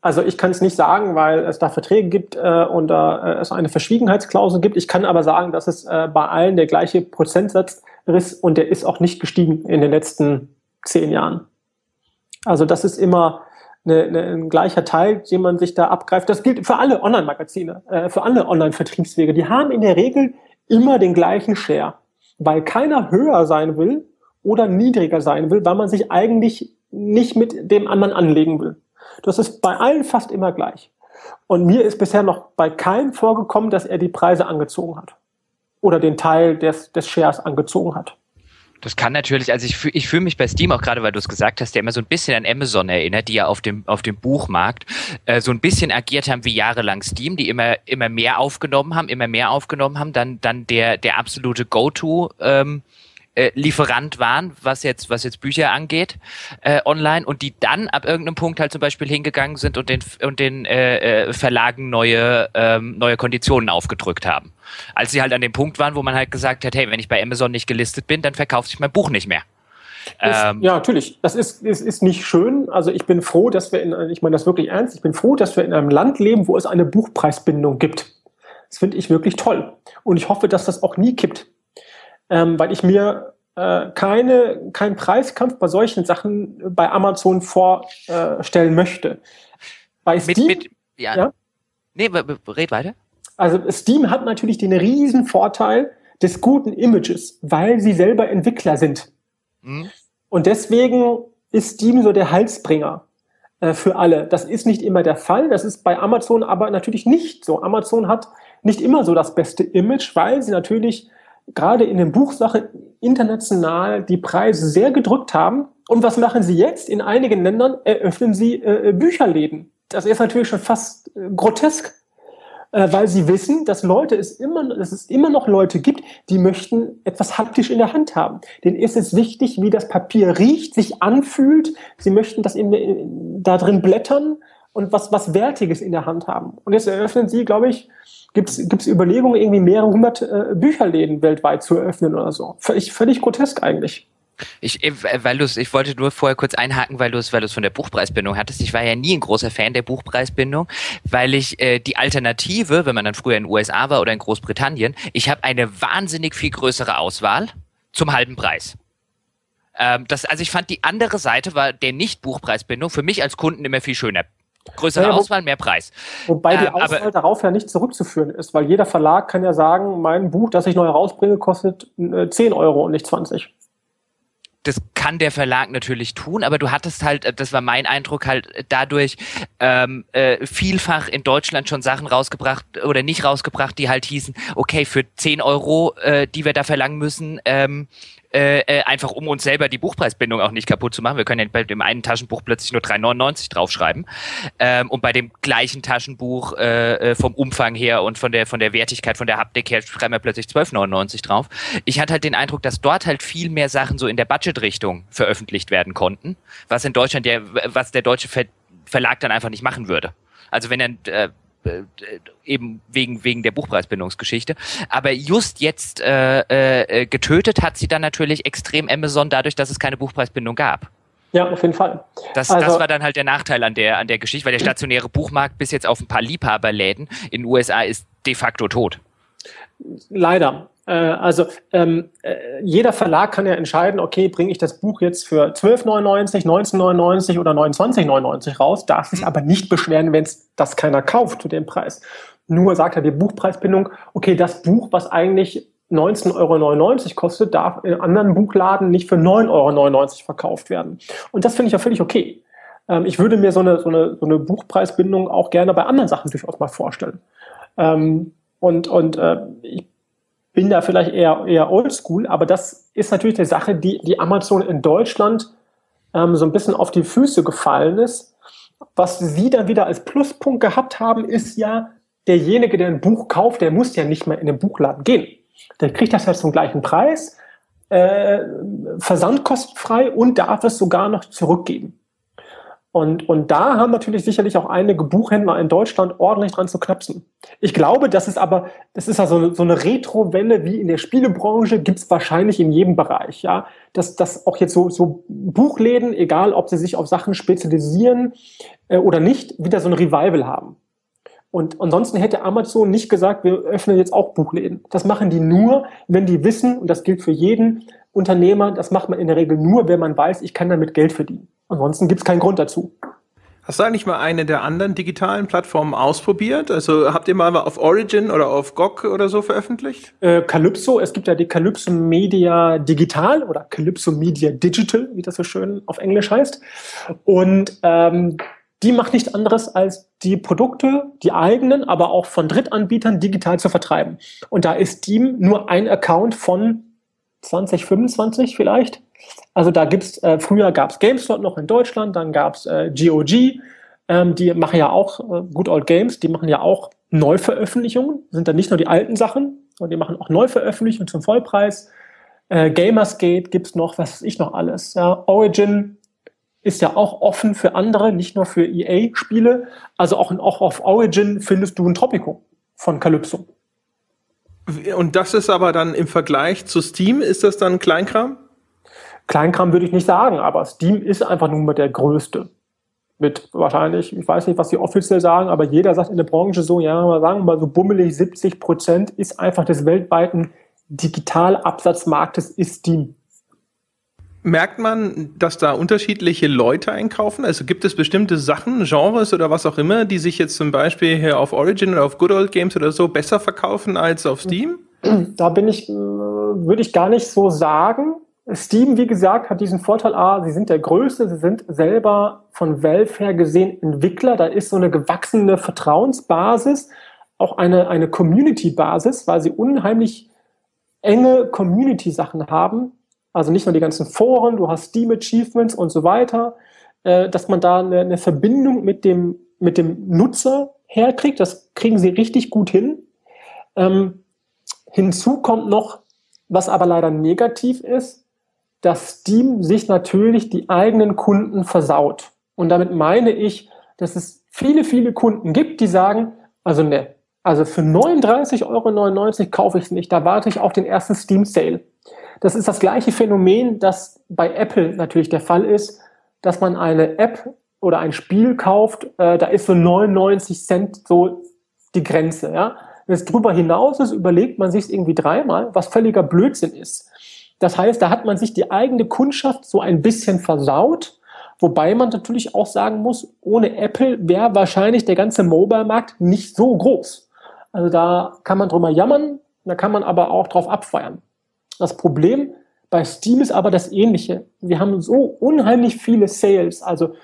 Also ich kann es nicht sagen, weil es da Verträge gibt äh, und da äh, es eine Verschwiegenheitsklausel gibt. Ich kann aber sagen, dass es äh, bei allen der gleiche Prozentsatz ist und der ist auch nicht gestiegen in den letzten zehn Jahren. Also das ist immer eine, eine, ein gleicher Teil, den man sich da abgreift. Das gilt für alle Online-Magazine, äh, für alle Online-Vertriebswege. Die haben in der Regel immer den gleichen Share, weil keiner höher sein will oder niedriger sein will, weil man sich eigentlich nicht mit dem anderen anlegen will. Das ist bei allen fast immer gleich. Und mir ist bisher noch bei keinem vorgekommen, dass er die Preise angezogen hat. Oder den Teil des, des Shares angezogen hat. Das kann natürlich, also ich, fühl, ich fühle mich bei Steam auch gerade, weil du es gesagt hast, der immer so ein bisschen an Amazon erinnert, die ja auf dem, auf dem Buchmarkt äh, so ein bisschen agiert haben wie jahrelang Steam, die immer, immer mehr aufgenommen haben, immer mehr aufgenommen haben, dann, dann der, der absolute Go-To ähm, äh, Lieferant waren, was jetzt, was jetzt Bücher angeht, äh, online und die dann ab irgendeinem Punkt halt zum Beispiel hingegangen sind und den, und den äh, äh, Verlagen neue, ähm, neue Konditionen aufgedrückt haben. Als sie halt an dem Punkt waren, wo man halt gesagt hat, hey, wenn ich bei Amazon nicht gelistet bin, dann verkauft sich mein Buch nicht mehr. Das, ähm, ja, natürlich. Das ist, ist, ist nicht schön. Also ich bin froh, dass wir in, ich meine das wirklich ernst, ich bin froh, dass wir in einem Land leben, wo es eine Buchpreisbindung gibt. Das finde ich wirklich toll. Und ich hoffe, dass das auch nie kippt ähm, weil ich mir äh, keine, keinen Preiskampf bei solchen Sachen bei Amazon vorstellen möchte. Bei Steam, mit, mit, ja. ja? Nee, red weiter. Also Steam hat natürlich den riesen Vorteil des guten Images, weil sie selber Entwickler sind. Mhm. Und deswegen ist Steam so der Halsbringer äh, für alle. Das ist nicht immer der Fall. Das ist bei Amazon aber natürlich nicht so. Amazon hat nicht immer so das beste Image, weil sie natürlich gerade in den Buchsachen international die Preise sehr gedrückt haben. Und was machen sie jetzt? In einigen Ländern eröffnen sie äh, Bücherläden. Das ist natürlich schon fast äh, grotesk, äh, weil sie wissen, dass Leute es immer, dass es immer noch Leute gibt, die möchten etwas haptisch in der Hand haben. Denen ist es wichtig, wie das Papier riecht, sich anfühlt. Sie möchten das in, in, da drin blättern und was, was Wertiges in der Hand haben. Und jetzt eröffnen sie, glaube ich, gibt es Überlegungen, irgendwie mehrere hundert äh, Bücherläden weltweit zu eröffnen oder so. Völlig, völlig grotesk eigentlich. Ich, äh, weil du's, ich wollte nur vorher kurz einhaken, weil du es weil du's von der Buchpreisbindung hattest. Ich war ja nie ein großer Fan der Buchpreisbindung, weil ich äh, die Alternative, wenn man dann früher in den USA war oder in Großbritannien, ich habe eine wahnsinnig viel größere Auswahl zum halben Preis. Ähm, das, also ich fand die andere Seite war der Nicht-Buchpreisbindung für mich als Kunden immer viel schöner. Größere ja, Auswahl, mehr Preis. Wobei die ähm, Auswahl darauf ja nicht zurückzuführen ist, weil jeder Verlag kann ja sagen, mein Buch, das ich neu rausbringe, kostet 10 äh, Euro und nicht 20 das kann der Verlag natürlich tun, aber du hattest halt, äh, das war mein Eindruck, halt dadurch ähm, äh, vielfach in Deutschland schon Sachen rausgebracht oder nicht rausgebracht, die halt hießen, okay, für 10 Euro, äh, die wir da verlangen müssen, ähm, äh, äh, einfach um uns selber die Buchpreisbindung auch nicht kaputt zu machen. Wir können ja bei dem einen Taschenbuch plötzlich nur 3,99 draufschreiben ähm, und bei dem gleichen Taschenbuch äh, äh, vom Umfang her und von der von der Wertigkeit, von der Haptik her schreiben wir plötzlich 12,99 drauf. Ich hatte halt den Eindruck, dass dort halt viel mehr Sachen so in der Budgetrichtung veröffentlicht werden konnten, was in Deutschland der was der deutsche Ver Verlag dann einfach nicht machen würde. Also wenn er äh, eben wegen wegen der Buchpreisbindungsgeschichte. Aber just jetzt äh, äh, getötet hat sie dann natürlich extrem Amazon dadurch, dass es keine Buchpreisbindung gab. Ja, auf jeden Fall. Das, also, das war dann halt der Nachteil an der an der Geschichte, weil der stationäre Buchmarkt bis jetzt auf ein paar Liebhaberläden in den USA ist de facto tot. Leider. Äh, also ähm, äh, jeder Verlag kann ja entscheiden, okay, bringe ich das Buch jetzt für 12,99, 19,99 oder 29,99 raus, darf sich mhm. aber nicht beschweren, wenn es das keiner kauft zu dem Preis. Nur sagt er die Buchpreisbindung, okay, das Buch, was eigentlich 19,99 Euro kostet, darf in anderen Buchladen nicht für 9,99 Euro verkauft werden. Und das finde ich ja völlig okay. Ähm, ich würde mir so eine, so, eine, so eine Buchpreisbindung auch gerne bei anderen Sachen durchaus mal vorstellen. Ähm, und und äh, ich bin da vielleicht eher, eher oldschool, aber das ist natürlich die Sache, die, die Amazon in Deutschland ähm, so ein bisschen auf die Füße gefallen ist. Was sie dann wieder als Pluspunkt gehabt haben, ist ja, derjenige, der ein Buch kauft, der muss ja nicht mehr in den Buchladen gehen. Der kriegt das ja zum gleichen Preis, äh, versandkostenfrei und darf es sogar noch zurückgeben. Und, und da haben natürlich sicherlich auch einige Buchhändler in Deutschland ordentlich dran zu knapsen. Ich glaube, das ist aber, das ist also so eine Retro-Welle wie in der Spielebranche, gibt es wahrscheinlich in jedem Bereich, ja. Dass, dass auch jetzt so, so Buchläden, egal ob sie sich auf Sachen spezialisieren äh, oder nicht, wieder so ein Revival haben. Und ansonsten hätte Amazon nicht gesagt, wir öffnen jetzt auch Buchläden. Das machen die nur, wenn die wissen, und das gilt für jeden Unternehmer, das macht man in der Regel nur, wenn man weiß, ich kann damit Geld verdienen. Ansonsten gibt es keinen Grund dazu. Hast du eigentlich mal eine der anderen digitalen Plattformen ausprobiert? Also habt ihr mal auf Origin oder auf GOG oder so veröffentlicht? Äh, Calypso, es gibt ja die Calypso Media Digital oder Calypso Media Digital, wie das so schön auf Englisch heißt. Und ähm, die macht nichts anderes, als die Produkte, die eigenen, aber auch von Drittanbietern digital zu vertreiben. Und da ist Steam nur ein Account von 20, 25 vielleicht. Also da gibt's, äh, früher gab's GameStop noch in Deutschland, dann gab's äh, GOG, ähm, die machen ja auch äh, Good Old Games, die machen ja auch Neuveröffentlichungen, sind dann nicht nur die alten Sachen, sondern die machen auch Neuveröffentlichungen zum Vollpreis. Äh, Gamersgate gibt's noch, was weiß ich noch alles. Ja, Origin ist ja auch offen für andere, nicht nur für EA-Spiele. Also auch, in, auch auf Origin findest du ein Tropico von Calypso. Und das ist aber dann im Vergleich zu Steam, ist das dann Kleinkram? Kleinkram würde ich nicht sagen, aber Steam ist einfach nun mal der größte. Mit wahrscheinlich, ich weiß nicht, was sie offiziell sagen, aber jeder sagt in der Branche so, ja, sagen wir mal so bummelig 70 Prozent ist einfach des weltweiten Digitalabsatzmarktes ist Steam. Merkt man, dass da unterschiedliche Leute einkaufen? Also gibt es bestimmte Sachen, Genres oder was auch immer, die sich jetzt zum Beispiel hier auf Origin oder auf Good Old Games oder so besser verkaufen als auf Steam? Da bin ich, äh, würde ich gar nicht so sagen. Steam, wie gesagt, hat diesen Vorteil, A, sie sind der Größte, sie sind selber von Valve her gesehen Entwickler, da ist so eine gewachsene Vertrauensbasis, auch eine, eine Community-Basis, weil sie unheimlich enge Community-Sachen haben, also nicht nur die ganzen Foren, du hast Steam Achievements und so weiter, äh, dass man da eine, eine Verbindung mit dem, mit dem Nutzer herkriegt. Das kriegen sie richtig gut hin. Ähm, hinzu kommt noch, was aber leider negativ ist, dass Steam sich natürlich die eigenen Kunden versaut. Und damit meine ich, dass es viele, viele Kunden gibt, die sagen, also ne, also für 39,99 Euro kaufe ich es nicht, da warte ich auf den ersten Steam Sale. Das ist das gleiche Phänomen, das bei Apple natürlich der Fall ist, dass man eine App oder ein Spiel kauft, äh, da ist so 99 Cent so die Grenze. Ja? Wenn es drüber hinaus ist, überlegt man sich irgendwie dreimal, was völliger Blödsinn ist. Das heißt, da hat man sich die eigene Kundschaft so ein bisschen versaut, wobei man natürlich auch sagen muss, ohne Apple wäre wahrscheinlich der ganze Mobile-Markt nicht so groß. Also da kann man drüber jammern, da kann man aber auch drauf abfeiern. Das Problem bei Steam ist aber das Ähnliche. Wir haben so unheimlich viele Sales, also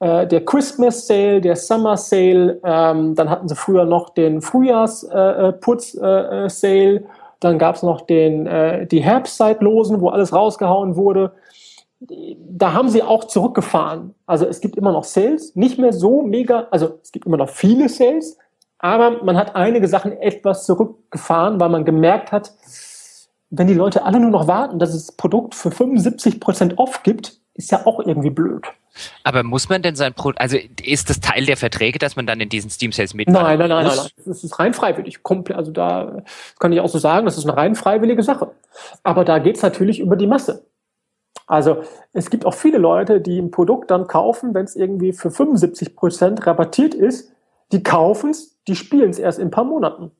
äh, der Christmas Sale, der Summer Sale, ähm, dann hatten sie früher noch den Frühjahrsputz äh, äh, äh, Sale, dann gab es noch den, äh, die Herbstzeitlosen, wo alles rausgehauen wurde. Da haben sie auch zurückgefahren. Also es gibt immer noch Sales, nicht mehr so mega, also es gibt immer noch viele Sales, aber man hat einige Sachen etwas zurückgefahren, weil man gemerkt hat, wenn die Leute alle nur noch warten, dass es das Produkt für 75 Prozent off gibt, ist ja auch irgendwie blöd. Aber muss man denn sein Produkt, also ist das Teil der Verträge, dass man dann in diesen Steam Sales mit? Nein, nein, nein, nein, nein. Das ist rein freiwillig. Also da kann ich auch so sagen, das ist eine rein freiwillige Sache. Aber da geht es natürlich über die Masse. Also es gibt auch viele Leute, die ein Produkt dann kaufen, wenn es irgendwie für 75 Prozent rabattiert ist, die kaufen es, die spielen es erst in ein paar Monaten.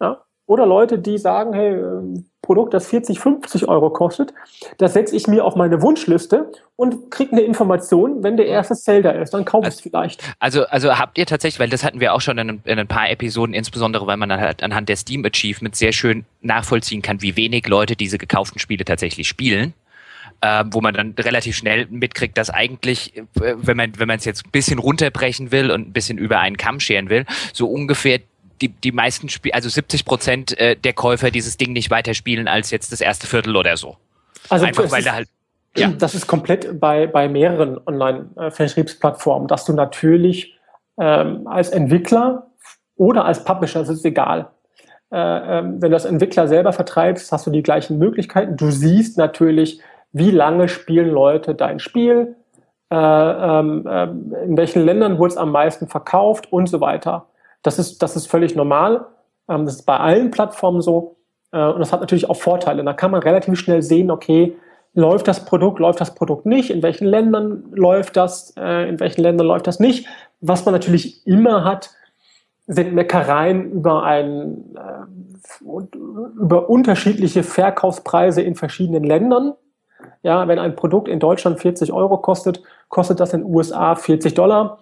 Ja? Oder Leute, die sagen, hey, ähm, Produkt, das 40, 50 Euro kostet, das setze ich mir auf meine Wunschliste und kriege eine Information, wenn der erste Sale da ist, dann kaufe ich es also, vielleicht. Also, also habt ihr tatsächlich, weil das hatten wir auch schon in, in ein paar Episoden, insbesondere weil man halt anhand der Steam Achievements sehr schön nachvollziehen kann, wie wenig Leute diese gekauften Spiele tatsächlich spielen. Äh, wo man dann relativ schnell mitkriegt, dass eigentlich, äh, wenn man wenn man es jetzt ein bisschen runterbrechen will und ein bisschen über einen Kamm scheren will, so ungefähr die, die meisten Spiel, also 70 Prozent äh, der Käufer dieses Ding nicht weiterspielen als jetzt das erste Viertel oder so. Also einfach weil da halt [CLEARS THROAT] ja. Das ist komplett bei, bei mehreren Online-Vertriebsplattformen, dass du natürlich ähm, als Entwickler oder als Publisher, das ist egal, äh, ähm, wenn du als Entwickler selber vertreibst, hast du die gleichen Möglichkeiten. Du siehst natürlich, wie lange spielen Leute dein Spiel, äh, äh, in welchen Ländern wurde es am meisten verkauft und so weiter. Das ist, das ist völlig normal. Ähm, das ist bei allen Plattformen so. Äh, und das hat natürlich auch Vorteile. Da kann man relativ schnell sehen, okay, läuft das Produkt, läuft das Produkt nicht, in welchen Ländern läuft das, äh, in welchen Ländern läuft das nicht. Was man natürlich immer hat, sind Meckereien über ein, äh, über unterschiedliche Verkaufspreise in verschiedenen Ländern. Ja, wenn ein Produkt in Deutschland 40 Euro kostet, kostet das in den USA 40 Dollar.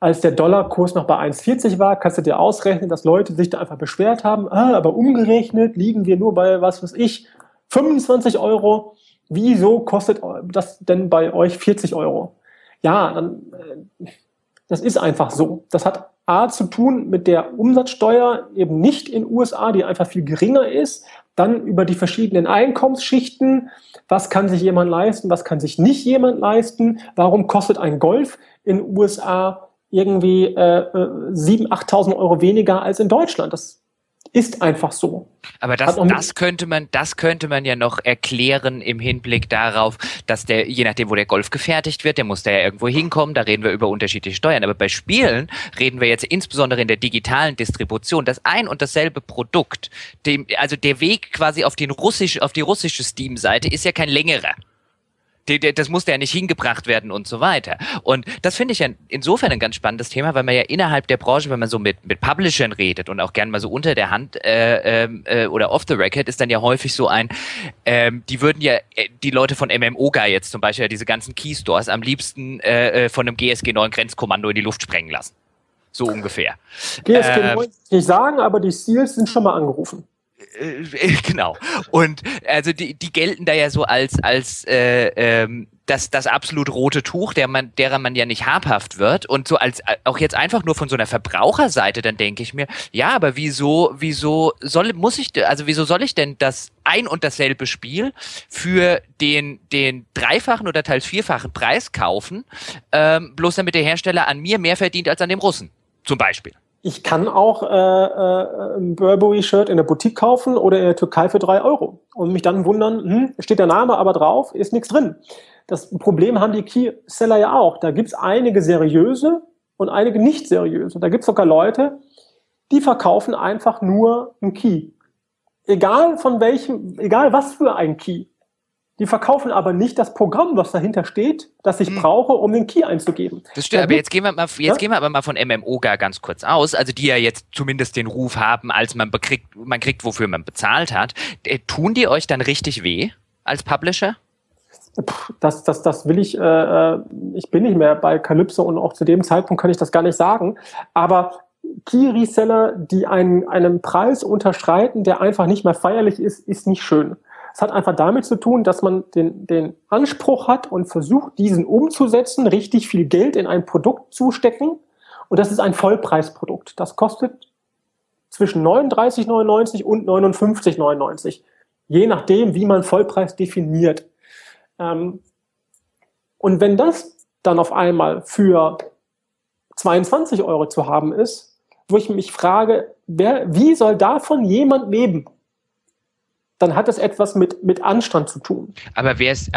Als der Dollarkurs noch bei 1,40 war, kannst du dir ausrechnen, dass Leute sich da einfach beschwert haben. Ah, aber umgerechnet liegen wir nur bei, was weiß ich, 25 Euro. Wieso kostet das denn bei euch 40 Euro? Ja, dann, äh, das ist einfach so. Das hat A zu tun mit der Umsatzsteuer eben nicht in USA, die einfach viel geringer ist. Dann über die verschiedenen Einkommensschichten. Was kann sich jemand leisten? Was kann sich nicht jemand leisten? Warum kostet ein Golf in USA irgendwie äh, 7.000, äh, 8.000 Euro weniger als in Deutschland? Das ist einfach so. Aber das, das könnte man, das könnte man ja noch erklären im Hinblick darauf, dass der, je nachdem, wo der Golf gefertigt wird, der muss da ja irgendwo hinkommen, da reden wir über unterschiedliche Steuern. Aber bei Spielen reden wir jetzt insbesondere in der digitalen Distribution, dass ein und dasselbe Produkt, dem, also der Weg quasi auf den russisch, auf die russische Steam-Seite ist ja kein längerer das musste ja nicht hingebracht werden und so weiter. Und das finde ich ja insofern ein ganz spannendes Thema, weil man ja innerhalb der Branche, wenn man so mit, mit Publishern redet und auch gern mal so unter der Hand äh, ähm, äh, oder off the record, ist dann ja häufig so ein, ähm, die würden ja äh, die Leute von MMOGA jetzt zum Beispiel, diese ganzen Keystores, am liebsten äh, äh von einem GSG 9 Grenzkommando in die Luft sprengen lassen. So ungefähr. GSG 9 ähm, nicht sagen, aber die Seals sind schon mal angerufen. Äh, [LAUGHS] genau. Und also die, die gelten da ja so als als äh, ähm, das das absolut rote Tuch, der man derer man ja nicht habhaft wird. Und so als äh, auch jetzt einfach nur von so einer Verbraucherseite, dann denke ich mir, ja, aber wieso wieso soll muss ich also wieso soll ich denn das ein und dasselbe Spiel für den den dreifachen oder teils vierfachen Preis kaufen, ähm, bloß damit der Hersteller an mir mehr verdient als an dem Russen, zum Beispiel ich kann auch äh, äh, ein Burberry-Shirt in der Boutique kaufen oder in der Türkei für drei Euro und mich dann wundern, hm, steht der Name aber drauf, ist nichts drin. Das Problem haben die Key-Seller ja auch. Da gibt's einige seriöse und einige nicht seriöse. Da gibt's sogar Leute, die verkaufen einfach nur einen Key. Egal von welchem, egal was für ein Key. Die verkaufen aber nicht das Programm, was dahinter steht, das ich hm. brauche, um den Key einzugeben. Das stimmt, aber jetzt gehen wir mal, jetzt ja? gehen wir aber mal von MMO gar ganz kurz aus, also die ja jetzt zumindest den Ruf haben, als man bekriegt, man kriegt, wofür man bezahlt hat. Äh, tun die euch dann richtig weh als Publisher? Das, das, das will ich, äh, äh, ich bin nicht mehr bei Calypso und auch zu dem Zeitpunkt kann ich das gar nicht sagen. Aber Key-Reseller, die einen, einen Preis unterschreiten, der einfach nicht mehr feierlich ist, ist nicht schön. Es hat einfach damit zu tun, dass man den, den Anspruch hat und versucht, diesen umzusetzen, richtig viel Geld in ein Produkt zu stecken. Und das ist ein Vollpreisprodukt. Das kostet zwischen 39,99 und 59,99. Je nachdem, wie man Vollpreis definiert. Ähm, und wenn das dann auf einmal für 22 Euro zu haben ist, wo ich mich frage, wer, wie soll davon jemand leben? Dann hat es etwas mit, mit Anstand zu tun. Aber wäre es,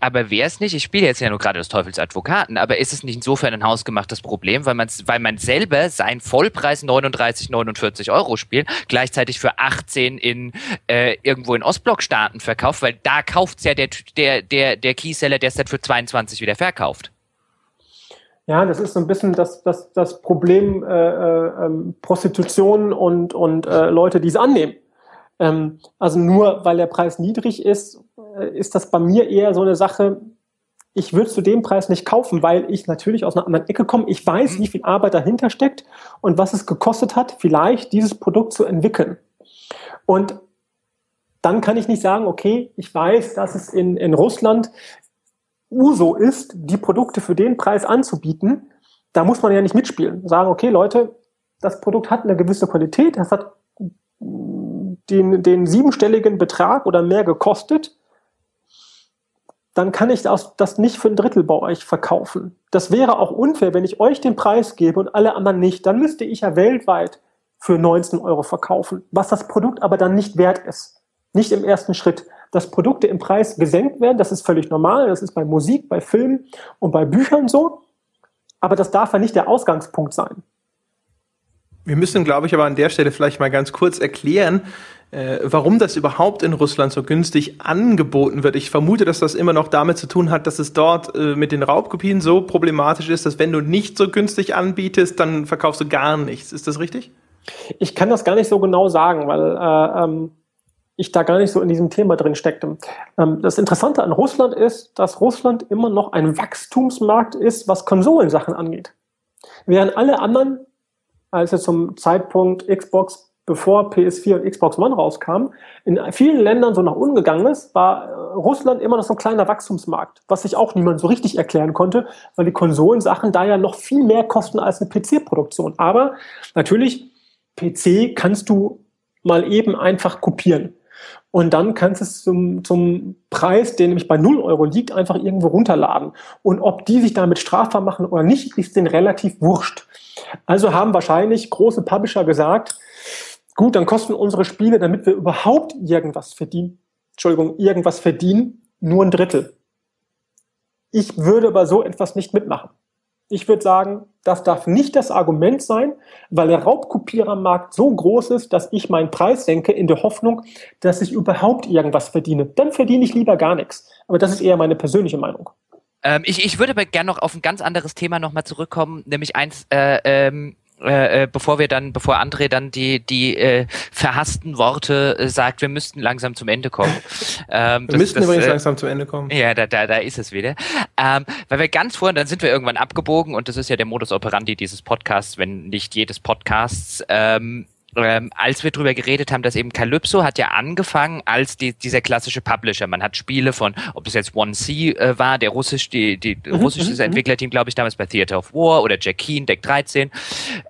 aber wäre es nicht, ich spiele jetzt ja nur gerade des Teufels Advokaten, aber ist es nicht insofern ein hausgemachtes Problem, weil man, weil man selber sein Vollpreis 39, 49 Euro spielt, gleichzeitig für 18 in, äh, irgendwo in Ostblockstaaten verkauft, weil da kauft's ja der, der, der, der Keyseller, der es dann für 22 wieder verkauft. Ja, das ist so ein bisschen das, das, das Problem äh, äh, ähm, Prostitution und, und äh, Leute, die es annehmen. Ähm, also nur weil der Preis niedrig ist, äh, ist das bei mir eher so eine Sache, ich würde zu dem Preis nicht kaufen, weil ich natürlich aus einer anderen Ecke komme. Ich weiß, wie viel Arbeit dahinter steckt und was es gekostet hat, vielleicht dieses Produkt zu entwickeln. Und dann kann ich nicht sagen, okay, ich weiß, dass es in, in Russland Uso ist, die Produkte für den Preis anzubieten. Da muss man ja nicht mitspielen. Sagen, okay, Leute, das Produkt hat eine gewisse Qualität, das hat den, den siebenstelligen Betrag oder mehr gekostet, dann kann ich das, das nicht für ein Drittel bei euch verkaufen. Das wäre auch unfair, wenn ich euch den Preis gebe und alle anderen nicht. Dann müsste ich ja weltweit für 19 Euro verkaufen, was das Produkt aber dann nicht wert ist. Nicht im ersten Schritt. dass Produkte im Preis gesenkt werden. Das ist völlig normal. Das ist bei Musik, bei Filmen und bei Büchern so. Aber das darf ja nicht der Ausgangspunkt sein. Wir müssen, glaube ich, aber an der Stelle vielleicht mal ganz kurz erklären, äh, warum das überhaupt in Russland so günstig angeboten wird. Ich vermute, dass das immer noch damit zu tun hat, dass es dort äh, mit den Raubkopien so problematisch ist, dass wenn du nicht so günstig anbietest, dann verkaufst du gar nichts. Ist das richtig? Ich kann das gar nicht so genau sagen, weil äh, ähm, ich da gar nicht so in diesem Thema drin steckte. Ähm, das Interessante an Russland ist, dass Russland immer noch ein Wachstumsmarkt ist, was Konsolensachen angeht. Während alle anderen, als es zum Zeitpunkt Xbox bevor PS4 und Xbox One rauskamen, in vielen Ländern so nach unten gegangen ist, war äh, Russland immer noch so ein kleiner Wachstumsmarkt, was sich auch niemand so richtig erklären konnte, weil die Konsolensachen da ja noch viel mehr kosten als eine PC-Produktion. Aber natürlich, PC kannst du mal eben einfach kopieren. Und dann kannst du es zum, zum Preis, der nämlich bei 0 Euro liegt, einfach irgendwo runterladen. Und ob die sich damit strafbar machen oder nicht, ist denen relativ wurscht. Also haben wahrscheinlich große Publisher gesagt, Gut, dann kosten unsere Spiele, damit wir überhaupt irgendwas verdienen, Entschuldigung, irgendwas verdienen, nur ein Drittel. Ich würde aber so etwas nicht mitmachen. Ich würde sagen, das darf nicht das Argument sein, weil der Raubkopierermarkt so groß ist, dass ich meinen Preis senke in der Hoffnung, dass ich überhaupt irgendwas verdiene. Dann verdiene ich lieber gar nichts. Aber das ist eher meine persönliche Meinung. Ähm, ich, ich würde aber gerne noch auf ein ganz anderes Thema nochmal zurückkommen, nämlich eins, äh, ähm, äh, äh, bevor wir dann, bevor André dann die die äh, verhassten Worte äh, sagt, wir müssten langsam zum Ende kommen. [LAUGHS] Ähm, wir das, müssten das, übrigens äh, langsam zum Ende kommen. Ja, da, da, da ist es wieder. Ähm, weil wir ganz vorhin, dann sind wir irgendwann abgebogen und das ist ja der Modus operandi dieses Podcasts, wenn nicht jedes Podcasts. Ähm, ähm, als wir drüber geredet haben, dass eben Calypso hat ja angefangen als die, dieser klassische Publisher. Man hat Spiele von, ob es jetzt One C äh, war, der russisch, die, die mhm, russisches mhm, Entwicklerteam, glaube ich, damals bei Theater of War oder Jack Keen, Deck 13.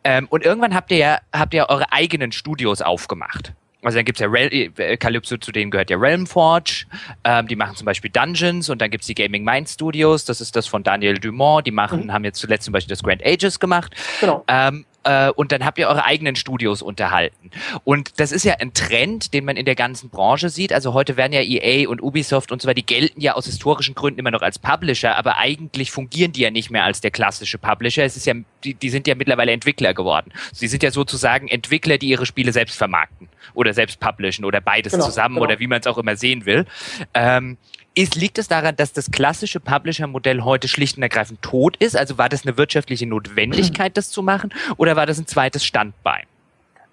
Ähm, und irgendwann habt ihr ja, habt ihr eure eigenen Studios aufgemacht. Also dann gibt's ja Rel äh, Calypso, zu denen gehört ja Realmforge, ähm, die machen zum Beispiel Dungeons und dann gibt's die Gaming Mind Studios, das ist das von Daniel Dumont, die machen, mhm. haben jetzt zuletzt zum Beispiel das Grand Ages gemacht. Genau. Ähm, äh, und dann habt ihr eure eigenen Studios unterhalten. Und das ist ja ein Trend, den man in der ganzen Branche sieht. Also heute werden ja EA und Ubisoft und so weiter, die gelten ja aus historischen Gründen immer noch als Publisher, aber eigentlich fungieren die ja nicht mehr als der klassische Publisher. Es ist ja, die, die sind ja mittlerweile Entwickler geworden. Sie sind ja sozusagen Entwickler, die ihre Spiele selbst vermarkten oder selbst publishen oder beides genau, zusammen genau. oder wie man es auch immer sehen will. Ähm, ist, liegt es daran, dass das klassische Publisher-Modell heute schlicht und ergreifend tot ist? Also war das eine wirtschaftliche Notwendigkeit, das zu machen? Oder war das ein zweites Standbein?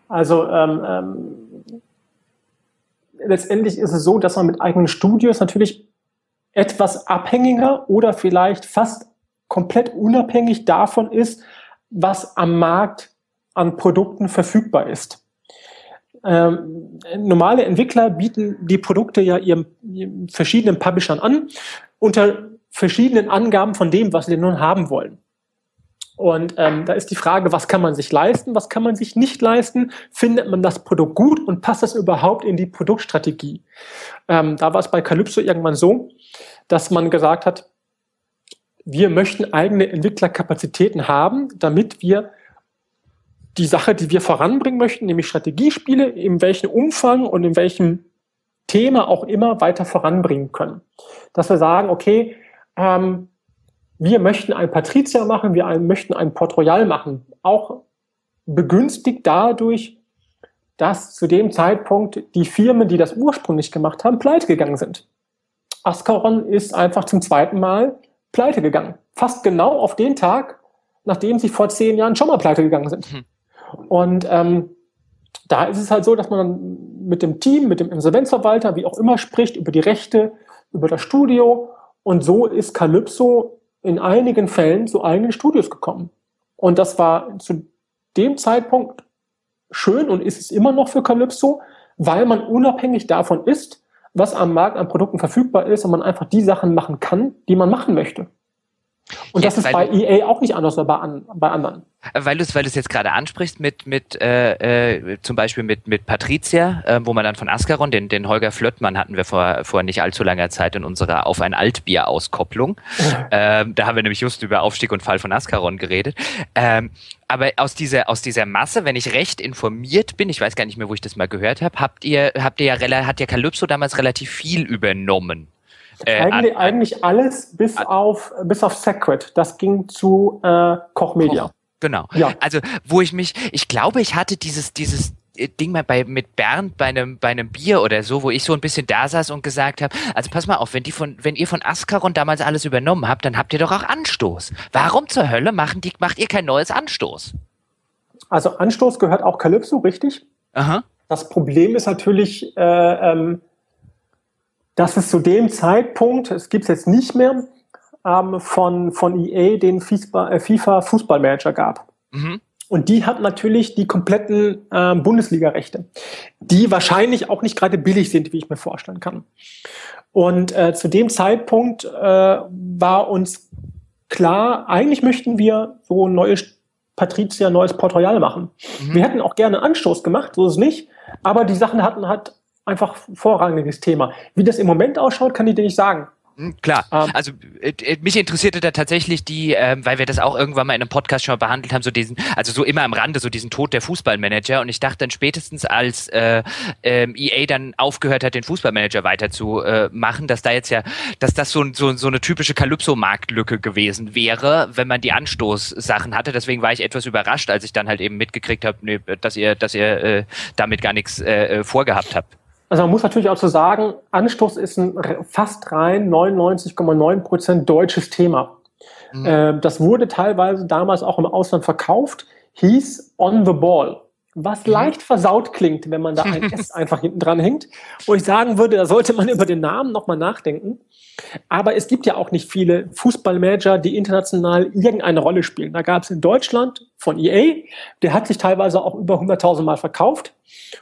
Also ähm, ähm, letztendlich ist es so, dass man mit eigenen Studios natürlich etwas abhängiger oder vielleicht fast komplett unabhängig davon ist, was am Markt an Produkten verfügbar ist. Ähm, normale Entwickler bieten die Produkte ja ihren, ihren verschiedenen Publishern an, unter verschiedenen Angaben von dem, was sie nun haben wollen. Und ähm, da ist die Frage, was kann man sich leisten, was kann man sich nicht leisten? Findet man das Produkt gut und passt das überhaupt in die Produktstrategie? Ähm, da war es bei Calypso irgendwann so, dass man gesagt hat, wir möchten eigene Entwicklerkapazitäten haben, damit wir die Sache, die wir voranbringen möchten, nämlich Strategiespiele, in welchem Umfang und in welchem Thema auch immer weiter voranbringen können. Dass wir sagen, okay, ähm, wir möchten ein Patrizier machen, wir möchten ein Port Royal machen, auch begünstigt dadurch, dass zu dem Zeitpunkt die Firmen, die das ursprünglich gemacht haben, pleite gegangen sind. Ascaron ist einfach zum zweiten Mal pleite gegangen. Fast genau auf den Tag, nachdem sie vor zehn Jahren schon mal pleite gegangen sind. Hm. Und ähm, da ist es halt so, dass man mit dem Team, mit dem Insolvenzverwalter, wie auch immer spricht, über die Rechte, über das Studio. Und so ist Calypso in einigen Fällen zu eigenen Studios gekommen. Und das war zu dem Zeitpunkt schön und ist es immer noch für Calypso, weil man unabhängig davon ist, was am Markt an Produkten verfügbar ist und man einfach die Sachen machen kann, die man machen möchte. Und das ist bei EA auch nicht anders als bei, an, bei anderen. Weil du es weil jetzt gerade ansprichst mit, mit äh, äh, zum Beispiel mit, mit Patricia, äh, wo man dann von Ascaron, den, den Holger Flöttmann hatten wir vor, vor nicht allzu langer Zeit in unserer Auf ein Altbier-Auskopplung. ähm, da haben wir nämlich just über Aufstieg und Fall von Ascaron geredet. Ähm, aber aus dieser, aus dieser Masse, wenn ich recht informiert bin, ich weiß gar nicht mehr, wo ich das mal gehört habe, habt ihr, habt ihr ja, hat ja Calypso damals relativ viel übernommen. Äh, eigentlich, an, eigentlich alles bis an, auf bis auf Sacred. Das ging zu äh, Koch Media. Koch, genau. Ja. Also wo ich mich, ich glaube, ich hatte dieses dieses äh, Ding mal bei mit Bernd bei einem bei einem Bier oder so, wo ich so ein bisschen da saß und gesagt habe, also pass mal auf, wenn die von wenn ihr von Ascaron damals alles übernommen habt, dann habt ihr doch auch Anstoß. Warum zur Hölle machen die macht ihr kein neues Anstoß? Also Anstoß gehört auch Calypso, richtig? Aha. Das Problem ist natürlich, äh, ähm, dass es zu dem Zeitpunkt, es gibt es jetzt nicht mehr, ähm, von, von EA den äh, FIFA Fußballmanager gab. Mhm. Und die hat natürlich die kompletten äh, Bundesliga-Rechte, die wahrscheinlich auch nicht gerade billig sind, wie ich mir vorstellen kann. Und äh, zu dem Zeitpunkt äh, war uns klar, eigentlich möchten wir so ein neues Patricia, neues Port Royal machen. Mhm. Wir hätten auch gerne Anstoß gemacht, so ist es nicht. Aber die Sachen hatten hat einfach vorrangiges Thema. Wie das im Moment ausschaut, kann ich dir nicht sagen. Hm, klar, ähm, also äh, äh, mich interessierte da tatsächlich die, äh, weil wir das auch irgendwann mal in einem Podcast schon mal behandelt haben, so diesen, also so immer am Rande, so diesen Tod der Fußballmanager. Und ich dachte dann spätestens, als äh, äh, EA dann aufgehört hat, den Fußballmanager weiterzumachen, äh, dass da jetzt ja, dass das so, so, so eine typische Calypso-Marktlücke gewesen wäre, wenn man die Anstoßsachen hatte. Deswegen war ich etwas überrascht, als ich dann halt eben mitgekriegt habe, nee, dass ihr, dass ihr äh, damit gar nichts äh, vorgehabt habt. Also man muss natürlich auch so sagen, Anstoß ist ein fast rein 99,9 Prozent deutsches Thema. Mhm. Äh, das wurde teilweise damals auch im Ausland verkauft, hieß On the Ball. Was mhm. leicht versaut klingt, wenn man da ein [LAUGHS] S einfach hinten dran hängt. Wo ich sagen würde, da sollte man [LAUGHS] über den Namen nochmal nachdenken. Aber es gibt ja auch nicht viele Fußballmanager, die international irgendeine Rolle spielen. Da gab es in Deutschland von EA, der hat sich teilweise auch über 100.000 Mal verkauft.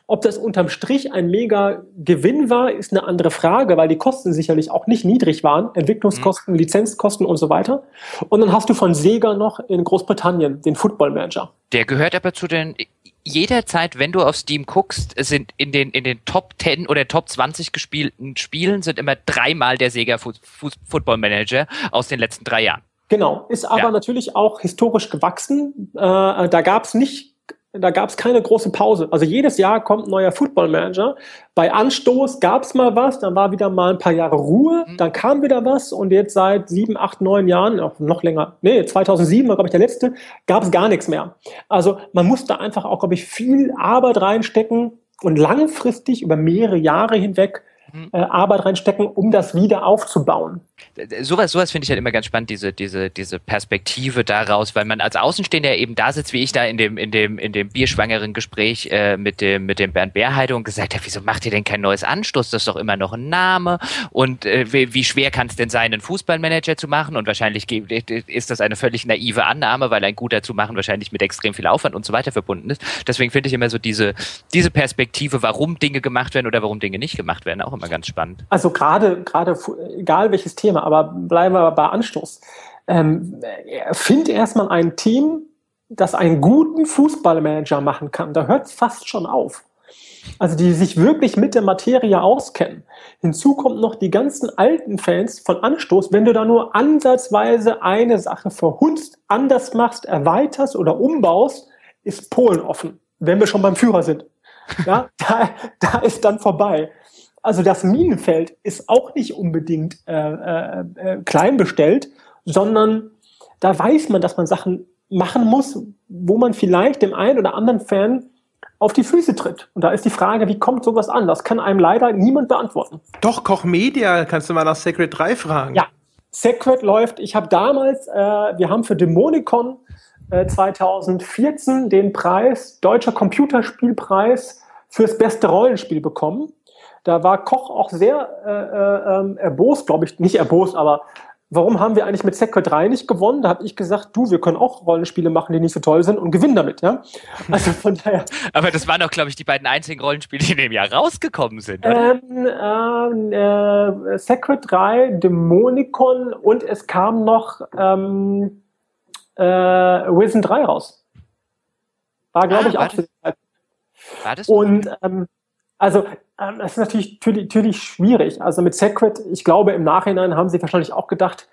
Ob das unterm Strich ein mega Gewinn war, ist eine andere Frage, weil die Kosten sicherlich auch nicht niedrig waren. Entwicklungskosten, mhm. Lizenzkosten und so weiter. Und dann hast du von Sega noch in Großbritannien den Football Manager. Der gehört aber zu den jederzeit, wenn du auf Steam guckst, sind in den, in den Top 10 oder Top 20 gespielten Spielen sind immer dreimal der Sega Football Manager aus den letzten drei Jahren. Genau, ist aber ja. natürlich auch historisch gewachsen. Äh, da gab es nicht da gab es keine große Pause. Also jedes Jahr kommt ein neuer Football Manager. Bei Anstoß gab es mal was, dann war wieder mal ein paar Jahre Ruhe, mhm. dann kam wieder was und jetzt seit sieben, acht, neun Jahren, auch noch länger, nee, 2007 war glaube ich der letzte, gab es gar nichts mehr. Also man musste einfach auch, glaube ich, viel Arbeit reinstecken und langfristig über mehrere Jahre hinweg mhm. äh, Arbeit reinstecken, um das wieder aufzubauen sowas, sowas finde ich halt immer ganz spannend, diese, diese, diese Perspektive daraus, weil man als Außenstehender eben da sitzt, wie ich da in dem, in dem, in dem bierschwangeren Gespräch äh, mit dem, mit dem Bernd Bärheide und gesagt habe, wieso macht ihr denn kein neues Anstoß? Das ist doch immer noch ein Name. Und äh, wie, wie schwer kann es denn sein, einen Fußballmanager zu machen? Und wahrscheinlich ist das eine völlig naive Annahme, weil ein guter zu machen wahrscheinlich mit extrem viel Aufwand und so weiter verbunden ist. Deswegen finde ich immer so diese, diese Perspektive, warum Dinge gemacht werden oder warum Dinge nicht gemacht werden, auch immer ganz spannend. Also gerade, gerade, egal welches Thema, aber bleiben wir bei Anstoß. Ähm, find erstmal ein Team, das einen guten Fußballmanager machen kann. Da hört es fast schon auf. Also die sich wirklich mit der Materie auskennen. Hinzu kommt noch die ganzen alten Fans von Anstoß. Wenn du da nur ansatzweise eine Sache verhunzt, anders machst, erweiterst oder umbaust, ist Polen offen. Wenn wir schon beim Führer sind. Ja, [LAUGHS] da, da ist dann vorbei. Also das Minenfeld ist auch nicht unbedingt äh, äh, äh, klein bestellt, sondern da weiß man, dass man Sachen machen muss, wo man vielleicht dem einen oder anderen Fan auf die Füße tritt. Und da ist die Frage, wie kommt sowas an? Das kann einem leider niemand beantworten. Doch, Koch Media, kannst du mal nach Sacred 3 fragen. Ja, Sacred läuft. Ich habe damals, äh, wir haben für Dämonicon äh, 2014 den Preis, Deutscher Computerspielpreis fürs beste Rollenspiel bekommen. Da war Koch auch sehr äh, äh, ähm, erbost, glaube ich, nicht erbost, aber warum haben wir eigentlich mit Secret 3 nicht gewonnen? Da habe ich gesagt, du, wir können auch Rollenspiele machen, die nicht so toll sind und gewinnen damit, ja. Also von [LAUGHS] daher. Aber das waren doch, glaube ich, die beiden einzigen Rollenspiele, die in dem Jahr rausgekommen sind. Oder? Ähm, äh, Secret 3, Dämonicon und es kam noch ähm, äh, Wilson 3 raus. War, glaube ah, ich, auch. Das, war das und ähm, also ähm, das ist natürlich, natürlich, natürlich schwierig. Also mit Secret, ich glaube, im Nachhinein haben sie wahrscheinlich auch gedacht,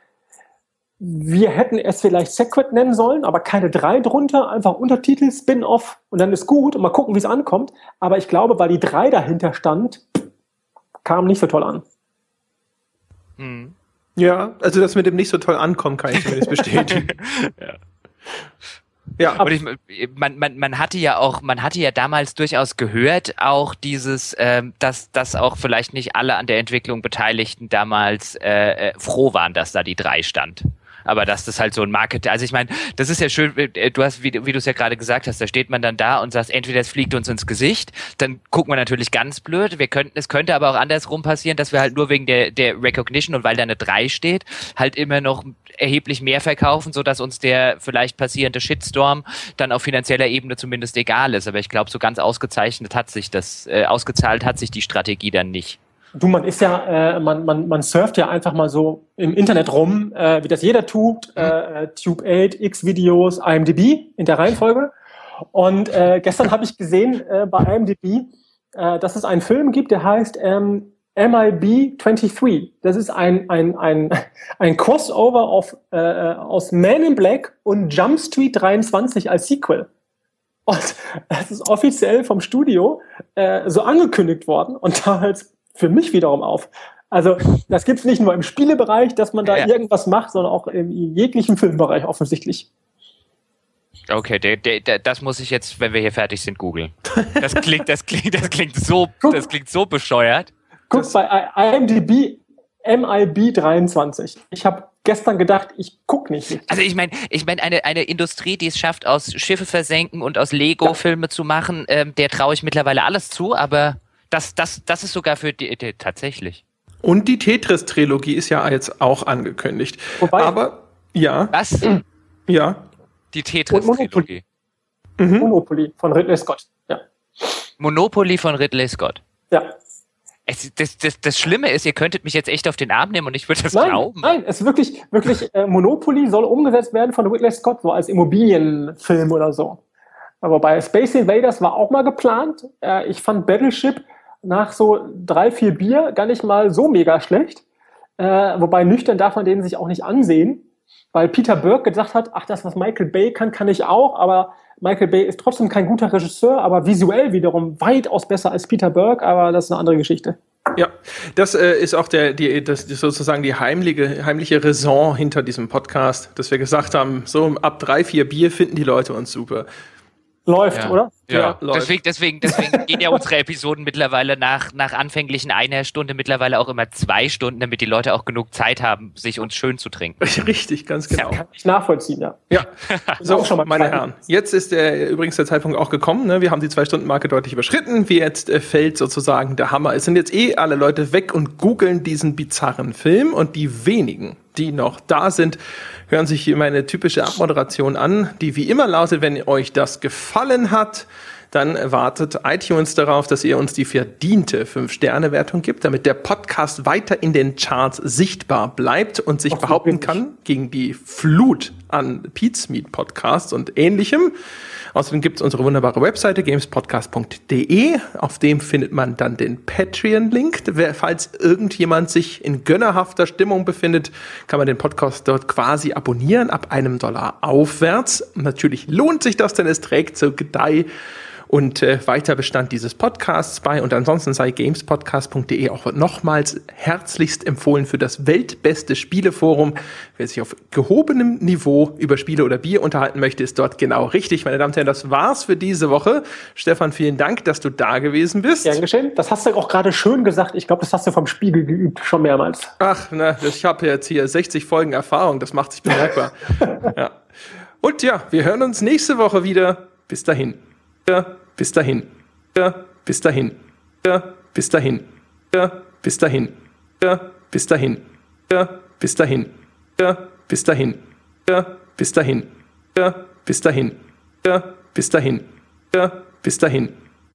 wir hätten es vielleicht Secret nennen sollen, aber keine drei drunter, einfach Untertitel, Spin-off und dann ist gut und mal gucken, wie es ankommt. Aber ich glaube, weil die drei dahinter stand, kam nicht so toll an. Hm. Ja, also das mit dem nicht so toll ankommen, kann ich zumindest [LAUGHS] bestätigen. ja. Ja, aber ich, man, man, man hatte ja auch, man hatte ja damals durchaus gehört, auch dieses, ähm, dass, dass auch vielleicht nicht alle an der Entwicklung Beteiligten damals äh, äh froh waren, dass da die drei stand aber das halt so ein Market, also ich meine, das ist ja schön, äh, du hast, wie, wie du es ja gerade gesagt hast, da steht man dann da und sagt, entweder es fliegt uns ins Gesicht, dann gucken wir natürlich ganz blöd, wir könnten, es könnte aber auch andersrum passieren, dass wir halt nur wegen der, der Recognition und weil da eine 3 steht, halt immer noch erheblich mehr verkaufen, so dass uns der vielleicht passierende Shitstorm dann auf finanzieller Ebene zumindest egal ist. Aber ich glaube, so ganz ausgezeichnet hat sich das, äh, ausgezahlt hat sich die Strategie dann nicht. Du, man ist ja, äh, man, man, man surft ja einfach mal so im Internet rum, äh, wie das jeder tut, mhm. äh, Tube 8, X-Videos, IMDb in der Reihenfolge. Und äh, gestern habe ich gesehen äh, bei IMDb, äh, dass es einen Film gibt, der heißt ähm, MIB 23. Das ist ein, ein, ein, [LAUGHS] ein Crossover auf, äh, aus Man in Black und Jump Street 23 als Sequel. Und [LAUGHS] es ist offiziell vom Studio äh, so angekündigt worden. Und [LAUGHS] da halt für mich wiederum auf. Also das gibt es nicht nur im Spielebereich, dass man da ja. irgendwas macht, sondern auch im jeglichen Filmbereich offensichtlich. Okay, der, der, der, das muss ich jetzt, wenn wir hier fertig sind, googeln. Das klingt, das klingt, das klingt so, das klingt so bescheuert. Guck bei IMDb MIB 23. Ich habe gestern gedacht, ich guck nicht. Also ich meine, ich meine eine eine Industrie, die es schafft, aus Schiffe versenken und aus Lego Filme ja. zu machen, ähm, der traue ich mittlerweile alles zu, aber das, das, das ist sogar für die, die tatsächlich. Und die Tetris-Trilogie ist ja jetzt auch angekündigt. Wobei, Aber ja. Was? Ja. Die Tetris-Trilogie. Mhm. Monopoly von Ridley Scott. Ja. Monopoly von Ridley Scott. Ja. Es, das, das, das Schlimme ist, ihr könntet mich jetzt echt auf den Arm nehmen und ich würde das nein, glauben. Nein, es ist wirklich, wirklich, äh, Monopoly soll umgesetzt werden von Ridley Scott, so als Immobilienfilm oder so. Aber bei Space Invaders war auch mal geplant. Äh, ich fand Battleship nach so drei, vier Bier gar nicht mal so mega schlecht. Äh, wobei nüchtern darf man den sich auch nicht ansehen, weil Peter Burke gesagt hat, ach, das, was Michael Bay kann, kann ich auch, aber Michael Bay ist trotzdem kein guter Regisseur, aber visuell wiederum weitaus besser als Peter Burke, aber das ist eine andere Geschichte. Ja, das äh, ist auch der, die, das, sozusagen die heimliche, heimliche Raison hinter diesem Podcast, dass wir gesagt haben, so ab drei, vier Bier finden die Leute uns super. Läuft, ja. oder? Ja, ja. Deswegen, deswegen, deswegen gehen ja unsere Episoden mittlerweile nach, nach anfänglichen einer Stunde mittlerweile auch immer zwei Stunden, damit die Leute auch genug Zeit haben, sich uns schön zu trinken. [LAUGHS] Richtig, ganz genau. Ja, kann ich nachvollziehen, ja. Ja, [LAUGHS] so, schon mal meine Herren. Jetzt ist der, übrigens der Zeitpunkt auch gekommen. Ne? Wir haben die Zwei-Stunden-Marke deutlich überschritten. Wie jetzt äh, fällt sozusagen der Hammer. Es sind jetzt eh alle Leute weg und googeln diesen bizarren Film und die wenigen, die noch da sind, hören sich hier meine typische Abmoderation an, die wie immer lautet, wenn euch das gefallen hat, dann wartet iTunes darauf, dass ihr uns die verdiente 5-Sterne-Wertung gibt, damit der Podcast weiter in den Charts sichtbar bleibt und sich Ach, behaupten kann gegen die Flut an Pete's Meet Podcasts und ähnlichem. Außerdem gibt es unsere wunderbare Webseite gamespodcast.de. Auf dem findet man dann den Patreon-Link. Falls irgendjemand sich in gönnerhafter Stimmung befindet, kann man den Podcast dort quasi abonnieren ab einem Dollar aufwärts. Natürlich lohnt sich das, denn es trägt so Gedeih und äh, Weiterbestand dieses Podcasts bei. Und ansonsten sei gamespodcast.de auch nochmals herzlichst empfohlen für das weltbeste Spieleforum. Wer sich auf gehobenem Niveau über Spiele oder Bier unterhalten möchte, ist dort genau richtig. Meine Damen und Herren, das war's für diese Woche. Stefan, vielen Dank, dass du da gewesen bist. Gern geschehen. Das hast du auch gerade schön gesagt. Ich glaube, das hast du vom Spiegel geübt, schon mehrmals. Ach, na, ich habe jetzt hier 60 Folgen Erfahrung. Das macht sich bemerkbar. [LAUGHS] ja. Und ja, wir hören uns nächste Woche wieder. Bis dahin. Ja bis dahin. Ja, bis dahin. Ja, bis dahin. Ja, bis dahin. Ja, bis dahin. Ja, bis dahin. Ja, bis dahin. Ja, bis dahin. Ja, bis dahin. Ja, bis dahin. Ja, bis dahin.